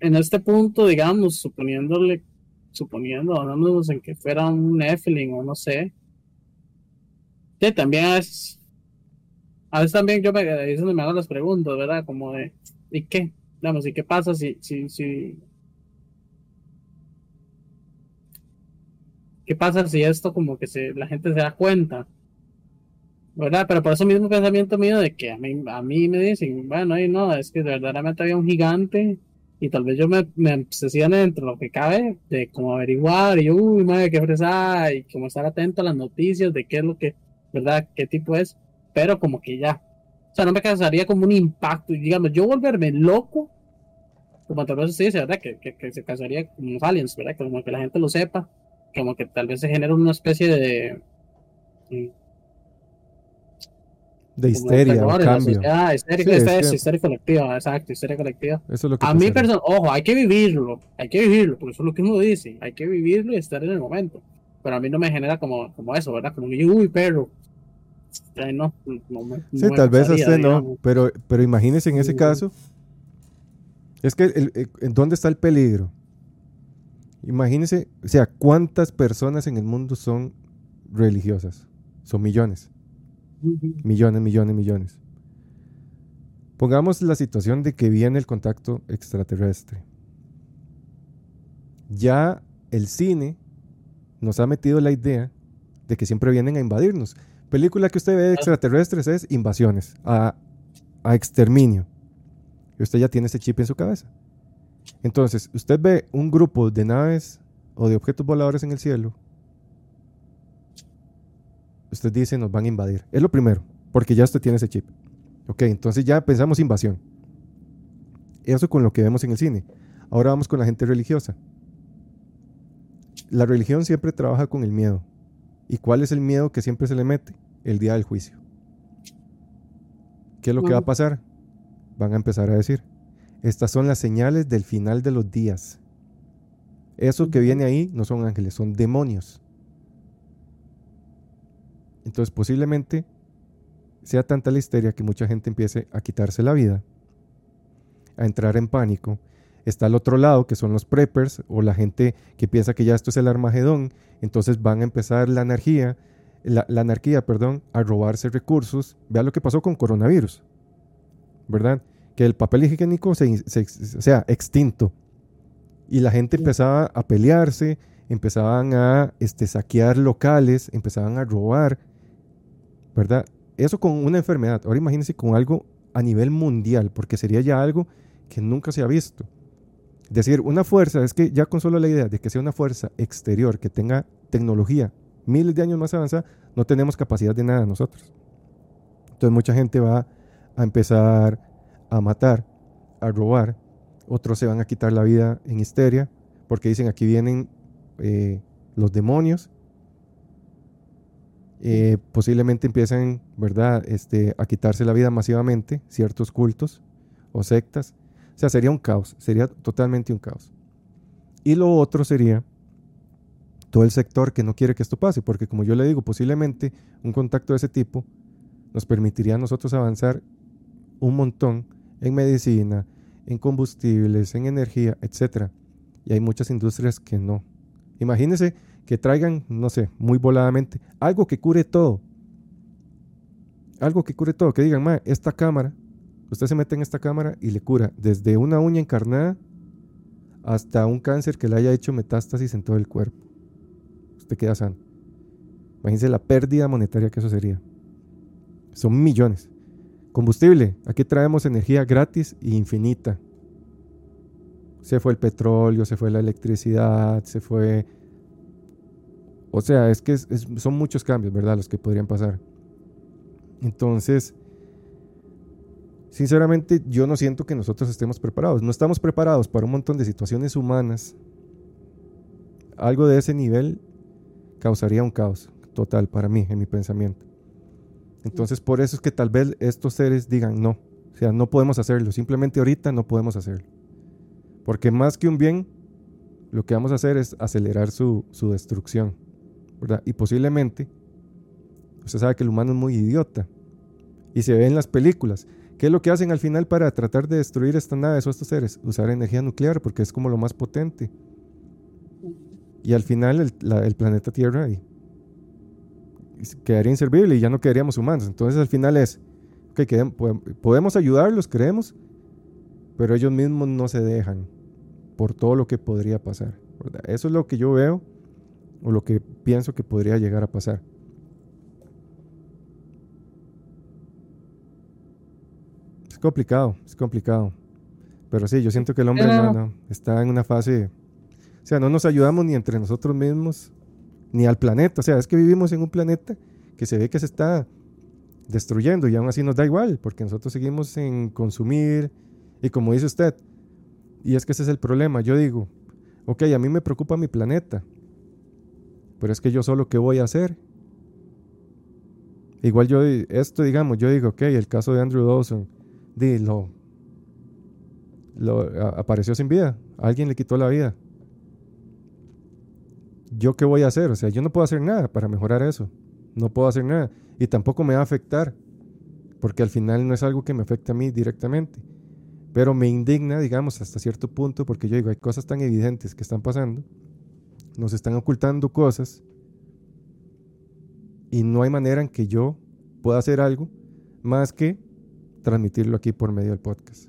en este punto, digamos, suponiéndole, suponiendo, basándonos en que fuera un Nephilim o no sé, que también es, a veces también yo me, me hago las preguntas, ¿verdad? Como de, ¿y qué? Digamos, ¿y qué pasa si, si, si, ¿Qué pasa si esto como que se, la gente se da cuenta? ¿Verdad? Pero por eso mismo pensamiento mío de que a mí, a mí me dicen, bueno, y no, es que verdaderamente había un gigante y tal vez yo me, me obsesione dentro de lo que cabe de como averiguar y uy, madre, qué fresa y como estar atento a las noticias de qué es lo que, ¿verdad? ¿Qué tipo es? Pero como que ya, o sea, no me causaría como un impacto y digamos, yo volverme loco, como tal vez usted dice, ¿verdad? Que, que, que se causaría como los aliens, ¿verdad? Como que la gente lo sepa como que tal vez se genera una especie de mm, De histeria, terror cambio. sociedad, histeria, Sí, es histeria- colectiva, exacto, histeria colectiva. Eso es lo que A mí, pasaría. person ojo, hay que vivirlo, hay que vivirlo, porque eso es lo que uno dice, hay que vivirlo y estar en el momento. Pero a mí no me genera como, como eso, ¿verdad? Como uy, perro. Ay, no, no me- Sí, tal vez a usted no, pero, pero imagínese en ese caso. Es que, el- el- ¿en dónde está el peligro? Imagínese, o sea, ¿cuántas personas en el mundo son religiosas? Son millones, millones, millones, millones. Pongamos la situación de que viene el contacto extraterrestre. Ya el cine nos ha metido la idea de que siempre vienen a invadirnos. Película que usted ve de extraterrestres es invasiones, a, a exterminio. Y usted ya tiene ese chip en su cabeza. Entonces, usted ve un grupo de naves o de objetos voladores en el cielo. Usted dice, nos van a invadir. Es lo primero, porque ya usted tiene ese chip. Ok, entonces ya pensamos invasión. Eso con lo que vemos en el cine. Ahora vamos con la gente religiosa. La religión siempre trabaja con el miedo. ¿Y cuál es el miedo que siempre se le mete? El día del juicio. ¿Qué es lo que va a pasar? Van a empezar a decir, estas son las señales del final de los días. Eso que viene ahí no son ángeles, son demonios. Entonces posiblemente sea tanta la histeria que mucha gente empiece a quitarse la vida, a entrar en pánico. Está al otro lado, que son los preppers o la gente que piensa que ya esto es el Armagedón, entonces van a empezar la anarquía, la, anarquía, perdón, a robarse recursos. Vea lo que pasó con coronavirus, ¿verdad? Que el papel higiénico se, sea extinto y la gente empezaba a pelearse, empezaban a este, saquear locales, empezaban a robar, ¿verdad? Eso con una enfermedad. Ahora imagínense con algo a nivel mundial, porque sería ya algo que nunca se ha visto. Decir, una fuerza, es que ya con solo la idea de que sea una fuerza exterior, que tenga tecnología miles de años más avanzada, no tenemos capacidad de nada nosotros. Entonces mucha gente va a empezar a matar, a robar, otros se van a quitar la vida en histeria, porque dicen aquí vienen eh, los demonios. Eh, posiblemente empiezan, ¿verdad?, este, a quitarse la vida masivamente, ciertos cultos o sectas. O sea, sería un caos, sería totalmente un caos. Y lo otro sería todo el sector que no quiere que esto pase, porque como yo le digo, posiblemente un contacto de ese tipo nos permitiría a nosotros avanzar un montón en medicina, en combustibles, en energía, etc. Y hay muchas industrias que no. Imagínense que traigan, no sé, muy voladamente, algo que cure todo. Algo que cure todo, que digan, ma, esta cámara, usted se mete en esta cámara y le cura desde una uña encarnada hasta un cáncer que le haya hecho metástasis en todo el cuerpo. Usted queda sano. Imagínense la pérdida monetaria que eso sería. Son millones. Combustible, aquí traemos energía gratis e infinita. Se fue el petróleo, se fue la electricidad, se fue... O sea, es que son muchos cambios, ¿verdad? Los que podrían pasar. Entonces, sinceramente, yo no siento que nosotros estemos preparados. No estamos preparados para un montón de situaciones humanas. Algo de ese nivel causaría un caos total para mí, en mi pensamiento. Entonces, por eso es que tal vez estos seres digan no. O sea, no podemos hacerlo. Simplemente ahorita no podemos hacerlo. Porque más que un bien, lo que vamos a hacer es acelerar su, destrucción. ¿verdad? Y posiblemente, usted sabe que el humano es muy idiota. Y se ve en las películas. ¿Qué es lo que hacen al final para tratar de destruir estas naves o estos seres? Usar energía nuclear porque es como lo más potente. Y al final el, planeta Tierra quedaría inservible y ya no quedaríamos humanos. Entonces al final es, que podemos ayudarlos, creemos, pero ellos mismos no se dejan por todo lo que podría pasar. Eso es lo que yo veo o lo que pienso que podría llegar a pasar. Es complicado, es complicado. Pero sí, yo siento que el hombre está en una fase... O sea, no nos ayudamos ni entre nosotros mismos, ni al planeta. O sea, es que vivimos en un planeta que se ve que se está destruyendo y aún así nos da igual, porque nosotros seguimos en consumir y como dice usted, y es que ese es el problema, yo digo, ok, a mí me preocupa mi planeta, pero es que yo solo qué voy a hacer. Igual yo, esto digamos, yo digo, ok, el caso de Andrew Dawson, lo, lo apareció sin vida, alguien le quitó la vida. ¿yo qué voy a hacer? O sea, yo no puedo hacer nada para mejorar eso. No puedo hacer nada. Y tampoco me va a afectar, porque al final no es algo que me afecte a mí directamente. Pero me indigna, digamos, hasta cierto punto, porque yo digo, hay cosas tan evidentes que están pasando, nos están ocultando cosas, y no hay manera en que yo pueda hacer algo más que transmitirlo aquí por medio del podcast.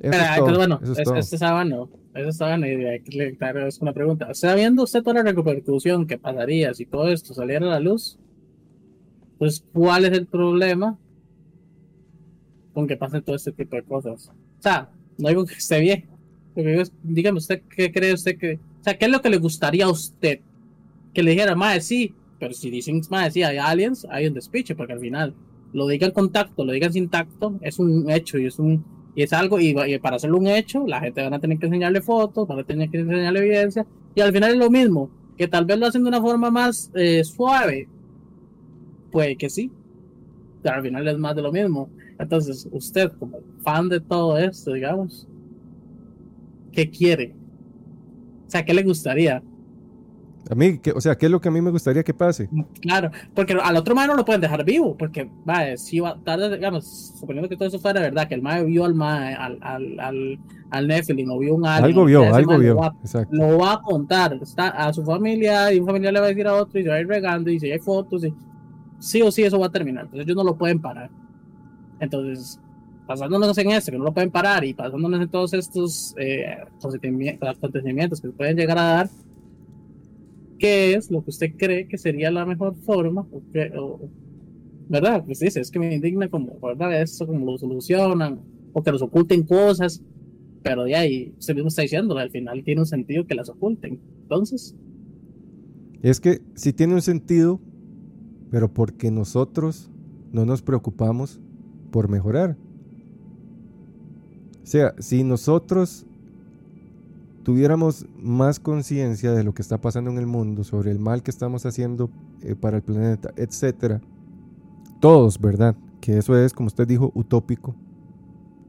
Eso es todo. bueno, eso es este sábado eso estaba en idea. Claro, es una pregunta. Sabiendo usted toda la repercusión que pasaría si todo esto saliera a la luz, pues, ¿cuál es el problema con que pasen todo este tipo de cosas? O sea, no digo que esté bien. Digo es, dígame usted qué cree usted que. O sea, ¿qué es lo que le gustaría a usted? Que le dijera, madre, sí, pero si dicen, madre, sí, hay aliens, hay un despiche, porque al final lo digan con tacto, lo digan sin tacto, es un hecho y es un y es algo, y, para hacerlo un hecho, la gente van a tener que enseñarle fotos, van a tener que enseñarle evidencia, y al final es lo mismo, que tal vez lo hacen de una forma más eh, suave, puede que sí, pero al final es más de lo mismo. Entonces, usted, como fan de todo esto, digamos, ¿qué quiere? O sea, ¿qué le gustaría? A mí, ¿qué- o sea, ¿qué es lo que a mí me gustaría que pase? Claro, porque al otro mae no lo pueden dejar vivo, porque, va, si va, tarde, digamos, suponiendo que todo eso fuera verdad, que el mae vio al mae, al, al, al, al Nephilim, o vio un alien, Algo vio, algo mae lo vio. va- Exacto. lo va a contar está a su familia y un familiar le va a decir a otro y se va a ir regando y si hay fotos y sí o sí eso va a terminar entonces ellos no lo pueden parar entonces pasándonos en esto que no lo pueden parar y pasándonos en todos estos eh, acontecimi- acontecimientos que se pueden llegar a dar ¿qué es lo que usted cree que sería la mejor forma o qué- o- verdad pues dice es que me indigna como verdad eso como lo solucionan o que los oculten cosas pero de ahí, usted mismo está diciendo, al final tiene un sentido que las oculten. Entonces, Es que sí tiene un sentido, pero porque nosotros no nos preocupamos por mejorar. O sea, si nosotros tuviéramos más conciencia de lo que está pasando en el mundo, sobre el mal que estamos haciendo eh, para el planeta, etcétera, todos, ¿verdad? Que eso es, como usted dijo, utópico.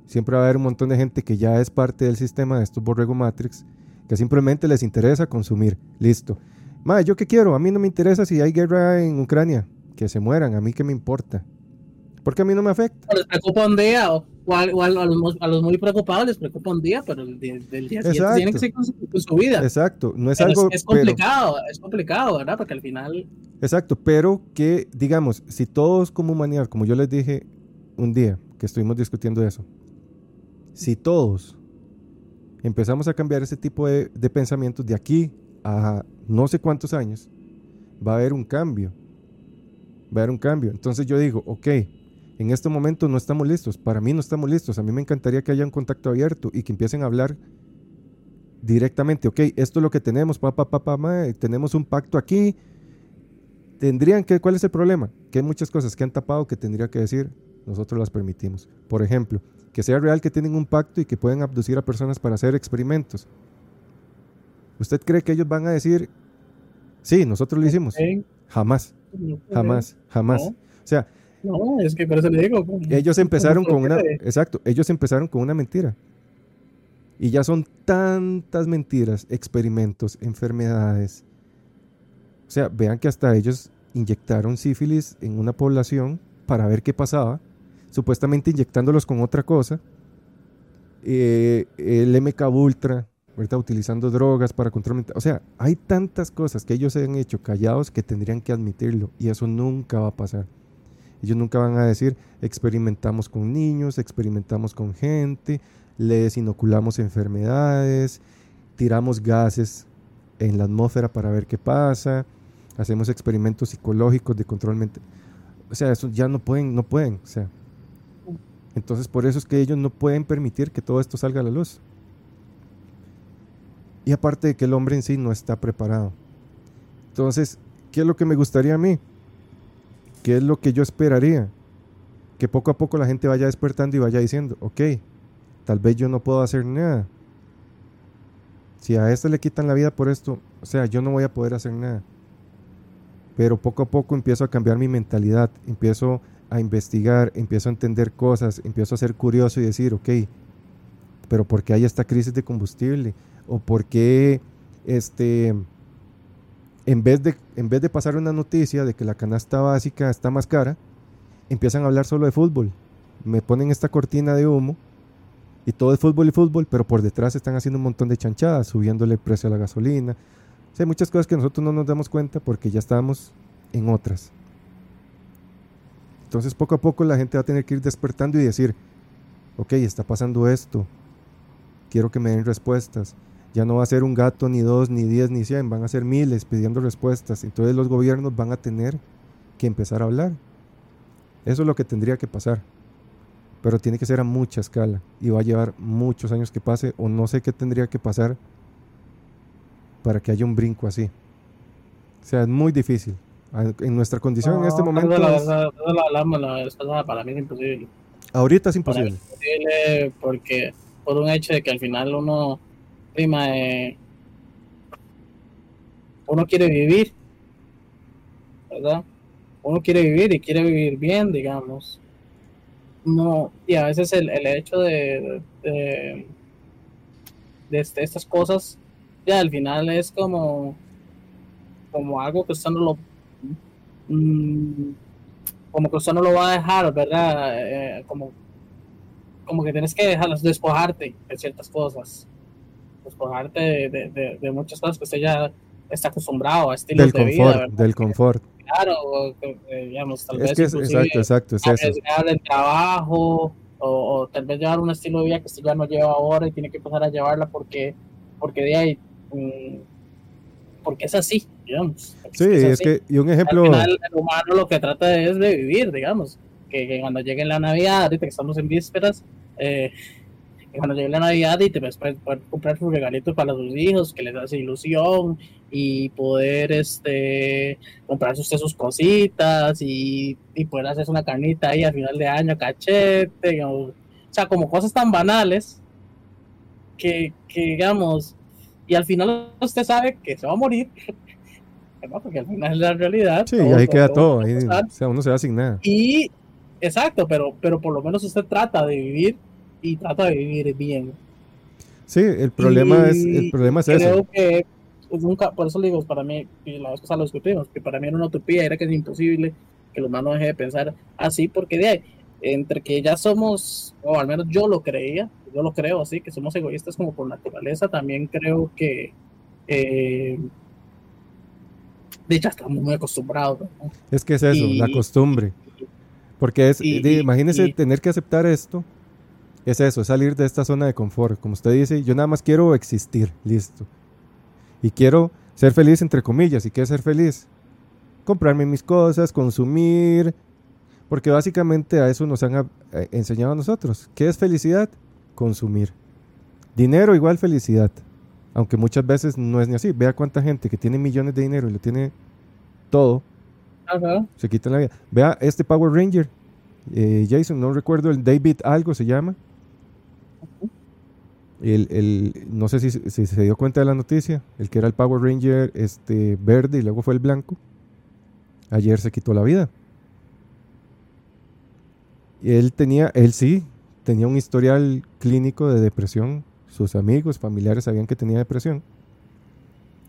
Siempre va a haber un montón de gente que ya es parte del sistema de estos borrego Matrix, que simplemente les interesa consumir. Listo. Ma, ¿yo qué quiero? A mí no me interesa si hay guerra en Ucrania. Que se mueran, a mí qué me importa. Porque a mí no me afecta. un día, o, a, o a los, a los muy preocupados les preocupa un día, pero el del día siguiente Exacto. tienen que seguir con su, vida. Exacto, no es Pero algo... es, es pero- complicado, es complicado, ¿verdad? Porque al final, Exacto, pero que, digamos, si todos como humanidad, como yo les dije un día que estuvimos discutiendo eso, si todos empezamos a cambiar ese tipo de, de pensamientos de aquí a no sé cuántos años, va a haber un cambio. Va a haber un cambio. Entonces yo digo, ok, en este momento no estamos listos. Para mí no estamos listos. A mí me encantaría que haya un contacto abierto y que empiecen a hablar directamente. Ok, esto es lo que tenemos, papá, papá, ma, tenemos un pacto aquí. Tendrían que, ¿cuál es el problema? Que hay muchas cosas que han tapado que tendría que decir, nosotros las permitimos. Por ejemplo, que sea real que tienen un pacto y que pueden abducir a personas para hacer experimentos. ¿Usted cree que ellos van a decir, sí, nosotros lo hicimos? ¿eh? Jamás, jamás, jamás. O sea, No, es que por eso le digo. como- ellos empezaron con una, exacto, ellos empezaron con una mentira. Y ya son tantas mentiras, experimentos, enfermedades. O sea, vean que hasta ellos inyectaron sífilis en una población para ver qué pasaba, supuestamente inyectándolos con otra cosa. Eh, el MK Ultra, ¿verdad? utilizando drogas para control mental. O sea, hay tantas cosas que ellos han hecho callados que tendrían que admitirlo y eso nunca va a pasar. Ellos nunca van a decir, experimentamos con niños, experimentamos con gente, les inoculamos enfermedades, tiramos gases en la atmósfera para ver qué pasa, hacemos experimentos psicológicos de control mental. O sea, eso ya no pueden, no pueden. O sea. Entonces, por eso es que ellos no pueden permitir que todo esto salga a la luz. Y aparte de que el hombre en sí no está preparado. Entonces, ¿qué es lo que me gustaría a mí? ¿Qué es lo que yo esperaría? Que poco a poco la gente vaya despertando y vaya diciendo, ok, tal vez yo no puedo hacer nada. Si a este le quitan la vida por esto, o sea, yo no voy a poder hacer nada. Pero poco a poco empiezo a cambiar mi mentalidad, empiezo a investigar, empiezo a entender cosas, empiezo a ser curioso y decir, ok, pero ¿por qué hay esta crisis de combustible? ¿O por qué este, en vez de, en vez de pasar una noticia de que la canasta básica está más cara, empiezan a hablar solo de fútbol. Me ponen esta cortina de humo y todo es fútbol y fútbol, pero por detrás están haciendo un montón de chanchadas, subiéndole el precio a la gasolina. O hay muchas cosas que nosotros no nos damos cuenta porque ya estamos en otras. Entonces poco a poco la gente va a tener que ir despertando y decir, ok, está pasando esto, quiero que me den respuestas. Ya no va a ser un gato, ni dos, ni diez, ni cien, van a ser miles pidiendo respuestas. Entonces los gobiernos van a tener que empezar a hablar. Eso es lo que tendría que pasar. pero tiene que ser a mucha escala y va a llevar muchos años que pase o no sé qué tendría que pasar para que haya un brinco así. O sea, es muy difícil. A- En nuestra condición en este momento, la- es- la para mí es imposible. ahorita es imposible. es imposible porque por un hecho de que al final uno, prima, eh, uno quiere vivir, ¿verdad? Uno quiere vivir y quiere vivir bien, digamos. No, y a veces el, el hecho de, de, de este- estas cosas, ya al final es como, como algo que usted no lo, mm, como que usted no lo va a dejar, ¿verdad? Eh, como, como que tienes que dejarlas, despojarte de ciertas cosas, despojarte de, de, de- de muchas cosas que usted ya está acostumbrado a estilos Del de vida, confort, ¿verdad? del confort. Claro, eh, digamos, tal Es vez que es, exacto, exacto, es eso. el trabajo o, o tal vez llevar un estilo de vida que usted ya no lleva ahora y tiene que empezar a llevarla porque porque de ahí mm, porque es así digamos Sí, es es que, y un ejemplo, al final el humano lo que trata es de vivir digamos que, que cuando llegue la navidad ahorita que estamos en vísperas eh, que cuando llegue la navidad y te puedes poder comprar sus regalitos para sus hijos que les hace ilusión y poder este comprarse usted sus cositas y, y poder hacerse una carnita ahí al final de año, cachete, o, o sea, como cosas tan banales que, que, digamos, y al final usted sabe que se va a morir, porque al final es la realidad. sí, todo- ahí queda todo, a ahí, o sea, uno se va sin nada. Y, exacto, pero, pero por lo menos usted trata de vivir y trata de vivir bien. Sí, el problema es, el problema es creo eso. que nunca, por eso le digo, para mí, y la vez pasada lo discutimos, que para mí era una utopía, era que es imposible que el humano deje de pensar así, porque de ahí, entre que ya somos, o al menos yo lo creía, yo lo creo así, que somos egoístas como por naturaleza, también creo que eh, de hecho estamos muy acostumbrados. ¿no? Es que es eso, la costumbre. Porque es, y- de- y- tener que aceptar esto. Es eso, es salir de esta zona de confort. Como usted dice, yo nada más quiero existir, listo. Y quiero ser feliz, entre comillas. ¿Y qué es ser feliz? Comprarme mis cosas, consumir. Porque básicamente a eso nos han eh, enseñado a nosotros. ¿Qué es felicidad? Consumir. Dinero igual felicidad. Aunque muchas veces no es ni así. Vea cuánta gente que tiene millones de dinero y lo tiene todo, Ajá. se quitan la vida. Vea este Power Ranger. eh, Jason, no recuerdo el David algo se llama. El, el- no sé si, si se dio cuenta de la noticia. El que era el Power Ranger este, verde y luego fue el blanco. Ayer se quitó la vida. Él tenía, él sí, tenía un historial clínico de depresión. Sus amigos, familiares sabían que tenía depresión.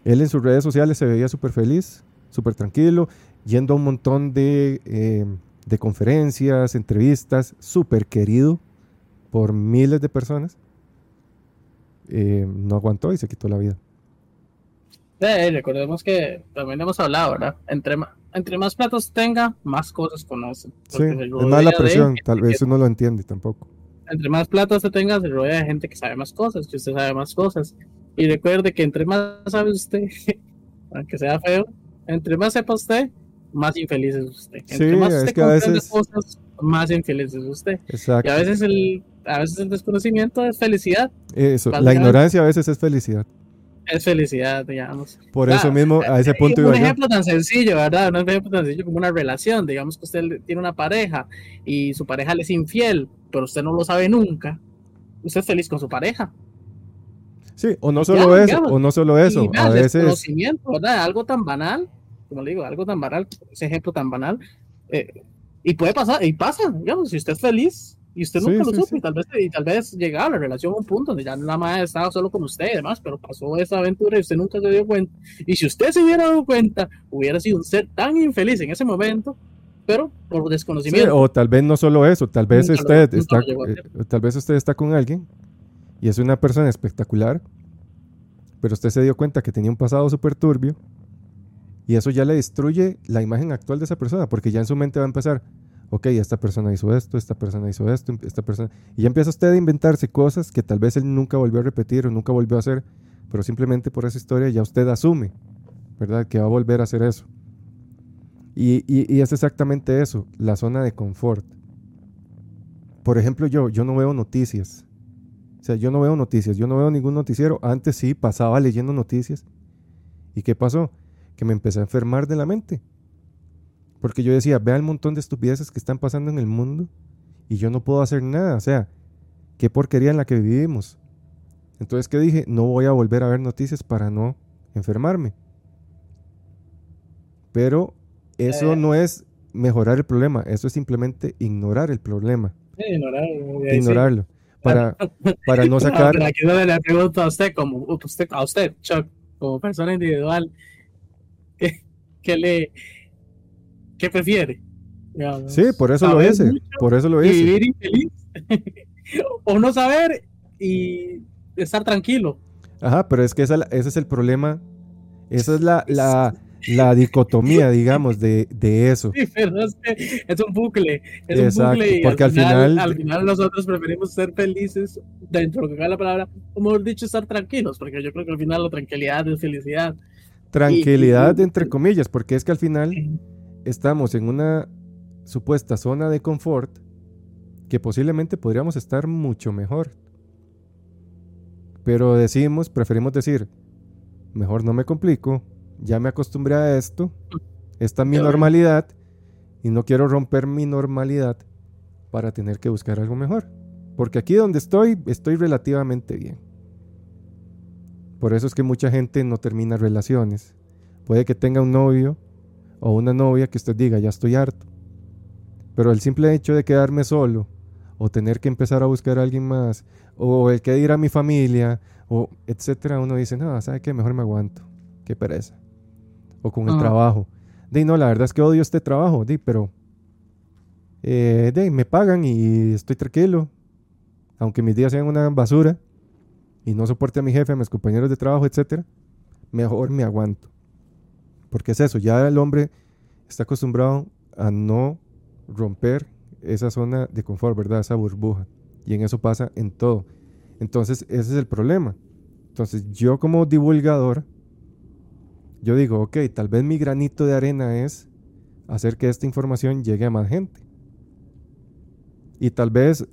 Él en sus redes sociales se veía súper feliz, súper tranquilo, yendo a un montón de, eh, de conferencias, entrevistas, súper querido por miles de personas. Eh, no aguantó y se quitó la vida. Eh, recordemos que también hemos hablado, ¿verdad? Entre, entre más platos tenga, más cosas conoce. Sí, se es más la presión, tal vez uno lo entiende tampoco. Entre más plata usted tenga, se rodea de gente que sabe más cosas, que usted sabe más cosas. Y recuerde que entre más sabe usted, aunque sea feo, entre más sepa usted, más infeliz es usted. Entre Sí, más es usted que a veces- cosas, más infeliz es usted. Y Exacto. a veces el, a veces el desconocimiento es felicidad, Eso, la ignorancia a veces es felicidad. es felicidad, digamos. Por Claro, eso mismo, a ese punto un iba yo. ejemplo tan sencillo, ¿verdad? Un ejemplo tan sencillo como una relación. Digamos que usted tiene una pareja y su pareja le es infiel, pero usted no lo sabe nunca. Usted es feliz con su pareja. Sí, o no Ya, solo eso, digamos. o no solo eso. A veces. Algo tan banal, como le digo, algo tan banal, ese ejemplo tan banal. eh, y puede pasar, y pasa, digamos, si usted es feliz y usted Sí, nunca lo sí, supo, sí. y tal vez, y tal vez llegaba la relación a un punto donde ya la madre estaba solo con usted y demás, pero pasó esa aventura y usted nunca se dio cuenta. Y si usted se hubiera dado cuenta, hubiera sido un ser tan infeliz en ese momento, pero por sí, desconocimiento. o tal vez no solo eso, tal vez Nunca usted está, eh, tal vez usted está con alguien y es una persona espectacular, pero usted se dio cuenta que tenía un pasado súper turbio y eso ya le destruye la imagen actual de esa persona, porque ya en su mente va a empezar, ok, esta persona hizo esto, esta persona hizo esto, esta persona... Y ya empieza usted a inventarse cosas que tal vez él nunca volvió a repetir o nunca volvió a hacer, pero simplemente por esa historia ya usted asume, ¿verdad? Que va a volver a hacer eso. Y, y- y es exactamente eso, la zona de confort. por ejemplo, yo, yo no veo noticias. O sea, yo no veo noticias, yo no veo ningún noticiero. Antes sí pasaba leyendo noticias. ¿Y qué pasó? Que me empecé a enfermar de la mente. Porque yo decía, vea el montón de estupideces que están pasando en el mundo y yo no puedo hacer nada. O sea, qué porquería en la que vivimos. Entonces, ¿qué dije? No voy a volver a ver noticias para no enfermarme. Pero eso Eh. no es mejorar el problema, eso es simplemente ignorar el problema, ignorar, sí. ignorarlo. Para, para no sacar... pero aquí donde le pregunto a usted, como usted, a usted, Chuck, como persona individual, ¿qué, qué le qué prefiere? Digamos, Sí, por eso lo hice, mucho por eso lo hice. vivir infeliz. o no saber y estar tranquilo. Ajá, pero es que esa- ese es el problema, esa es la, la, la dicotomía, digamos, de, de eso. Sí, pero es, que es un bucle, es Exacto, un bucle y porque al al final, final- al final nosotros preferimos ser felices dentro de lo que cabe la palabra, o mejor dicho, estar tranquilos, porque yo creo que al final la tranquilidad es felicidad. Tranquilidad, y- entre comillas, porque es que al final estamos en una supuesta zona de confort que posiblemente podríamos estar mucho mejor. Pero decimos, preferimos decir, mejor no me complico, ya me acostumbré a esto, esta es mi normalidad y no quiero romper mi normalidad para tener que buscar algo mejor. Porque aquí donde estoy, estoy relativamente bien. Por eso es que mucha gente no termina relaciones. Puede que tenga un novio o una novia que usted diga, ya estoy harto. Pero el simple hecho de quedarme solo o tener que empezar a buscar a alguien más o el que ir a mi familia o etcétera, uno dice, no, ¿sabe qué? Mejor me aguanto. Qué pereza. O con el trabajo. De no, la verdad es que odio este trabajo, di, pero eh, de, me pagan y estoy tranquilo. Aunque mis días sean una basura y no soporte a mi jefe, a mis compañeros de trabajo, etcétera, mejor me aguanto. Porque es eso, ya el hombre está acostumbrado a no romper esa zona de confort, ¿verdad? Esa burbuja. Y en eso pasa en todo. Entonces, ese es el problema. Entonces, yo como divulgador, yo digo, ok, tal vez mi granito de arena es hacer que esta información llegue a más gente. Y tal vez,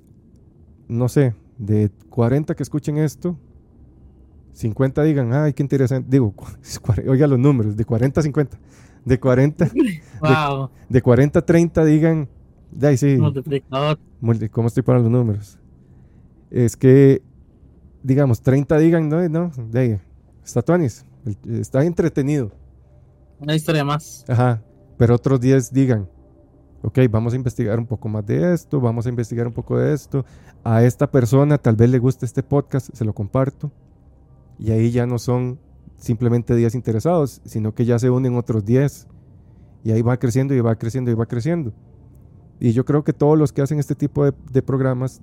no sé, de 40 que escuchen esto, 50 digan, ay, qué interesante. Digo, oiga los números, de 40 a 50. De 40, Wow, de 40 a 30 digan, de ahí sí, ¿cómo estoy para los números? Es que, digamos, 30 digan, no, no, de ahí, está tuanis, está entretenido. Una historia más. Ajá, pero otros 10 digan, ok, vamos a investigar un poco más de esto, vamos a investigar un poco de esto. A esta persona tal vez le guste este podcast, se lo comparto. Y ahí ya no son simplemente 10 interesados, sino que ya se unen otros 10. Y ahí va creciendo y va creciendo y va creciendo. Y yo creo que todos los que hacen este tipo de, programas,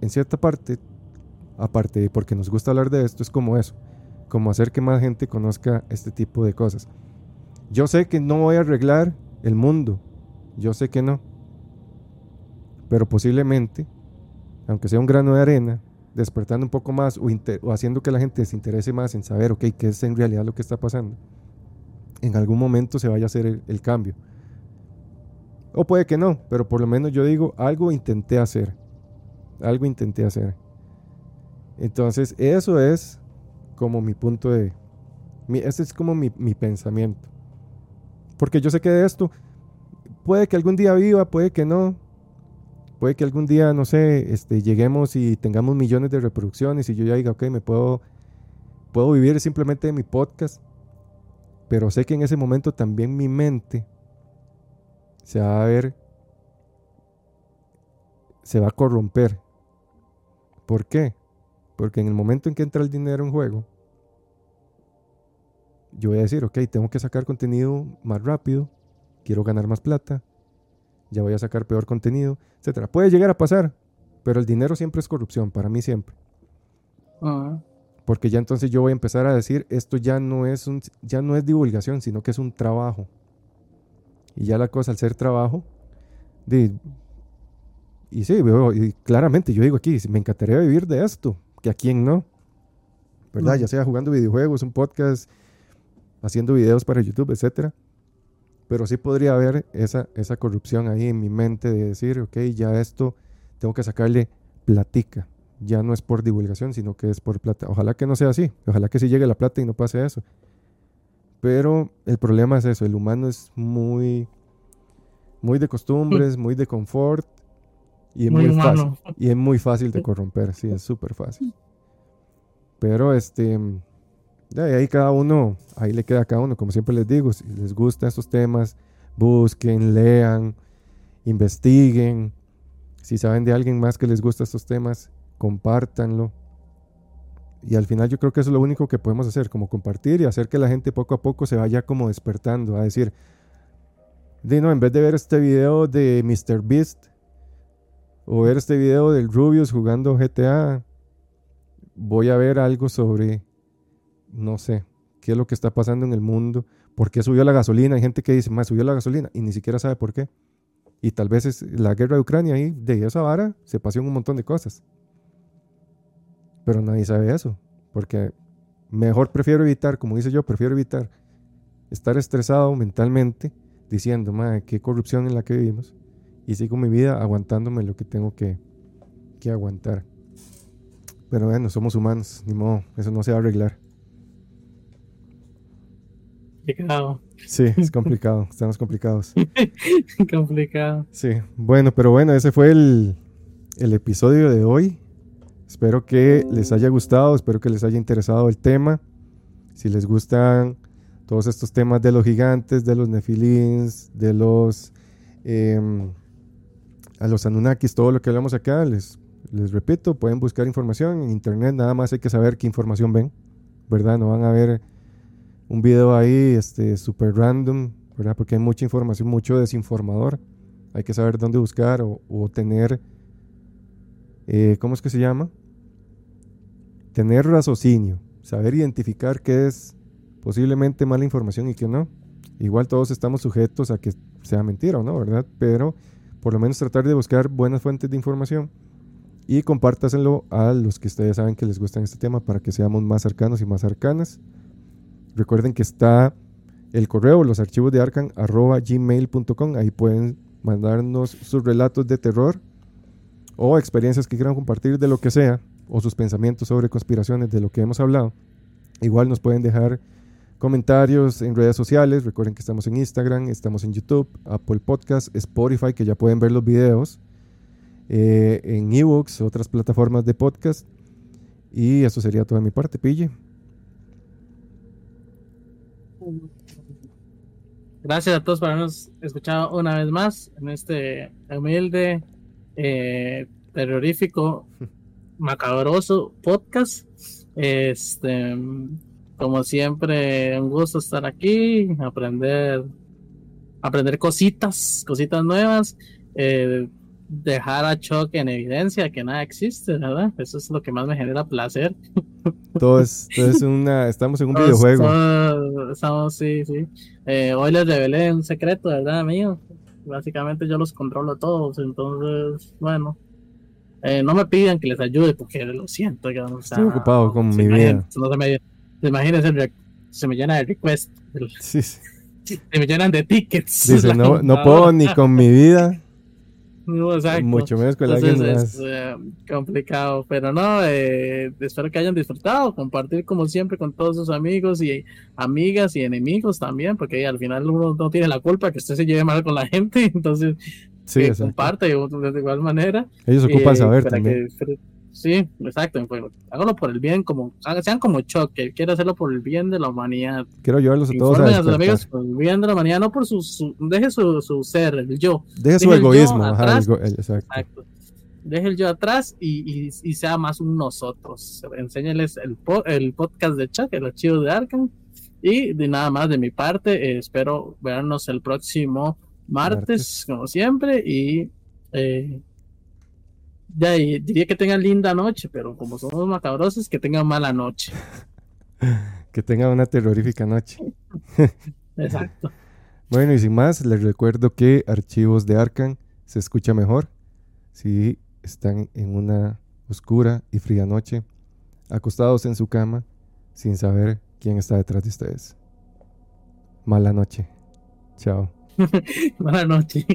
en cierta parte, aparte de porque nos gusta hablar de esto, es como eso, como hacer que más gente conozca este tipo de cosas. Yo sé que no voy a arreglar el mundo, yo sé que no, pero posiblemente, aunque sea un grano de arena, despertando un poco más o, haciendo que la gente se interese más en saber, ok, qué es en realidad lo que está pasando, en algún momento se vaya a hacer el, el cambio. O puede que no, pero por lo menos yo digo, algo intenté hacer, algo intenté hacer. Entonces, eso es como mi punto de... Mi, ese es como mi, mi pensamiento. Porque yo sé que de esto puede que algún día viva, puede que no. Puede que algún día, no sé, este, lleguemos y tengamos millones de reproducciones y yo ya diga, ok, me puedo, puedo vivir simplemente de mi podcast. Pero sé que en ese momento también mi mente se va a ver, se va a corromper. ¿Por qué? Porque en el momento en que entra el dinero en juego, yo voy a decir, ok, tengo que sacar contenido más rápido, quiero ganar más plata, ya voy a sacar peor contenido, etcétera. Puede llegar a pasar, pero el dinero siempre es corrupción, para mí siempre. Ah, Porque ya entonces yo voy a empezar a decir, esto ya no es un, ya no es divulgación, sino que es un trabajo. Y ya la cosa al ser trabajo, de, y sí, veo- y claramente yo digo aquí, me encantaría vivir de esto, que a quién no, ¿verdad? Ujú. Ya sea jugando videojuegos, un podcast, haciendo videos para YouTube, etcétera. Pero sí podría haber esa, esa corrupción ahí en mi mente de decir, ok, ya esto tengo que sacarle platica. Ya no es por divulgación, sino que es por plata. Ojalá que no sea así. Ojalá que sí llegue la plata y no pase eso. Pero el problema es eso. El humano es muy, muy de costumbres, muy de confort. Y es Muy muy, fácil. Y es muy fácil de corromper. Sí, es súper fácil. Pero este. De ahí cada uno, ahí le queda a cada uno, como siempre les digo, si les gustan estos temas, busquen, lean, investiguen. Si saben de alguien más que les gusta estos temas, compártanlo. Y al final yo creo que eso es lo único que podemos hacer, como compartir y hacer que la gente poco a poco se vaya como despertando, a decir, de no, en vez de ver este video de Mr. Beast o ver este video del Rubius jugando GTA, voy a ver algo sobre, no sé, qué es lo que está pasando en el mundo, por qué subió la gasolina. Hay gente que dice, más subió la gasolina y ni siquiera sabe por qué. Y tal vez es la guerra de Ucrania y de esa vara se pasó un montón de cosas. Pero nadie sabe eso, porque mejor prefiero evitar, como dice yo, prefiero evitar estar estresado mentalmente diciendo, madre, qué corrupción en la que vivimos. Y sigo mi vida aguantándome lo que tengo que, que aguantar. Pero bueno, somos humanos, ni modo, eso no se va a arreglar. Complicado. Sí, es complicado, estamos complicados. Complicado. Sí, bueno, pero bueno, ese fue el, el episodio de hoy. Espero que les haya gustado, espero que les haya interesado el tema. Si les gustan todos estos temas de los gigantes, de los nefilins, de los em, a los Anunnakis, todo lo que hablamos acá, les, les repito, pueden buscar información en internet, nada más hay que saber qué información ven, ¿verdad? No van a ver un video ahí este super random, ¿verdad? Porque hay mucha información, mucho desinformador. Hay que saber dónde buscar o, o tener, eh, ¿cómo es que se llama? Tener raciocinio, saber identificar qué es posiblemente mala información y qué no. Igual todos estamos sujetos a que sea mentira o no, ¿verdad? Pero por lo menos tratar de buscar buenas fuentes de información y compártaselo a los que ustedes saben que les gustan este tema para que seamos más cercanos y más cercanas. Recuerden que está el correo, los archivos de arcan, arroba gmail.com. Ahí pueden mandarnos sus relatos de terror o experiencias que quieran compartir de lo que sea, o sus pensamientos sobre conspiraciones de lo que hemos hablado. Igual nos pueden dejar comentarios en redes sociales. Recuerden que estamos en Instagram, estamos en YouTube, Apple Podcast, Spotify, que ya pueden ver los videos, eh, en ebooks, otras plataformas de podcast. Y eso sería toda mi parte, Pille. Gracias a todos por habernos escuchado una vez más en este humilde, eh, terrorífico, macabroso podcast. Este, como siempre, un gusto estar aquí, aprender, aprender cositas, cositas nuevas, eh, dejar a Chuck en evidencia que nada existe, ¿verdad? Eso es lo que más me genera placer. Todo es, todo es una. Estamos en un videojuego. estamos, sí, sí. Eh, hoy les revelé un secreto, ¿verdad, mío? Básicamente yo los controlo a todos, entonces, bueno. Eh, no me pidan que les ayude porque lo siento. ya, o sea, Estoy ocupado con mi vida. No se me, se imaginen, se, me- llena de requests, Sí, sí. se me llenan de tickets. Dice, no, no computadora". puedo ni con mi vida, exacto. mucho menos con Entonces alguien es más. eh, complicado, pero no, eh, espero que hayan disfrutado, compartir como siempre con todos sus amigos y amigas y enemigos también, porque al final uno no tiene la culpa que usted se lleve mal con la gente, entonces Sí, exacto. comparte de, de igual manera. Ellos ocupan eh, saber también. que sí, exacto, pues, háganlo por el bien, como sean como Chuck, que quiere hacerlo por el bien de la humanidad. Quiero llevarlos a todos a Informen a sus despertar. amigos por el bien de la humanidad, no por su, su- deje su, su ser, el yo. Deje su deje yo egoísmo. ajá, el exacto. Exacto. Deje el yo atrás y, y, y sea más un nosotros. Enséñales el, el podcast de Chuck, el archivo de Arkham. Y de nada más de mi parte, eh, espero vernos el próximo martes, Martes. como siempre. Y eh, ya, diría que tengan linda noche, pero como somos macabrosos, que tengan mala noche. Que tengan una terrorífica noche. Exacto. Bueno, y sin más, les recuerdo que Archivos de Arcan se escucha mejor si están en una oscura y fría noche, acostados en su cama, sin saber quién está detrás de ustedes. Mala noche. Chao. Mala noche.